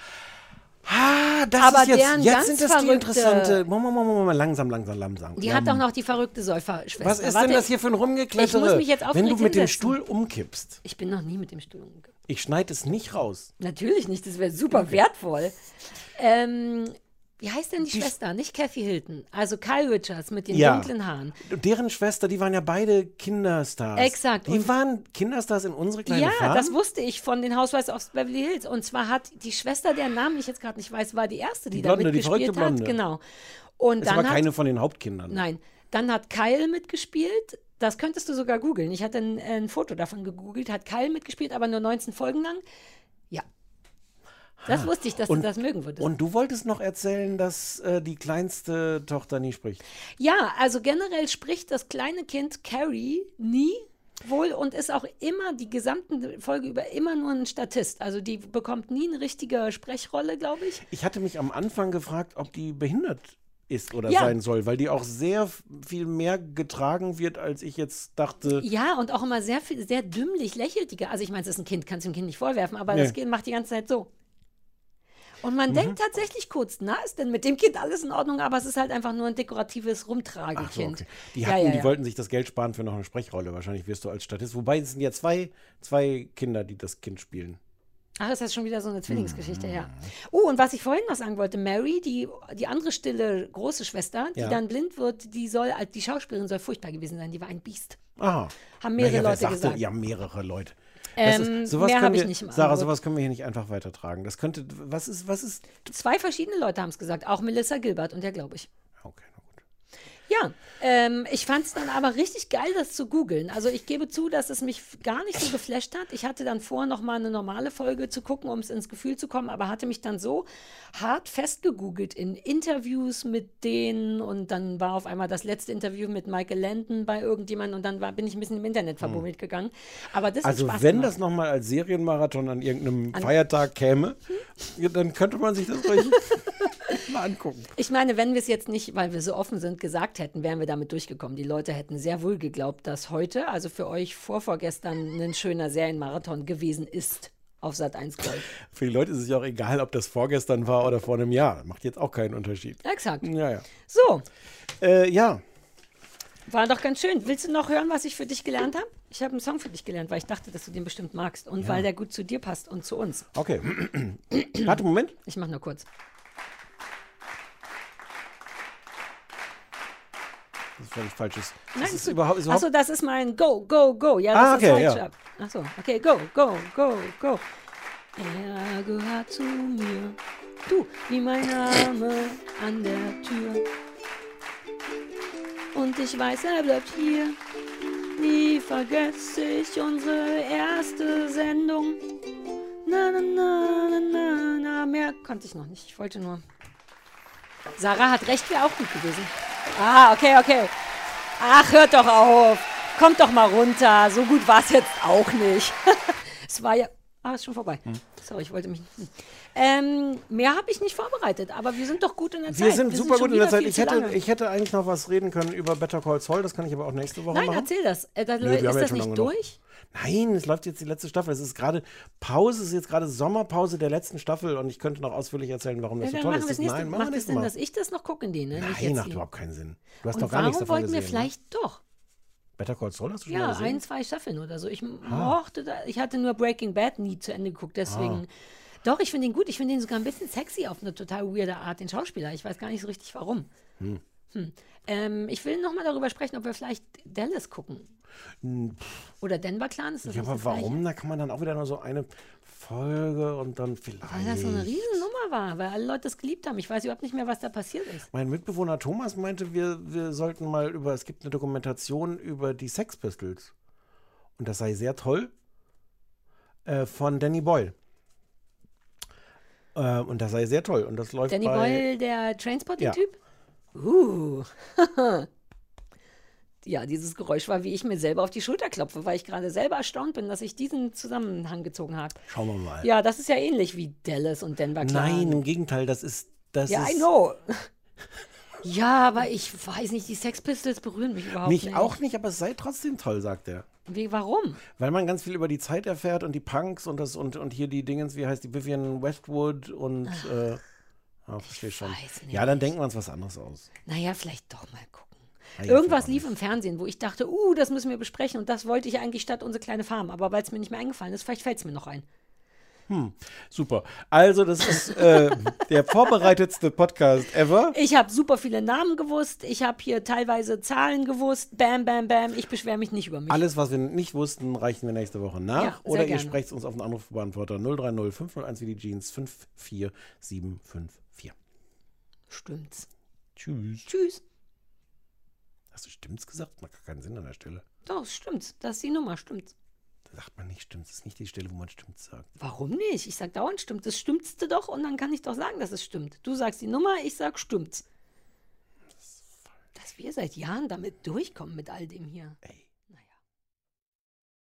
Ah, das Aber ist jetzt. Jetzt ganz sind das die verrückte- interessante. Moment, Moment, Moment, langsam, langsam, langsam. Die hat auch noch die verrückte Säuferschwester. Was ist Warte, denn das hier für ein Rumgeklettere? Ich muss mich jetzt Wenn aufgeregt du mit dem hinsetzen. Stuhl umkippst. Ich bin noch nie mit dem Stuhl umgegangen. Ich schneide es nicht raus. Natürlich nicht, das wäre super wertvoll. Ähm, wie heißt denn die, Schwester? Nicht Kathy Hilton. Also Kyle Richards mit den Ja. dunklen Haaren. Deren Schwester, die waren ja beide Kinderstars. Exakt. Die Und- waren Kinderstars in unsere kleine Ja, Farm. das wusste ich von den Housewives of Beverly Hills. Und zwar hat die Schwester, deren Namen ich jetzt gerade nicht weiß, war die erste, die, Die da Blonde, die mitgespielt verrückte hat. Genau. Und ist dann aber hat, keine von den Hauptkindern. Nein. Dann hat Kyle mitgespielt. Das könntest du sogar googeln. Ich hatte ein, ein Foto davon gegoogelt. Hat Kyle mitgespielt, aber nur 19 Folgen lang. Das wusste ich, dass und, du das mögen würdest. Und du wolltest noch erzählen, dass äh, die kleinste Tochter nie spricht. Ja, also generell spricht das kleine Kind Carrie nie wohl und ist auch immer die gesamte Folge über immer nur ein Statist. Also die bekommt nie eine richtige Sprechrolle, glaube ich. Ich hatte mich am Anfang gefragt, ob die behindert ist oder Ja. sein soll, weil die auch sehr viel mehr getragen wird, als ich jetzt dachte. Ja, und auch immer sehr viel, sehr dümmlich lächelt die. Also ich meine, es ist ein Kind, kannst du dem Kind nicht vorwerfen, aber Nee. das Kind macht die ganze Zeit so. Und man Mhm. denkt tatsächlich kurz, na, ist denn mit dem Kind alles in Ordnung? Aber es ist halt einfach nur ein dekoratives Ach so, Rumtragekind. okay. Die, Ja, hatten, ja, die ja. wollten sich das Geld sparen für noch eine Sprechrolle. Wahrscheinlich wirst du als Statist. Wobei es sind ja zwei, zwei Kinder, die das Kind spielen. Ach, ist das schon wieder so eine Zwillingsgeschichte, Mhm. ja. Oh, und was ich vorhin noch sagen wollte, Mary, die, die andere stille große Schwester, die Ja. dann blind wird, die soll, die Schauspielerin soll furchtbar gewesen sein, die war ein Biest. Aha. Haben mehrere Naja, Leute sagt gesagt. Ja, mehrere Leute. Ähm, sowas mehr können wir- nicht im Sarah, Angebot. sowas können wir hier nicht einfach weitertragen. Das könnte, was ist, was ist, Zwei verschiedene Leute haben es gesagt, auch Melissa Gilbert und der glaube ich. Ja, ähm, ich fand es dann aber richtig geil, das zu googeln. Also ich gebe zu, dass es mich gar nicht so geflasht hat. Ich hatte dann vor, noch mal eine normale Folge zu gucken, um es ins Gefühl zu kommen, aber hatte mich dann so hart festgegoogelt in Interviews mit denen und dann war auf einmal das letzte Interview mit Michael Landon bei irgendjemandem und dann war, bin ich ein bisschen im Internet verbummelt gegangen. Aber das Also wenn gemacht. das nochmal als Serienmarathon an irgendeinem An- Feiertag käme, ja, dann könnte man sich das ruhig mal angucken. Ich meine, wenn wir es jetzt nicht, weil wir so offen sind, gesagt hätten, wären wir damit durchgekommen. Die Leute hätten sehr wohl geglaubt, dass heute, also für euch vor vorgestern, ein schöner Serienmarathon gewesen ist auf Sat 1 Gold. Für die Leute ist es ja auch egal, ob das vorgestern war oder vor einem Jahr. Macht jetzt auch keinen Unterschied. Exakt. Ja, ja. So, Äh, ja, war doch ganz schön. Willst du noch hören, was ich für dich gelernt habe? Ich habe einen Song für dich gelernt, weil ich dachte, dass du den bestimmt magst und Ja. weil der gut zu dir passt und zu uns. okay. Warte, Moment. Ich mache nur kurz. Das ist völlig falsches. Nein, Das ist ist überhaupt, ist Achso, überhaupt das ist mein Go, Go, Go. Ja, das Ah, ist okay, das ja. Achso, okay, Go, Go, Go, Go. Er gehört zu mir, du wie mein Name an der Tür. Und ich weiß, er bleibt hier. Nie vergesse ich unsere erste Sendung. Na, na, na, na, na, na. Mehr konnte ich noch nicht. Ich wollte nur. Sarah hat recht, wäre auch gut gewesen. Ah, okay, okay. Ach, hört doch auf. Kommt doch mal runter. So gut war es jetzt auch nicht. es war ja. Ah, ist schon vorbei. Hm. Sorry, ich wollte mich. hm. Ähm, mehr habe ich nicht vorbereitet, aber wir sind doch gut in der Zeit. wir sind super gut in der Zeit. Ich hätte, ich hätte eigentlich noch was reden können über Better Call Saul. Das kann ich aber auch nächste Woche Nein, machen. erzähl das. Äh, da, wir haben ist das nicht durch? Nein, es läuft jetzt die letzte Staffel. Es ist gerade Pause, es ist jetzt gerade Sommerpause der letzten Staffel und ich könnte noch ausführlich erzählen, warum das Ja, so toll ist. nächste Nein, machen wir Macht es Sinn, Mal. dass ich das noch gucken, den? Ne? Nicht Nein, macht die. überhaupt keinen Sinn. Du hast Und doch gar warum nichts davon wollten wir ne? vielleicht doch? Better Call Saul hast du schon Ja, gesehen? ein, zwei Staffeln oder so. Ich Ah. mochte da, ich hatte nur Breaking Bad nie zu Ende geguckt, deswegen. Ah. Doch, ich finde ihn gut. Ich finde ihn sogar ein bisschen sexy auf eine total weirde Art, den Schauspieler. Ich weiß gar nicht so richtig warum. Hm. Hm. Ähm, ich will nochmal darüber sprechen, ob wir vielleicht Dallas gucken. Hm, Oder Denver Clan. Ist das Ja, aber warum? Da kann man dann auch wieder nur so eine Folge und dann vielleicht. Weil das so eine Riesennummer war, weil alle Leute das geliebt haben. Ich weiß überhaupt nicht mehr, was da passiert ist. Mein Mitbewohner Thomas meinte, wir, wir sollten mal über, es gibt eine Dokumentation über die Sex Pistols. Und das sei sehr toll. Äh, von Danny Boyle. Äh, und das sei sehr toll. Und das läuft Danny bei, Boyle, der Trainspotting-Typ? Uh. ja, dieses Geräusch war, wie ich mir selber auf die Schulter klopfe, weil ich gerade selber erstaunt bin, dass ich diesen Zusammenhang gezogen habe. Schauen wir mal. Ja, das ist ja ähnlich wie Dallas und Denver Clan. Nein, im Gegenteil, das ist. Das ja, ist I know. Ja, aber ich weiß nicht, die Sex Pistols berühren mich überhaupt Mich nicht. auch nicht, aber es sei trotzdem toll, sagt er. Wie, warum? Weil man ganz viel über die Zeit erfährt und die Punks und das und, und hier die Dingens, wie heißt die Vivian Westwood und äh, ah, verstehe schon. Ja, dann denken wir uns was anderes aus. Naja, vielleicht doch mal gucken. Ja, Irgendwas lief im Fernsehen, wo ich dachte, uh, das müssen wir besprechen und das wollte ich eigentlich statt unsere kleine Farm. Aber weil es mir nicht mehr eingefallen ist, vielleicht fällt es mir noch ein. Hm, super. Also, das ist äh, der vorbereitetste Podcast ever. Ich habe super viele Namen gewusst. Ich habe hier teilweise Zahlen gewusst. Bam, bam, bam. Ich beschwere mich nicht über mich. Alles, was wir nicht wussten, reichen wir nächste Woche nach. Ja, Oder ihr gerne. sprecht uns auf den Anrufbeantworter 030 501 wie die Jeans 54754. Stimmt's. Tschüss. Tschüss. Hast du stimmt's gesagt? Macht gar keinen Sinn an der Stelle. Doch, es stimmt. Das ist die Nummer, stimmt. Da sagt man nicht stimmt's. Das ist nicht die Stelle, wo man stimmt's sagt. Warum nicht? Ich sag dauernd stimmt. Das stimmtste doch und dann kann ich doch sagen, dass es stimmt. Du sagst die Nummer, ich sag stimmt's. Dass wir seit Jahren damit durchkommen mit all dem hier. Ey.